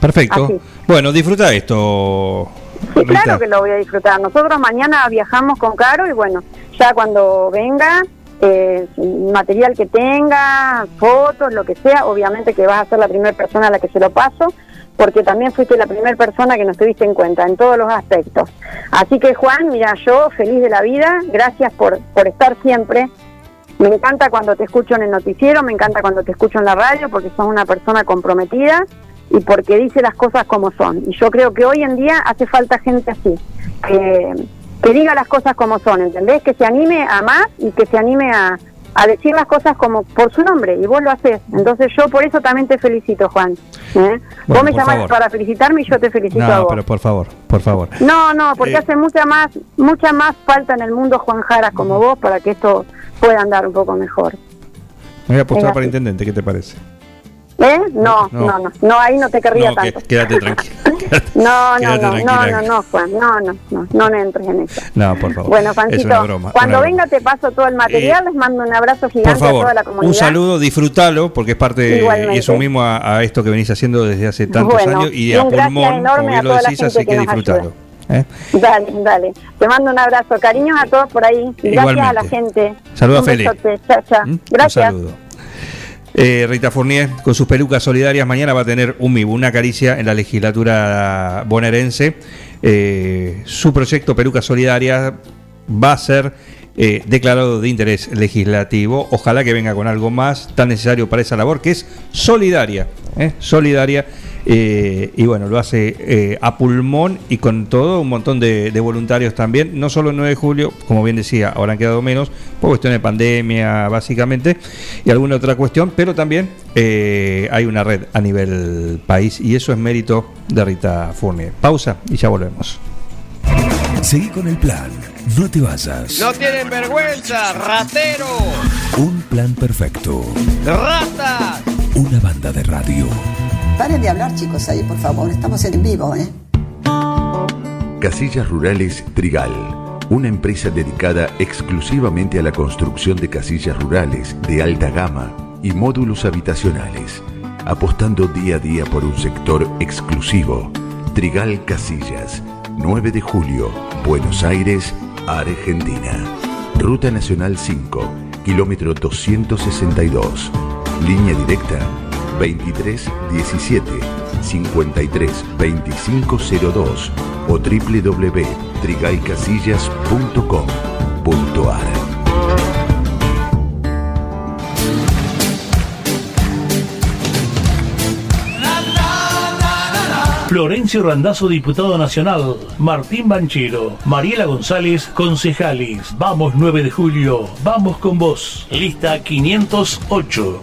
Perfecto. Bueno, disfruta esto. Sí, claro que lo voy a disfrutar. Nosotros mañana viajamos con Caro y bueno, ya cuando venga, eh, material que tenga, fotos, lo que sea, obviamente que vas a ser la primera persona a la que se lo paso, porque también fuiste la primera persona que nos tuviste en cuenta en todos los aspectos. Así que Juan, mira, yo feliz de la vida, gracias por, por estar siempre. Me encanta cuando te escucho en el noticiero, me encanta cuando te escucho en la radio, porque sos una persona comprometida y porque dice las cosas como son. Y yo creo que hoy en día hace falta gente así, que, que diga las cosas como son, ¿entendés? Que se anime a más y que se anime a, a decir las cosas como por su nombre y vos lo haces. Entonces yo por eso también te felicito, Juan. ¿eh? vos me llamás favor. para felicitarme y yo te felicito a No, vos. pero por favor, por favor. No, no, porque Eh. hace mucha más, mucha más falta en el mundo Juan Jaras como vos para que esto pueda andar un poco mejor. Me voy a postular Es para intendente, ¿qué te parece? ¿Eh? No, No. no, no, no, ahí no te querría No, que- tanto. quédate tranquila. No, no, quédate no, no, tranquila. no, no, Juan, no, no, no, no, no entres en eso. No, por favor. Bueno, broma. cuando venga te paso todo el material, les mando un abrazo gigante Por favor, a toda la comunidad. un saludo, disfrutalo, porque es parte Igualmente. y eso mismo a, a esto que venís haciendo desde hace tantos Bueno, años y y a un gracias pulmón, como bien lo decís, así que que nos disfrutalo. ¿eh? Dale, dale. Te mando un abrazo. Cariños a todos por ahí. Gracias Igualmente. a la gente. Saluda a besote. Chao, chao. Un Gracias. saludo. Eh, Rita Fournier, con sus pelucas solidarias, mañana va a tener un MIB, una caricia en la legislatura bonaerense. Eh, su proyecto Pelucas Solidarias va a ser eh, declarado de interés legislativo. Ojalá que venga con algo más tan necesario para esa labor, que es solidaria. ¿eh? Solidaria. Eh, y bueno, lo hace eh, a pulmón y con todo, un montón de, de voluntarios también, no solo el 9 de julio, como bien decía, ahora han quedado menos, por cuestión de pandemia básicamente, y alguna otra cuestión, pero también eh, hay una red a nivel país y eso es mérito de Rita Fournier. Pausa y ya volvemos. Seguí con el plan. No te vayas. No tienen vergüenza, ratero, Un plan perfecto. rata. Una banda de radio. Paren de hablar, chicos, ahí, por favor. Estamos en vivo, ¿eh? Casillas Rurales Trigal, una empresa dedicada exclusivamente a la construcción de casillas rurales de alta gama y módulos habitacionales, apostando día a día por un sector exclusivo. Trigal Casillas, 9 de julio, Buenos Aires, Argentina. Ruta Nacional 5, kilómetro 262. Línea directa 23 17 53 25 02 o www.trigaycasillas.com.ar Florencio Randazzo, diputado nacional. Martín Banchero. Mariela González, concejales. Vamos 9 de julio. Vamos con vos. Lista 508.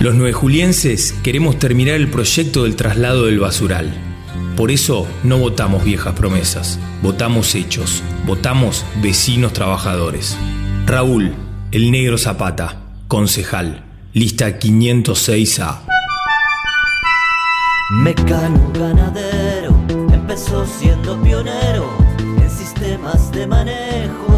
Los nuevejulienses queremos terminar el proyecto del traslado del basural. Por eso no votamos viejas promesas, votamos hechos, votamos vecinos trabajadores. Raúl, el negro Zapata, concejal, lista 506A. Mecano ganadero empezó siendo pionero en sistemas de manejo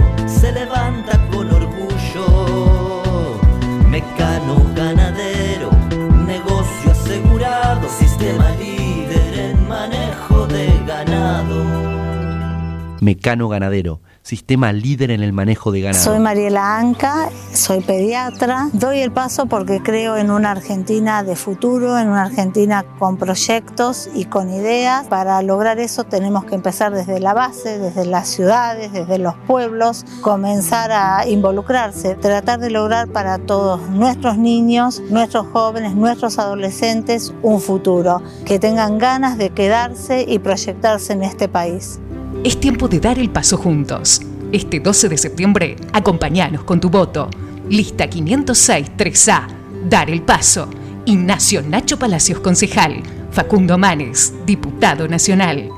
Mecano Ganadero, sistema líder en el manejo de ganado. Soy Mariela Anca, soy pediatra. Doy el paso porque creo en una Argentina de futuro, en una Argentina con proyectos y con ideas. Para lograr eso tenemos que empezar desde la base, desde las ciudades, desde los pueblos, comenzar a involucrarse, tratar de lograr para todos nuestros niños, nuestros jóvenes, nuestros adolescentes un futuro, que tengan ganas de quedarse y proyectarse en este país. Es tiempo de dar el paso juntos. Este 12 de septiembre, acompáñanos con tu voto. Lista 506 3A. Dar el paso. Ignacio Nacho Palacios, concejal. Facundo Manes, diputado nacional.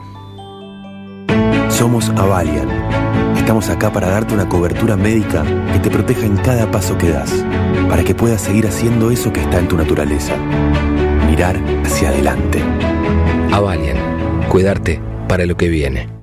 Somos Avalian. Estamos acá para darte una cobertura médica que te proteja en cada paso que das, para que puedas seguir haciendo eso que está en tu naturaleza. Mirar hacia adelante. Avalian. Cuidarte para lo que viene.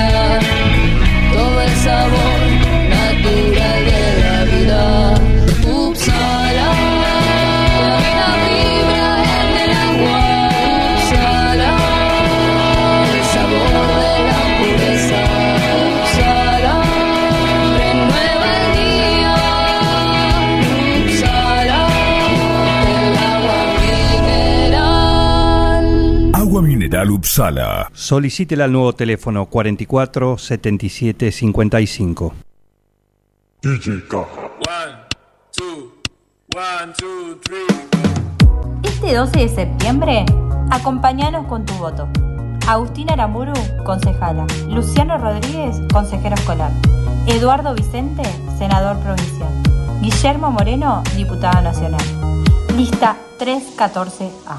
Upsala. Solicítela al nuevo teléfono 44 77 55. Este 12 de septiembre, acompañanos con tu voto. Agustina Aramuru, concejala. Luciano Rodríguez, consejero escolar. Eduardo Vicente, senador provincial. Guillermo Moreno, diputado nacional. Lista 314A.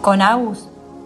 Con Agus,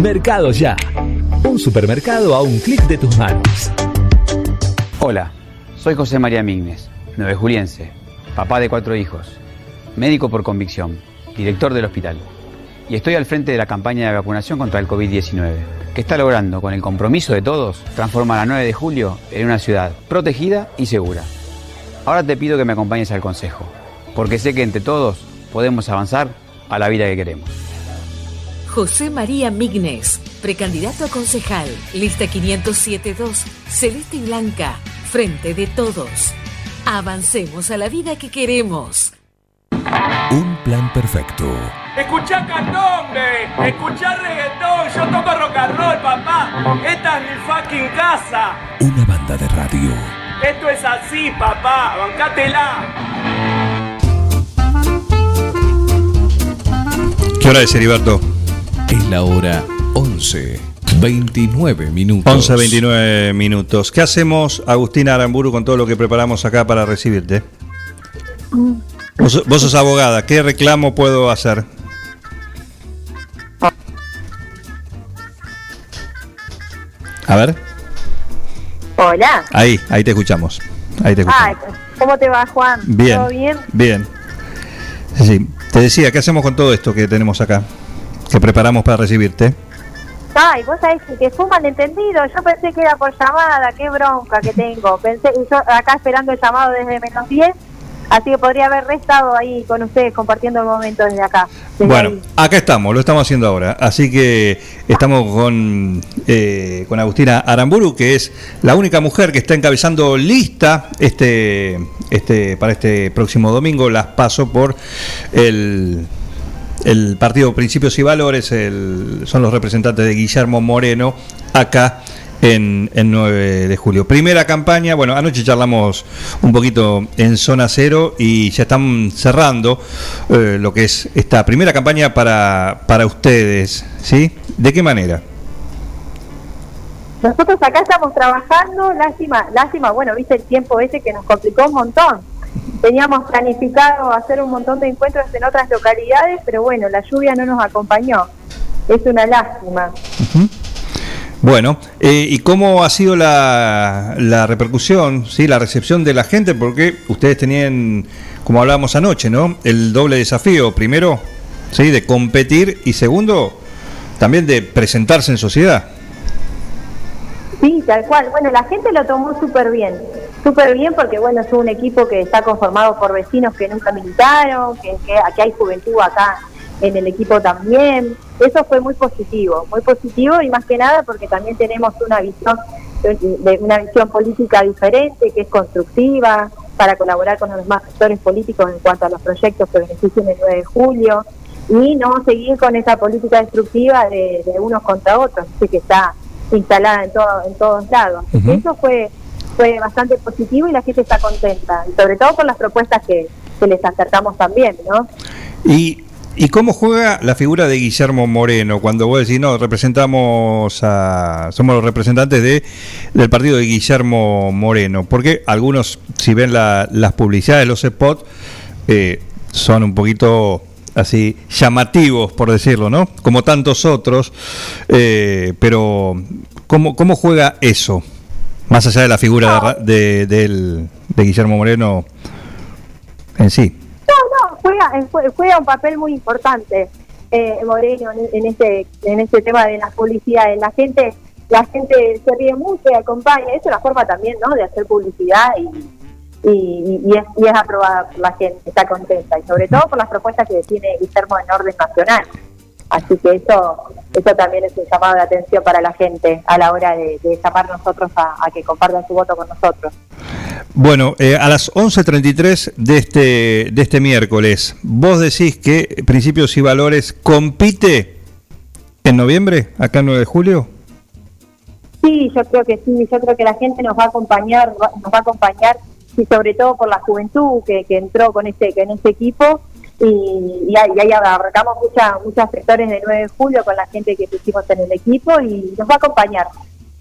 Mercado Ya. Un supermercado a un clic de tus manos. Hola, soy José María Mignes, nueve juliense, papá de cuatro hijos, médico por convicción, director del hospital. Y estoy al frente de la campaña de vacunación contra el COVID-19, que está logrando, con el compromiso de todos, transformar a 9 de julio en una ciudad protegida y segura. Ahora te pido que me acompañes al consejo, porque sé que entre todos podemos avanzar a la vida que queremos. José María Mignes, precandidato a concejal, lista 507-2, celeste y blanca, frente de todos. Avancemos a la vida que queremos. Un plan perfecto. Escuchá candombe, escuchá reggaetón, yo toco rock and roll, papá. Esta es mi fucking casa. Una banda de radio. Esto es así, papá, bancátela. ¿Qué hora es, Heriberto? Es la hora 11, 29 minutos. 11, 29 minutos. ¿Qué hacemos, Agustina Aramburu, con todo lo que preparamos acá para recibirte? Vos, vos sos abogada, ¿qué reclamo puedo hacer? A ver, Hola. ahí, ahí te escuchamos. Ahí te escuchamos. Ay, ¿Cómo te va, Juan? Bien. ¿Todo bien? Bien. Sí, te decía, ¿qué hacemos con todo esto que tenemos acá? Que preparamos para recibirte. Ay, vos sabés que fue un malentendido. Yo pensé que era por llamada. Qué bronca que tengo. Pensé, y yo acá esperando el llamado desde menos 10. Así que podría haber estado ahí con ustedes compartiendo el momento desde acá. bueno, acá estamos, lo estamos haciendo ahora. Así que estamos con, eh, con Agustina Aramburu, que es la única mujer que está encabezando lista este, este, para este próximo domingo. Las paso por el el partido Principios y Valores el, son los representantes de Guillermo Moreno acá en, 9 de julio. Primera campaña, bueno, anoche charlamos un poquito en zona cero y ya están cerrando eh, lo que es esta primera campaña para, para ustedes, ¿sí? ¿De qué manera? Nosotros acá estamos trabajando, lástima, lástima, bueno, viste el tiempo ese que nos complicó un montón. Teníamos planificado hacer un montón de encuentros en otras localidades, pero bueno, la lluvia no nos acompañó. Es una lástima. Bueno, eh, ¿y cómo ha sido la, la repercusión, sí, la recepción de la gente? Porque ustedes tenían, como hablábamos anoche, ¿no? El doble desafío, primero, sí, de competir y segundo, también de presentarse en sociedad. Sí, tal cual. Bueno, la gente lo tomó súper bien, súper bien porque, bueno, es un equipo que está conformado por vecinos que nunca militaron, que, que aquí hay juventud acá en el equipo también. Eso fue muy positivo, muy positivo y más que nada porque también tenemos una visión de una visión política diferente, que es constructiva, para colaborar con los demás sectores políticos en cuanto a los proyectos que beneficien el 9 de julio y no seguir con esa política destructiva de, unos contra otros, que está instalada en, todo, en todos lados. Eso fue fue bastante positivo y la gente está contenta, y sobre todo por las propuestas que, que les acercamos también, ¿no? Y ¿Y cómo juega la figura de Guillermo Moreno cuando vos decís, no, representamos a, somos los representantes de, del partido de Guillermo Moreno? Porque algunos, si ven las publicidades, los spots, eh, son un poquito así llamativos, por decirlo, ¿no? Como tantos otros, eh, pero ¿cómo, ¿cómo juega eso? Más allá de la figura de, de Guillermo Moreno en sí juega, juega un papel muy importante eh, Moreno en, este en este tema de las publicidades. La gente la gente se ríe mucho y acompaña. Es una forma también ¿no? de hacer publicidad y, y, es, y es aprobada por la gente, está contenta. Y sobre todo por las propuestas que tiene Guillermo en orden nacional. Así que eso, eso también es un llamado de atención para la gente a la hora de, de llamar nosotros a, que compartan su voto con nosotros. Bueno, eh, a las 11.33 de este, de este miércoles, ¿vos decís que Principios y Valores compite en noviembre, acá en 9 de julio? Sí, yo creo que sí, yo creo que la gente nos va a acompañar, nos va a acompañar y sobre todo por la juventud que, que entró con este, con este equipo y, ahí, abarcamos mucha, muchos sectores de 9 de julio con la gente que pusimos en el equipo y nos va a acompañar.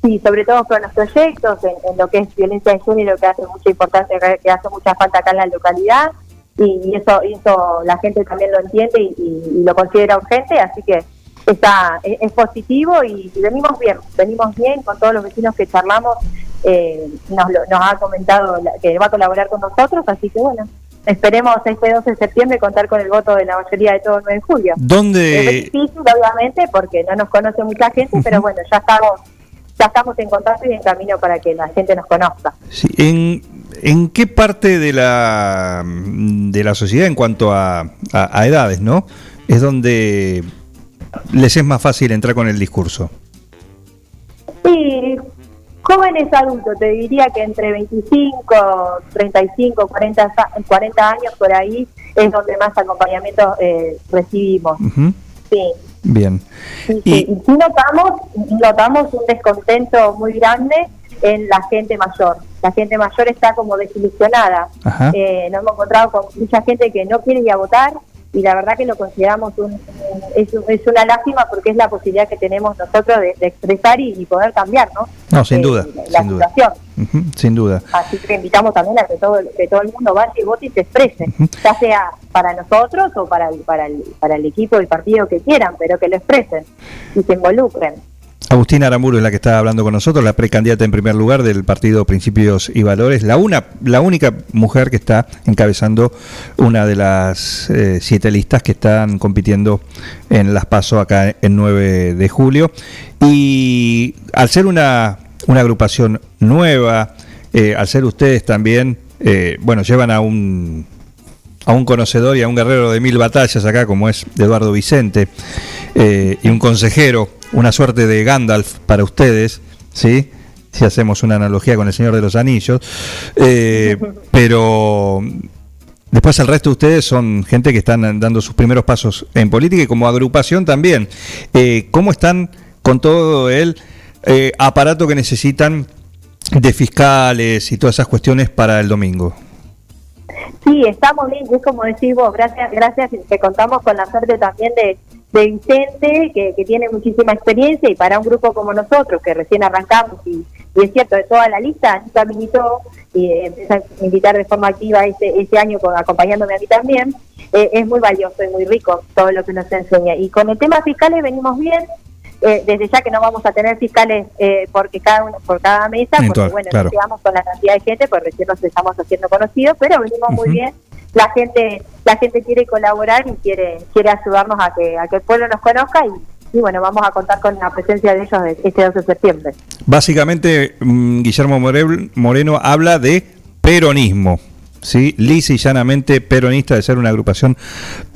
Sí, sobre todo con los proyectos, en, lo que es violencia de género, que hace mucha importancia, que hace mucha falta acá en la localidad, y, eso eso la gente también lo entiende y, lo considera urgente, así que está es, positivo y, venimos bien, venimos bien con todos los vecinos que charlamos, eh, nos, nos ha comentado que va a colaborar con nosotros, así que bueno, esperemos este 12 de septiembre contar con el voto de la mayoría de todo el 9 de julio. ¿Dónde? Es difícil, obviamente, porque no nos conoce mucha gente, pero bueno, ya estamos ya estamos en contacto y en camino para que la gente nos conozca. Sí, ¿en, ¿En qué parte de la, de la sociedad en cuanto a, a edades, no? Es donde les es más fácil entrar con el discurso. Sí, Jóvenes adultos, te diría que entre 25, 35, 40, 40 años por ahí es donde más acompañamiento eh, recibimos. Sí. Bien. y, notamos, notamos un descontento muy grande en la gente mayor. La gente mayor está como desilusionada. Eh, nos hemos encontrado con mucha gente que no quiere ir a votar, y la verdad que lo consideramos un, es, es, una lástima porque es la posibilidad que tenemos nosotros de, expresar y, poder cambiar, ¿no? No, sin eh, duda. La sin situación. Duda. sin duda. Así que invitamos también a que todo, que todo el mundo vaya y vote y se exprese, ya sea para nosotros o para el, para, el, para el equipo del partido que quieran, pero que lo expresen y se involucren. Agustina Aramburu es la que está hablando con nosotros, la precandidata en primer lugar del partido Principios y Valores, la, una, la única mujer que está encabezando una de las eh, siete listas que están compitiendo en las PASO acá en 9 de julio. Y al ser una, una agrupación nueva, eh, al ser ustedes también, eh, bueno, llevan a un a un conocedor y a un guerrero de mil batallas acá, como es Eduardo Vicente, y un consejero, una suerte de Gandalf para ustedes, ¿sí? Si hacemos una analogía con el Señor de los Anillos. Eh, pero después el resto de ustedes son gente que están dando sus primeros pasos en política y como agrupación también. Eh, ¿Cómo están con todo el aparato que necesitan de fiscales y todas esas cuestiones para el domingo? Sí, estamos bien, es como decís vos, gracias, gracias que contamos con la suerte también de, de Vicente, que, que, tiene muchísima experiencia, y para un grupo como nosotros, que recién arrancamos, y, es cierto, de toda la lista, Anita militó y empieza a invitar de forma activa este, este año, acompañándome a mí también, eh, es muy valioso y muy rico todo lo que nos enseña. Y con el tema fiscales venimos bien, eh, desde ya que no vamos a tener fiscales eh, porque cada uno, por cada mesa, porque bueno, claro. con la cantidad de gente, pues recién nos estamos haciendo conocidos, pero venimos muy bien. La gente, la gente quiere colaborar y quiere, quiere ayudarnos a que, a que el pueblo nos conozca y, bueno, vamos a contar con la presencia de ellos este 12 de septiembre. Básicamente, mm, Guillermo Moreno habla de peronismo. ¿sí? lisa y llanamente peronista, de ser una agrupación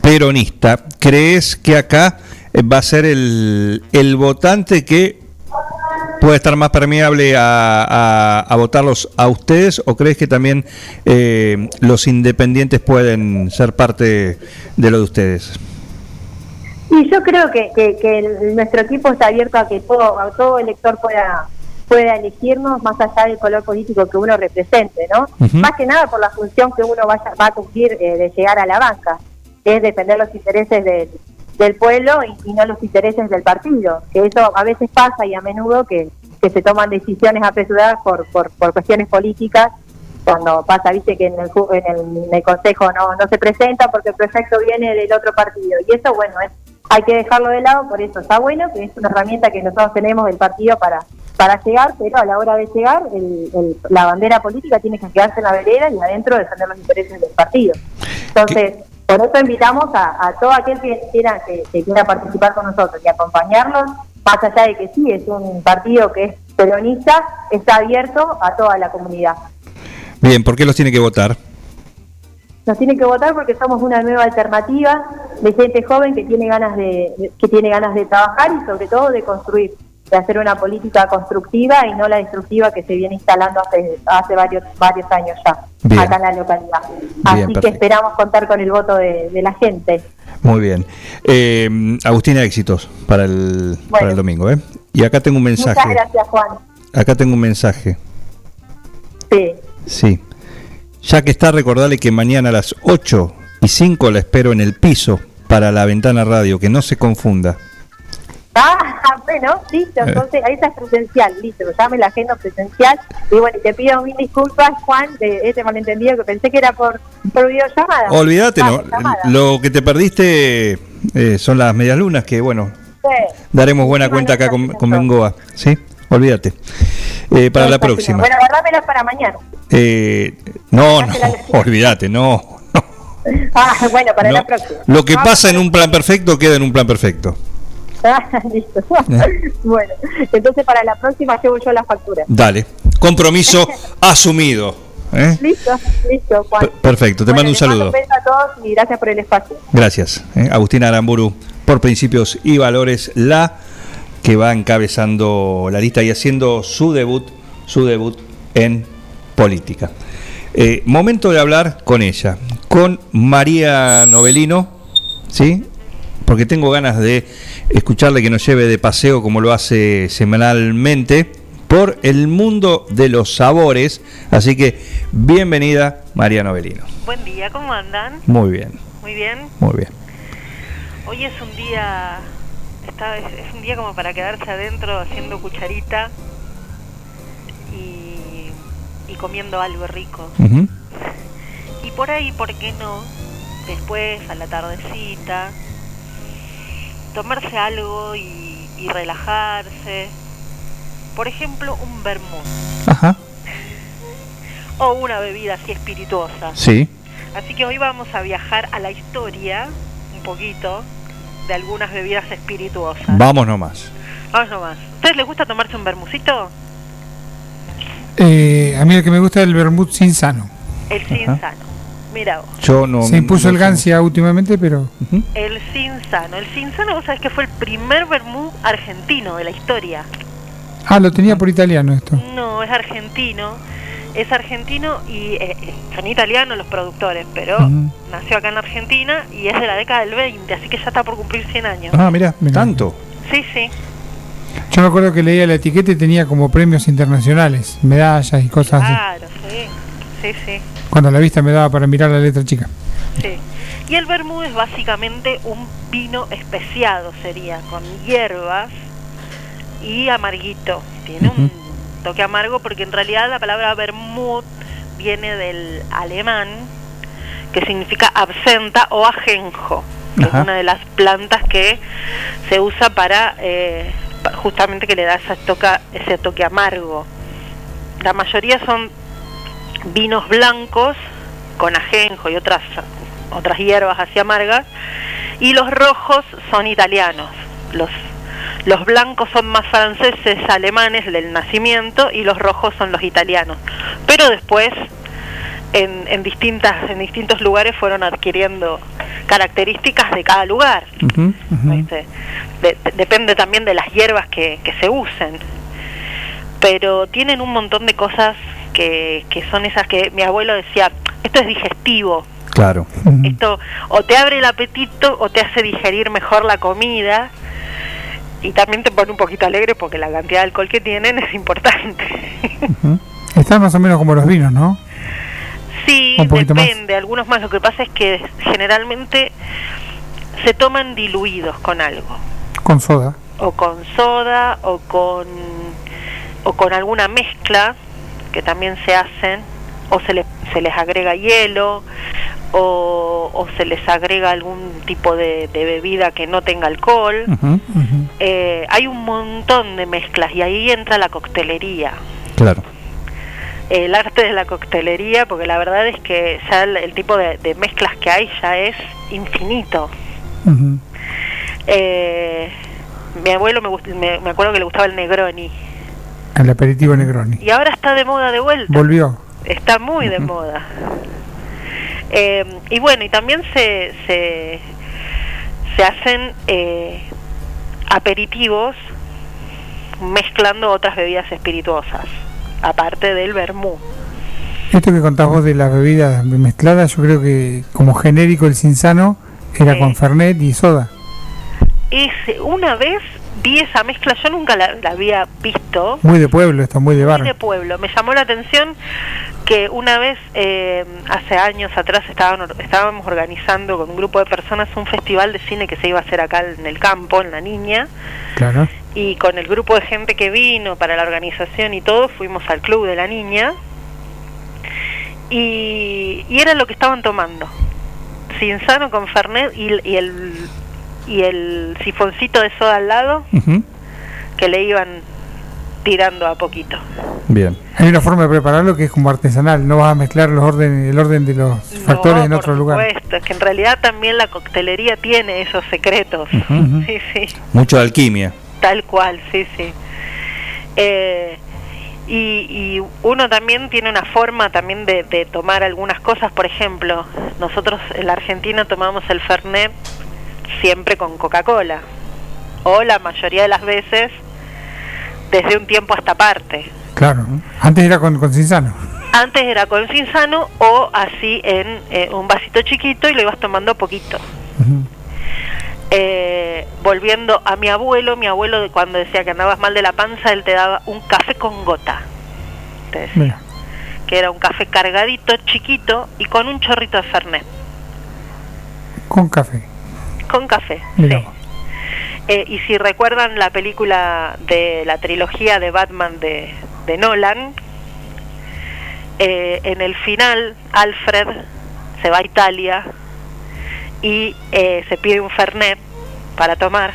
peronista. ¿Crees que acá eh, va a ser el, el votante que puede estar más permeable a, a, votarlos a ustedes o crees que también eh, los independientes pueden ser parte de lo de ustedes? Sí, yo creo que, que, nuestro equipo está abierto a que todo, a todo elector pueda pueda elegirnos más allá del color político que uno represente, ¿no? Más que nada por la función que uno vaya, va a cumplir eh, de llegar a la banca, que es defender los intereses del, del pueblo y, no los intereses del partido. Que eso a veces pasa y a menudo que, que se toman decisiones apresuradas por, por, por cuestiones políticas cuando pasa, viste, que en el, en el, consejo no, no se presenta porque el proyecto viene del otro partido. Y eso, bueno, es, hay que dejarlo de lado, por eso está bueno, que es una herramienta que nosotros tenemos del partido para, para llegar, pero a la hora de llegar, el, la bandera política tiene que quedarse en la vereda y adentro defender los intereses del partido. Entonces, por eso invitamos a, todo aquel que quiera, que, quiera participar con nosotros y acompañarnos, más allá de que sí, es un partido que es peronista, está abierto a toda la comunidad. Bien, ¿por qué los tiene que votar? Nos tiene que votar porque somos una nueva alternativa de gente joven que tiene ganas de que tiene ganas de trabajar y sobre todo de construir de hacer una política constructiva y no la destructiva que se viene instalando hace, hace varios, varios años ya acá en la localidad. Así que esperamos contar con el voto de, la gente. Muy bien. Eh, Agustina, éxitos para el, para el domingo. ¿eh? Y acá tengo un mensaje. Muchas gracias, Juan. Acá tengo un mensaje. Sí. Sí. Ya que está, recordarle que mañana a las 8 y 5 la espero en el piso para la ventana radio, que no se confunda. Ah, bueno, listo, eh. entonces ahí está presencial, listo, llame la agenda presencial. Y bueno, te pido mil disculpas, Juan, de este malentendido que pensé que era por, por videollamada. Olvídate, no, lo que te perdiste eh, son las medias lunas, que bueno, daremos buena cuenta acá con, con Bengoa, ¿sí? Olvídate. Eh, para la próxima. Bueno, guardámelas para mañana. no, no, olvídate, no. Ah, bueno, para la próxima. Lo que pasa en un plan perfecto queda en un plan perfecto. listo. bueno, entonces para la próxima llevo yo la factura. Dale, compromiso asumido. ¿eh? Listo, listo, Juan. perfecto, te mando un saludo. Un a todos y gracias por el espacio. Gracias. ¿eh? Agustina Aramburu, por Principios y Valores, la que va encabezando la lista y haciendo su debut, su debut en política. Eh, momento de hablar con ella, con María Novelino, ¿sí? porque tengo ganas de escucharle que nos lleve de paseo como lo hace semanalmente por el mundo de los sabores. Así que bienvenida María Novelino. Buen día, ¿cómo andan? Muy bien. Muy bien. Muy bien. Hoy es un día, está, es, un día como para quedarse adentro haciendo cucharita y, y comiendo algo rico. Y por ahí, ¿por qué no? Después, a la tardecita, tomarse algo y, relajarse. Por ejemplo, un vermut. Ajá. O una bebida así espirituosa. Sí. Así que hoy vamos a viajar a la historia, un poquito, de algunas bebidas espirituosas. Vamos nomás. Vamos nomás. ¿Ustedes les gusta tomarse un vermucito? Eh, a mí el que me gusta es el vermut sin sano. El sin sano. Mira vos. Yo no. Se impuso no el. Gancia últimamente, pero El Cinzano. El Cinzano, vos sabés que fue el primer vermú argentino de la historia. ah, lo tenía por italiano esto. No, es argentino. Es argentino y eh, son italianos los productores, pero nació acá en Argentina y es de la década del 20, así que ya está por cumplir 100 años. Ah, mira, tanto. Sí, sí. Yo me acuerdo que leía la etiqueta y tenía como premios internacionales, medallas y cosas así. Claro, sí. Sí, sí. Cuando la vista me daba para mirar la letra chica. Sí. Y el vermú es básicamente un vino especiado, sería, con hierbas y amarguito. Tiene un toque amargo porque en realidad la palabra vermut viene del alemán, que significa absenta o ajenjo, que Ajá. es una de las plantas que se usa para eh, justamente que le da esa toca, ese toque amargo. La mayoría son vinos blancos con ajenjo y otras otras hierbas así amargas y los rojos son italianos. Los los blancos son más franceses alemanes del nacimiento y los rojos son los italianos. Pero después en, en distintas en distintos lugares fueron adquiriendo características de cada lugar. De- de- depende también de las hierbas que, que se usen. Pero tienen un montón de cosas que, que son esas que mi abuelo decía esto es digestivo Claro. esto o te abre el apetito o te hace digerir mejor la comida y también te pone un poquito alegre porque la cantidad de alcohol que tienen es importante. Están más o menos como los vinos, ¿no? Sí, más. depende, algunos más. Lo que pasa es que generalmente se toman diluidos con algo, Con soda. o con soda o con o con alguna mezcla que también se hacen o se les se les agrega hielo o, o se les agrega algún tipo de, de bebida que no tenga alcohol. Eh, hay un montón de mezclas y ahí entra la coctelería. Claro. El arte de la coctelería, porque la verdad es que ya el, el tipo de, de mezclas que hay ya es infinito. Eh, mi abuelo me, me, me acuerdo que le gustaba el Negroni El aperitivo Negroni. y ahora está de moda de vuelta. Volvió. Está muy de moda. Eh, y bueno, y también se, se, se hacen eh, aperitivos mezclando otras bebidas espirituosas, aparte del vermú. Esto que contás vos de las bebidas mezcladas, yo creo que como genérico el Cinzano era con Fernet y soda. Es, una vez vi esa mezcla, yo nunca la, la había visto, Muy de pueblo esto, muy de muy bar. de pueblo. Me llamó la atención que una vez, eh, hace años atrás, estaban, estábamos organizando con un grupo de personas un festival de cine que se iba a hacer acá en el campo, en La Niña, Claro. y con el grupo de gente que vino para la organización y todo, fuimos al club de La Niña, y, y era lo que estaban tomando. Cinzano con Fernet y, y el y el sifoncito de soda al lado que le iban tirando a poquito. Bien. Hay una forma de prepararlo que es como artesanal, no vas a mezclar los orden, el orden de los factores en por otro lugar. supuesto, es que en realidad también la coctelería tiene esos secretos. Sí, sí, Mucho de alquimia. tal cual, sí, sí. Eh, y, y uno también tiene una forma también de, de tomar algunas cosas, por ejemplo, nosotros en la Argentina tomamos el Fernet siempre con Coca-Cola, o la mayoría de las veces desde un tiempo hasta parte. Claro. Antes era con, con Cinzano. Antes era con Cinzano o así en eh, un vasito chiquito y lo ibas tomando poquito. Eh, volviendo a mi abuelo, mi abuelo cuando decía que andabas mal de la panza, él te daba un café con gota. Te decía, Mira. que era un café cargadito, chiquito y con un chorrito de Fernet. Con café. Con café. Mira. Eh, y si recuerdan la película de la trilogía de Batman de, de Nolan, eh, en el final Alfred se va a Italia y eh, se pide un Fernet para tomar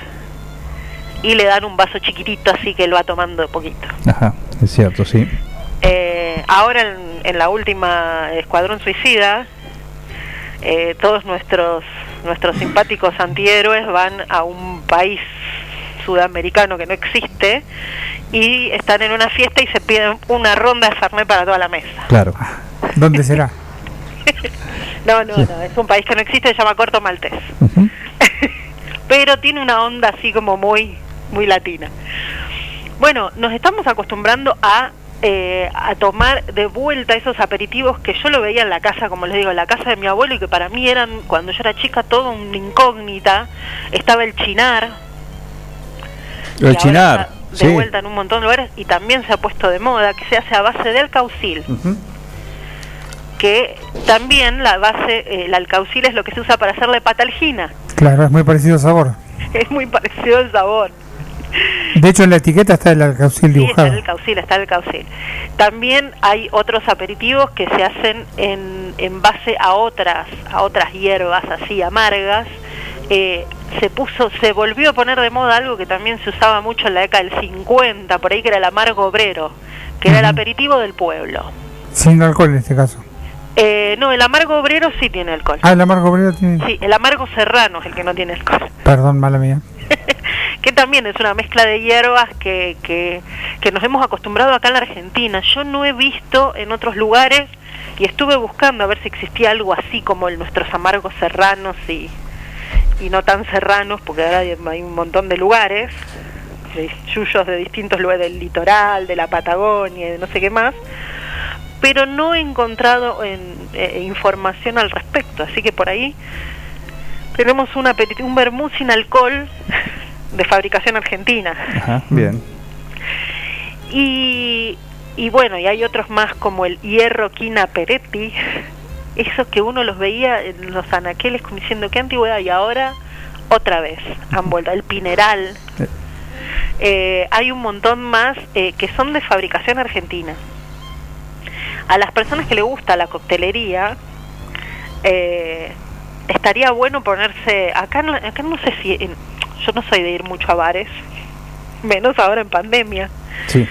y le dan un vaso chiquitito así que él va tomando poquito. Ajá, es cierto, sí. Eh, ahora en, en la última Escuadrón Suicida, eh, todos nuestros nuestros simpáticos antihéroes van a un país sudamericano que no existe y están en una fiesta y se piden una ronda de Fernet para toda la mesa. Claro. ¿Dónde será? No, no, no, es un país que no existe, se llama Corto Maltés. Pero tiene una onda así como muy, muy latina. Bueno, nos estamos acostumbrando a, eh, a tomar de vuelta esos aperitivos que yo lo veía en la casa, como les digo, en la casa de mi abuelo y que para mí eran, cuando yo era chica, todo una incógnita. Estaba el chinar. El chinar, De sí. vuelta en un montón de lugares y también se ha puesto de moda, que se hace a base de alcaucil. Que también la base, eh, el alcaucil es lo que se usa para hacerle patalgina. Claro, es muy parecido al sabor. Es muy parecido al sabor. De hecho, en la etiqueta está el alcaucil Sí, está dibujado. el caucil, está el caucil. También hay otros aperitivos que se hacen en, en base a otras, a otras hierbas así amargas. Eh, se puso, se volvió a poner de moda algo que también se usaba mucho en la década del 50, por ahí que era el amargo obrero, que era el aperitivo del pueblo. Sin alcohol en este caso. Eh, no, el amargo obrero sí tiene alcohol. Ah, el amargo obrero tiene. Sí, el amargo serrano es el que no tiene alcohol. Perdón, mala mía. que también es una mezcla de hierbas que, que, nos hemos acostumbrado acá en la Argentina. Yo no he visto en otros lugares y estuve buscando a ver si existía algo así como el, nuestros amargos serranos y, y no tan serranos, porque ahora hay, un montón de lugares, de yuyos de distintos lugares del litoral, de la Patagonia, de no sé qué más, pero no he encontrado en, eh, información al respecto, así que por ahí tenemos un, un vermú sin alcohol de fabricación argentina. Ajá, bien. Y, y bueno, y hay otros más como el hierro quina peretti, esos que uno los veía en los anaqueles como diciendo qué antigüedad y ahora otra vez han vuelto. El pineral. Eh, hay un montón más eh, que son de fabricación argentina. A las personas que le gusta la coctelería, eh, estaría bueno ponerse, acá no, acá no sé si, en- yo no soy de ir mucho a bares, menos ahora en pandemia, Sí.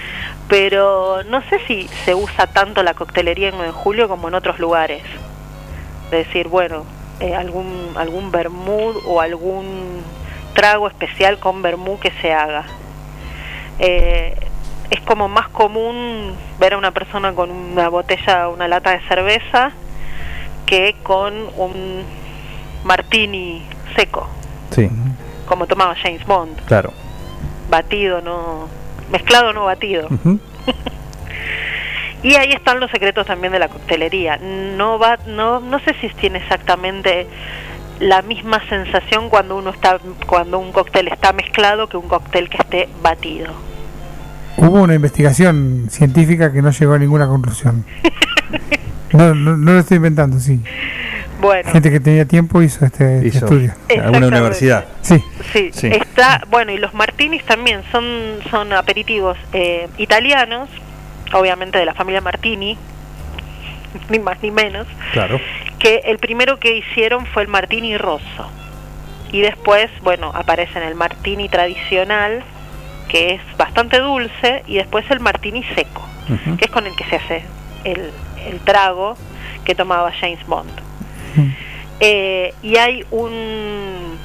pero no sé si se usa tanto la coctelería en 9 de julio como en otros lugares. De decir, bueno, eh, algún, algún vermut o algún trago especial con vermú que se haga. Eh, es como más común ver a una persona con una botella, una lata de cerveza, que con un martini seco, Sí, como tomaba James Bond, claro. batido, no mezclado, no batido. Y ahí están los secretos también de la coctelería. No va, no, no sé si tiene exactamente la misma sensación cuando uno está, cuando un cóctel está mezclado que un cóctel que esté batido. Hubo una investigación científica que no llegó a ninguna conclusión. No, no, no lo estoy inventando, sí. Bueno, Gente que tenía tiempo hizo este, este Hizo estudio. alguna universidad. Sí. sí, Sí. está, bueno, y los martinis también son, son aperitivos eh, italianos, obviamente de la familia Martini, ni más ni menos. Claro. que el primero que hicieron fue el martini rosso y después bueno aparece en el martini tradicional que es bastante dulce y después el martini seco que es con el que se hace el, el trago que tomaba James Bond Eh, y hay un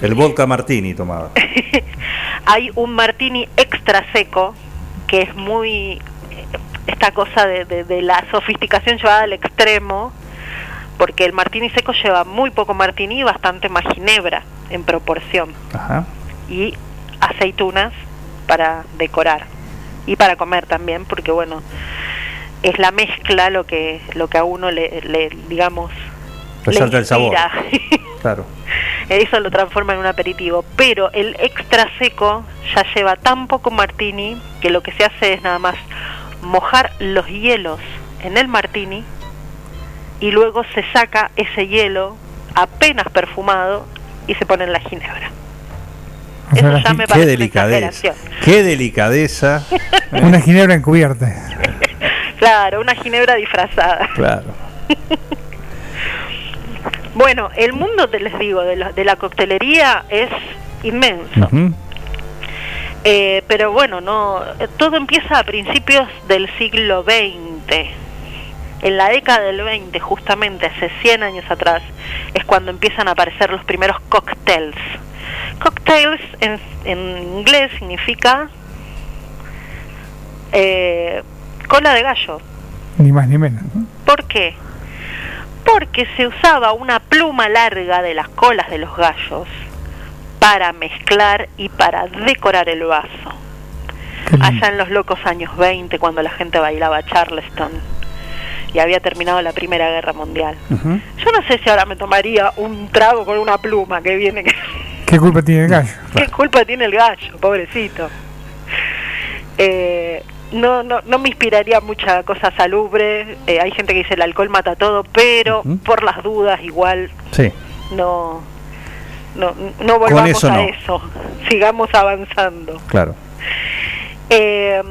El vodka martini tomaba. hay un martini extra seco que es muy esta cosa de, de- de la sofisticación llevada al extremo porque el martini seco lleva muy poco martini y bastante más ginebra en proporción Ajá. y aceitunas para decorar y para comer también porque bueno es la mezcla lo que lo que a uno le, le, digamos Resalta el sabor. Claro. eso lo transforma en un aperitivo pero el extra seco ya lleva tan poco martini que lo que se hace es nada más mojar los hielos en el martini y luego se saca ese hielo apenas perfumado y se pone en la ginebra eso ya me Qué parece una delicadeza. Qué delicadeza. Una ginebra encubierta. Claro, una ginebra disfrazada. Claro. Bueno, el mundo, te les digo, de la, de la coctelería es inmenso. Eh, pero bueno, no, todo empieza a principios del siglo XX. En la década del 20, justamente hace 100 años atrás, es cuando empiezan a aparecer los primeros cocktails. Cocktails en, en inglés significa eh, cola de gallo. Ni más ni menos. ¿Por qué? Porque se usaba una pluma larga de las colas de los gallos para mezclar y para decorar el vaso. Allá en los locos años 20, cuando la gente bailaba Charleston y había terminado la Primera Guerra Mundial. Yo no sé si ahora me tomaría un trago con una pluma que viene. ¿Qué culpa tiene el gallo? ¿Qué culpa tiene el gallo, pobrecito? Eh, no, no, no me inspiraría mucha cosa salubre. Eh, hay gente que dice el alcohol mata todo, pero por las dudas igual Sí. no no, no volvamos eso a no. eso. Sigamos avanzando. Claro. Eh,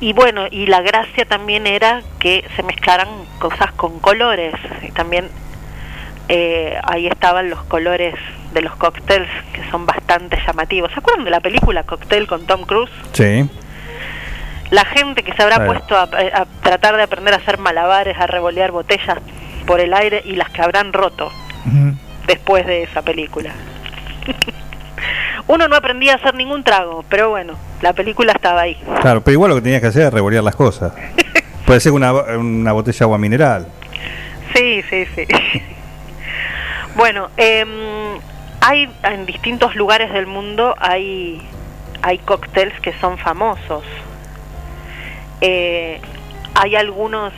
y bueno, y la gracia también era que se mezclaran cosas con colores. Y también eh, ahí estaban los colores de los cócteles que son bastante llamativos. ¿Se acuerdan de la película Cocktail con Tom Cruise? Sí. La gente que se habrá puesto a, a tratar de aprender a hacer malabares, a revolear botellas por el aire y las que habrán roto después de esa película. Uno no aprendía a hacer ningún trago, pero bueno, la película estaba ahí. Claro, pero igual lo que tenías que hacer es revolear las cosas. Puede ser una, una botella de agua mineral. Sí, sí, sí. bueno, em, hay en distintos lugares del mundo hay hay cócteles que son famosos. Eh, hay algunos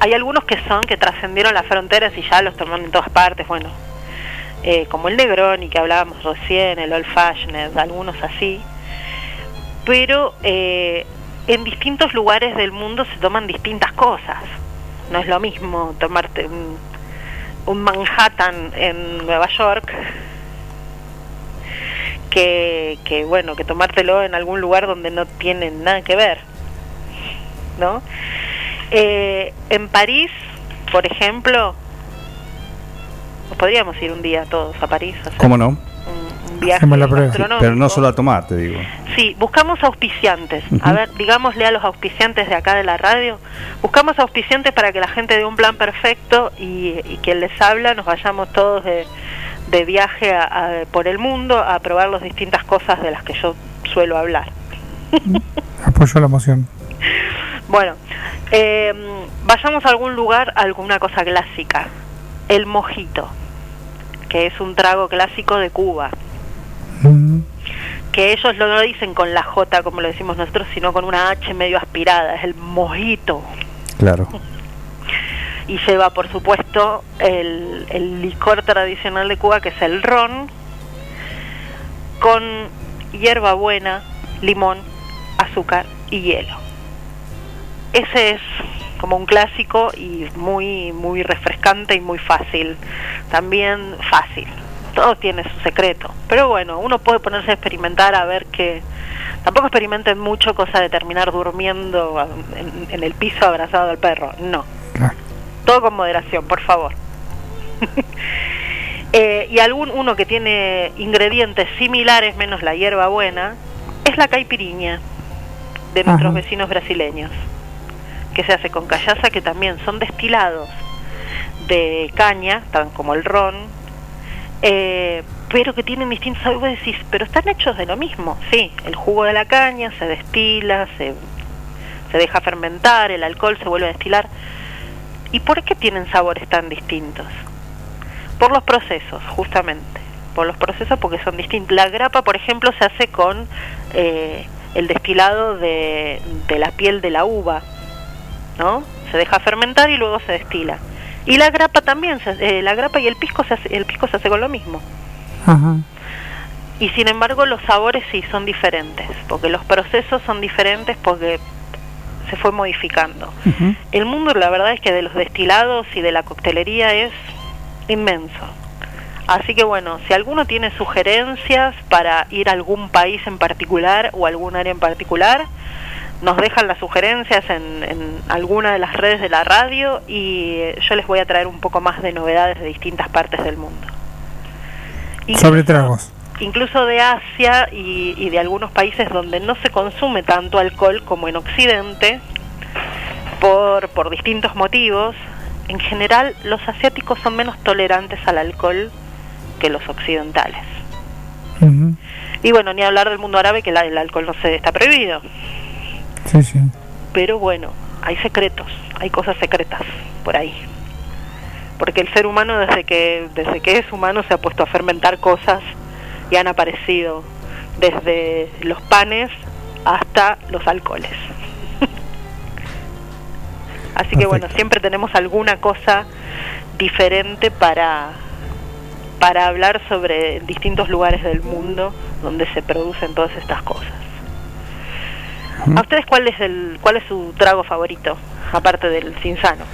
hay algunos que son que trascendieron las fronteras y ya los toman en todas partes. Bueno, eh, como el Negroni que hablábamos recién, el Old Fashioned, algunos así. Pero eh, en distintos lugares del mundo se toman distintas cosas. No es lo mismo tomarte un, un Manhattan en Nueva York que, que, bueno, que tomártelo en algún lugar donde no tiene nada que ver. ¿No? Eh, en París, por ejemplo, podríamos ir un día todos a París a hacer ¿Cómo no? un viaje la. Pero no solo a tomar, te digo. Sí, buscamos auspiciantes. A ver, digámosle a los auspiciantes de acá de la radio, buscamos auspiciantes para que la gente dé un plan perfecto y, y quien les habla nos vayamos todos de, de viaje a- a- por el mundo a probar las distintas cosas de las que yo suelo hablar. Apoyo la moción. Bueno, eh, vayamos a algún lugar, a alguna cosa clásica. El mojito, que es un trago clásico de Cuba. Que ellos no lo dicen con la J como lo decimos nosotros, sino con una H medio aspirada. Es el mojito. Claro. Y lleva, por supuesto, el, el licor tradicional de Cuba, que es el ron, con hierbabuena, limón, azúcar y hielo. Ese es como un clásico y muy muy refrescante y muy fácil. También fácil. Todo tiene su secreto. Pero bueno, uno puede ponerse a experimentar a ver que tampoco experimenten mucho cosa de terminar durmiendo en, en el piso abrazado al perro. No. Todo con moderación, por favor. Eh, y algún uno que tiene ingredientes similares menos la hierba buena es la caipiriña de nuestros Ajá. vecinos brasileños que se hace con callaza que también son destilados de caña tan como el ron eh, pero que tienen distintos sabores pero están hechos de lo mismo sí el jugo de la caña se destila se, se deja fermentar el alcohol se vuelve a destilar ¿y por qué tienen sabores tan distintos? Por los procesos, justamente. Por los procesos porque son distintos. La grapa, por ejemplo, se hace con eh, el destilado de, de la piel de la uva, ¿no? Se deja fermentar y luego se destila. Y la grapa también, se- eh, la grapa y el pisco, se hace, el pisco se hace con lo mismo. Ajá. Y sin embargo los sabores sí son diferentes, porque los procesos son diferentes porque se fue modificando. El mundo, la verdad es que de los destilados y de la coctelería es inmenso. Así que bueno, si alguno tiene sugerencias para ir a algún país en particular o algún área en particular, nos dejan las sugerencias en, en alguna de las redes de la radio y eh, yo les voy a traer un poco más de novedades de distintas partes del mundo. Sobre tragos. Incluso de Asia y, y de algunos países donde no se consume tanto alcohol como en Occidente, por, por distintos motivos, en general los asiáticos son menos tolerantes al alcohol que los occidentales. Y bueno, ni hablar del mundo árabe que la- el alcohol no se está prohibido. Sí, sí. Pero bueno, hay secretos, hay cosas secretas por ahí. porque el ser humano desde que desde que es humano se ha puesto a fermentar cosas y han aparecido desde los panes hasta los alcoholes. Así que bueno, siempre tenemos alguna cosa diferente para para hablar sobre distintos lugares del mundo donde se producen todas estas cosas. ¿A ustedes cuál es el cuál es su trago favorito aparte del cinsano?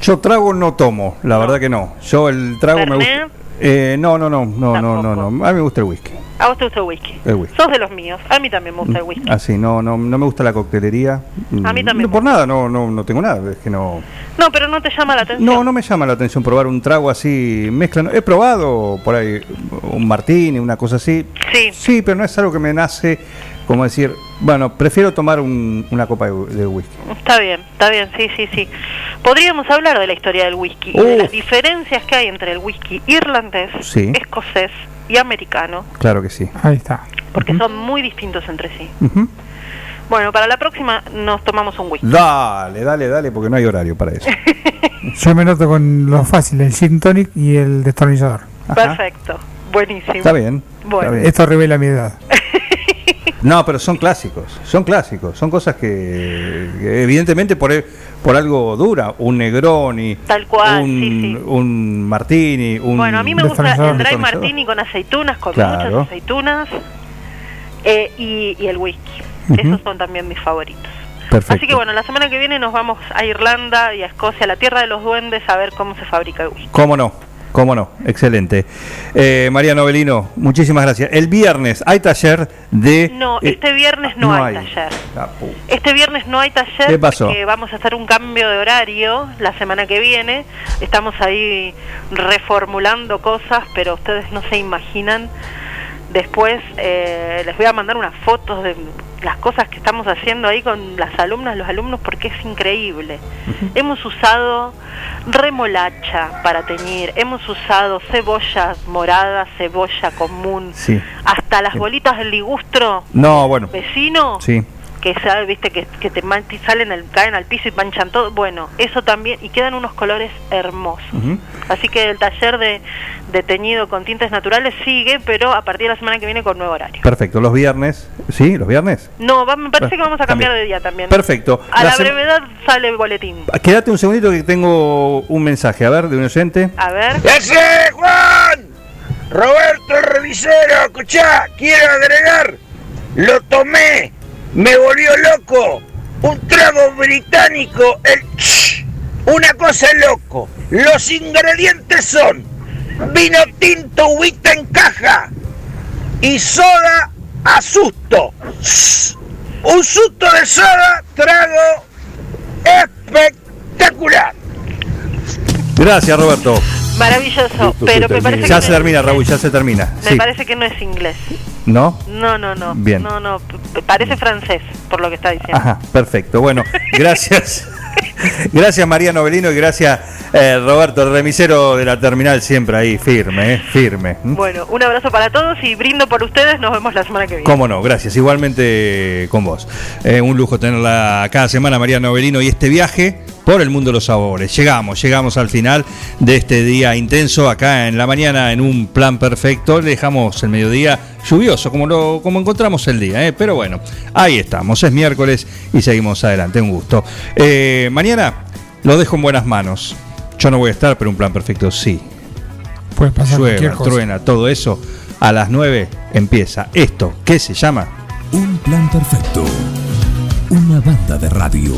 Yo trago no tomo, la verdad que no. Yo el trago me gusta. Eh, no, no, no, no, no, no, no. A mí me gusta el whisky. A vos te gusta el whisky. El whisky. Sos de los míos. A mí también me gusta el whisky. Así, no, no, no me gusta la coctelería. A mí también. No, por nada, no, no, no tengo nada. Es que no. No, pero no te llama la atención. No, no me llama la atención probar un trago así, mezcla. He probado por ahí un martini, una cosa así. Sí. Sí, pero no es algo que me nace, como decir, bueno, prefiero tomar un- una copa de, de whisky. Está bien, está bien, sí, sí, sí. Podríamos hablar de la historia del whisky y Uh. de las diferencias que hay entre el whisky irlandés, Sí. escocés y americano, Claro que sí. Ahí está. porque son muy distintos entre sí. Ujú. Bueno, para la próxima nos tomamos un whisky. Dale, dale, dale, porque no hay horario para eso. Yo me noto con lo fácil, el gin tonic y el destornillador. Perfecto, buenísimo. Está bien. Bueno. está bien. Esto revela mi edad. No, pero son clásicos, son clásicos, son cosas que, que evidentemente por, por algo dura, un Negroni, Tal cual, un, sí, sí. un Martini, un Bueno, a mí me gusta el dry martini con aceitunas, con Claro. muchas aceitunas eh, y, y el whisky. Esos son también mis favoritos. Perfecto. Así que bueno, la semana que viene nos vamos a Irlanda y a Escocia, a la tierra de los duendes, a ver cómo se fabrica el whisky. ¿Cómo no? ¿Cómo no? Excelente. Eh, María Novelino, muchísimas gracias. El viernes hay taller de... No, eh, este viernes no, hay, taller. Ah, Este viernes no hay taller ¿Qué pasó? porque vamos a hacer un cambio de horario la semana que viene. Estamos ahí reformulando cosas, pero ustedes no se imaginan. Después eh, les voy a mandar unas fotos de las cosas que estamos haciendo ahí con las alumnas, los alumnos, porque es increíble. Hemos usado remolacha para teñir, hemos usado cebolla morada, cebolla común, Sí. hasta las bolitas del ligustro No, bueno. vecino Sí. Que sabe, viste que, que te man- salen al- caen al piso y manchan todo bueno eso también y quedan unos colores hermosos así que el taller de, de teñido con tintes naturales sigue pero a partir de la semana que viene con nuevo horario Perfecto, los viernes. ¿Sí? ¿Los viernes? no va- me parece que vamos a cambiar También. de día también Perfecto. a La brevedad sale el boletín Quédate un segundito que tengo un mensaje, a ver, de un oyente. a ver ¡Ese Juan! Roberto revisero, escuchá, quiero agregar, lo tomé, me volvió loco, un trago británico, el ch, una cosa loco, los ingredientes son vino tinto, huita en caja y soda a susto. Un susto de soda, trago espectacular. Gracias, Roberto. Maravilloso pero me parece Ya que se no- termina, Raúl, ya se termina. me Sí. parece que no es inglés ¿No? no no no Bien. no no parece francés por lo que está diciendo Ajá, perfecto. Bueno, gracias. gracias María Novelino y gracias eh, Roberto, el remisero de la terminal, siempre ahí, firme, eh, firme. Bueno, un abrazo para todos y brindo por ustedes. Nos vemos la semana que viene. Cómo no, gracias. Igualmente con vos. Eh, un lujo tenerla cada semana, María Novelino, y este viaje por el mundo de los sabores. Llegamos, llegamos al final de este día intenso acá en la mañana en un plan perfecto. Le dejamos el mediodía lluvioso, como lo como encontramos el día, ¿eh? pero bueno, ahí estamos. Es miércoles y seguimos adelante. Un gusto. Eh, mañana lo dejo en buenas manos. Yo no voy a estar, pero un plan perfecto sí. Puede pasar cualquier Llueva, cosa. truena, todo eso. A las 9 empieza esto. ¿Qué se llama? Un plan perfecto. Una banda de radio.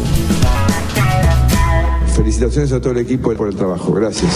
Felicitaciones a todo el equipo por el trabajo. Gracias.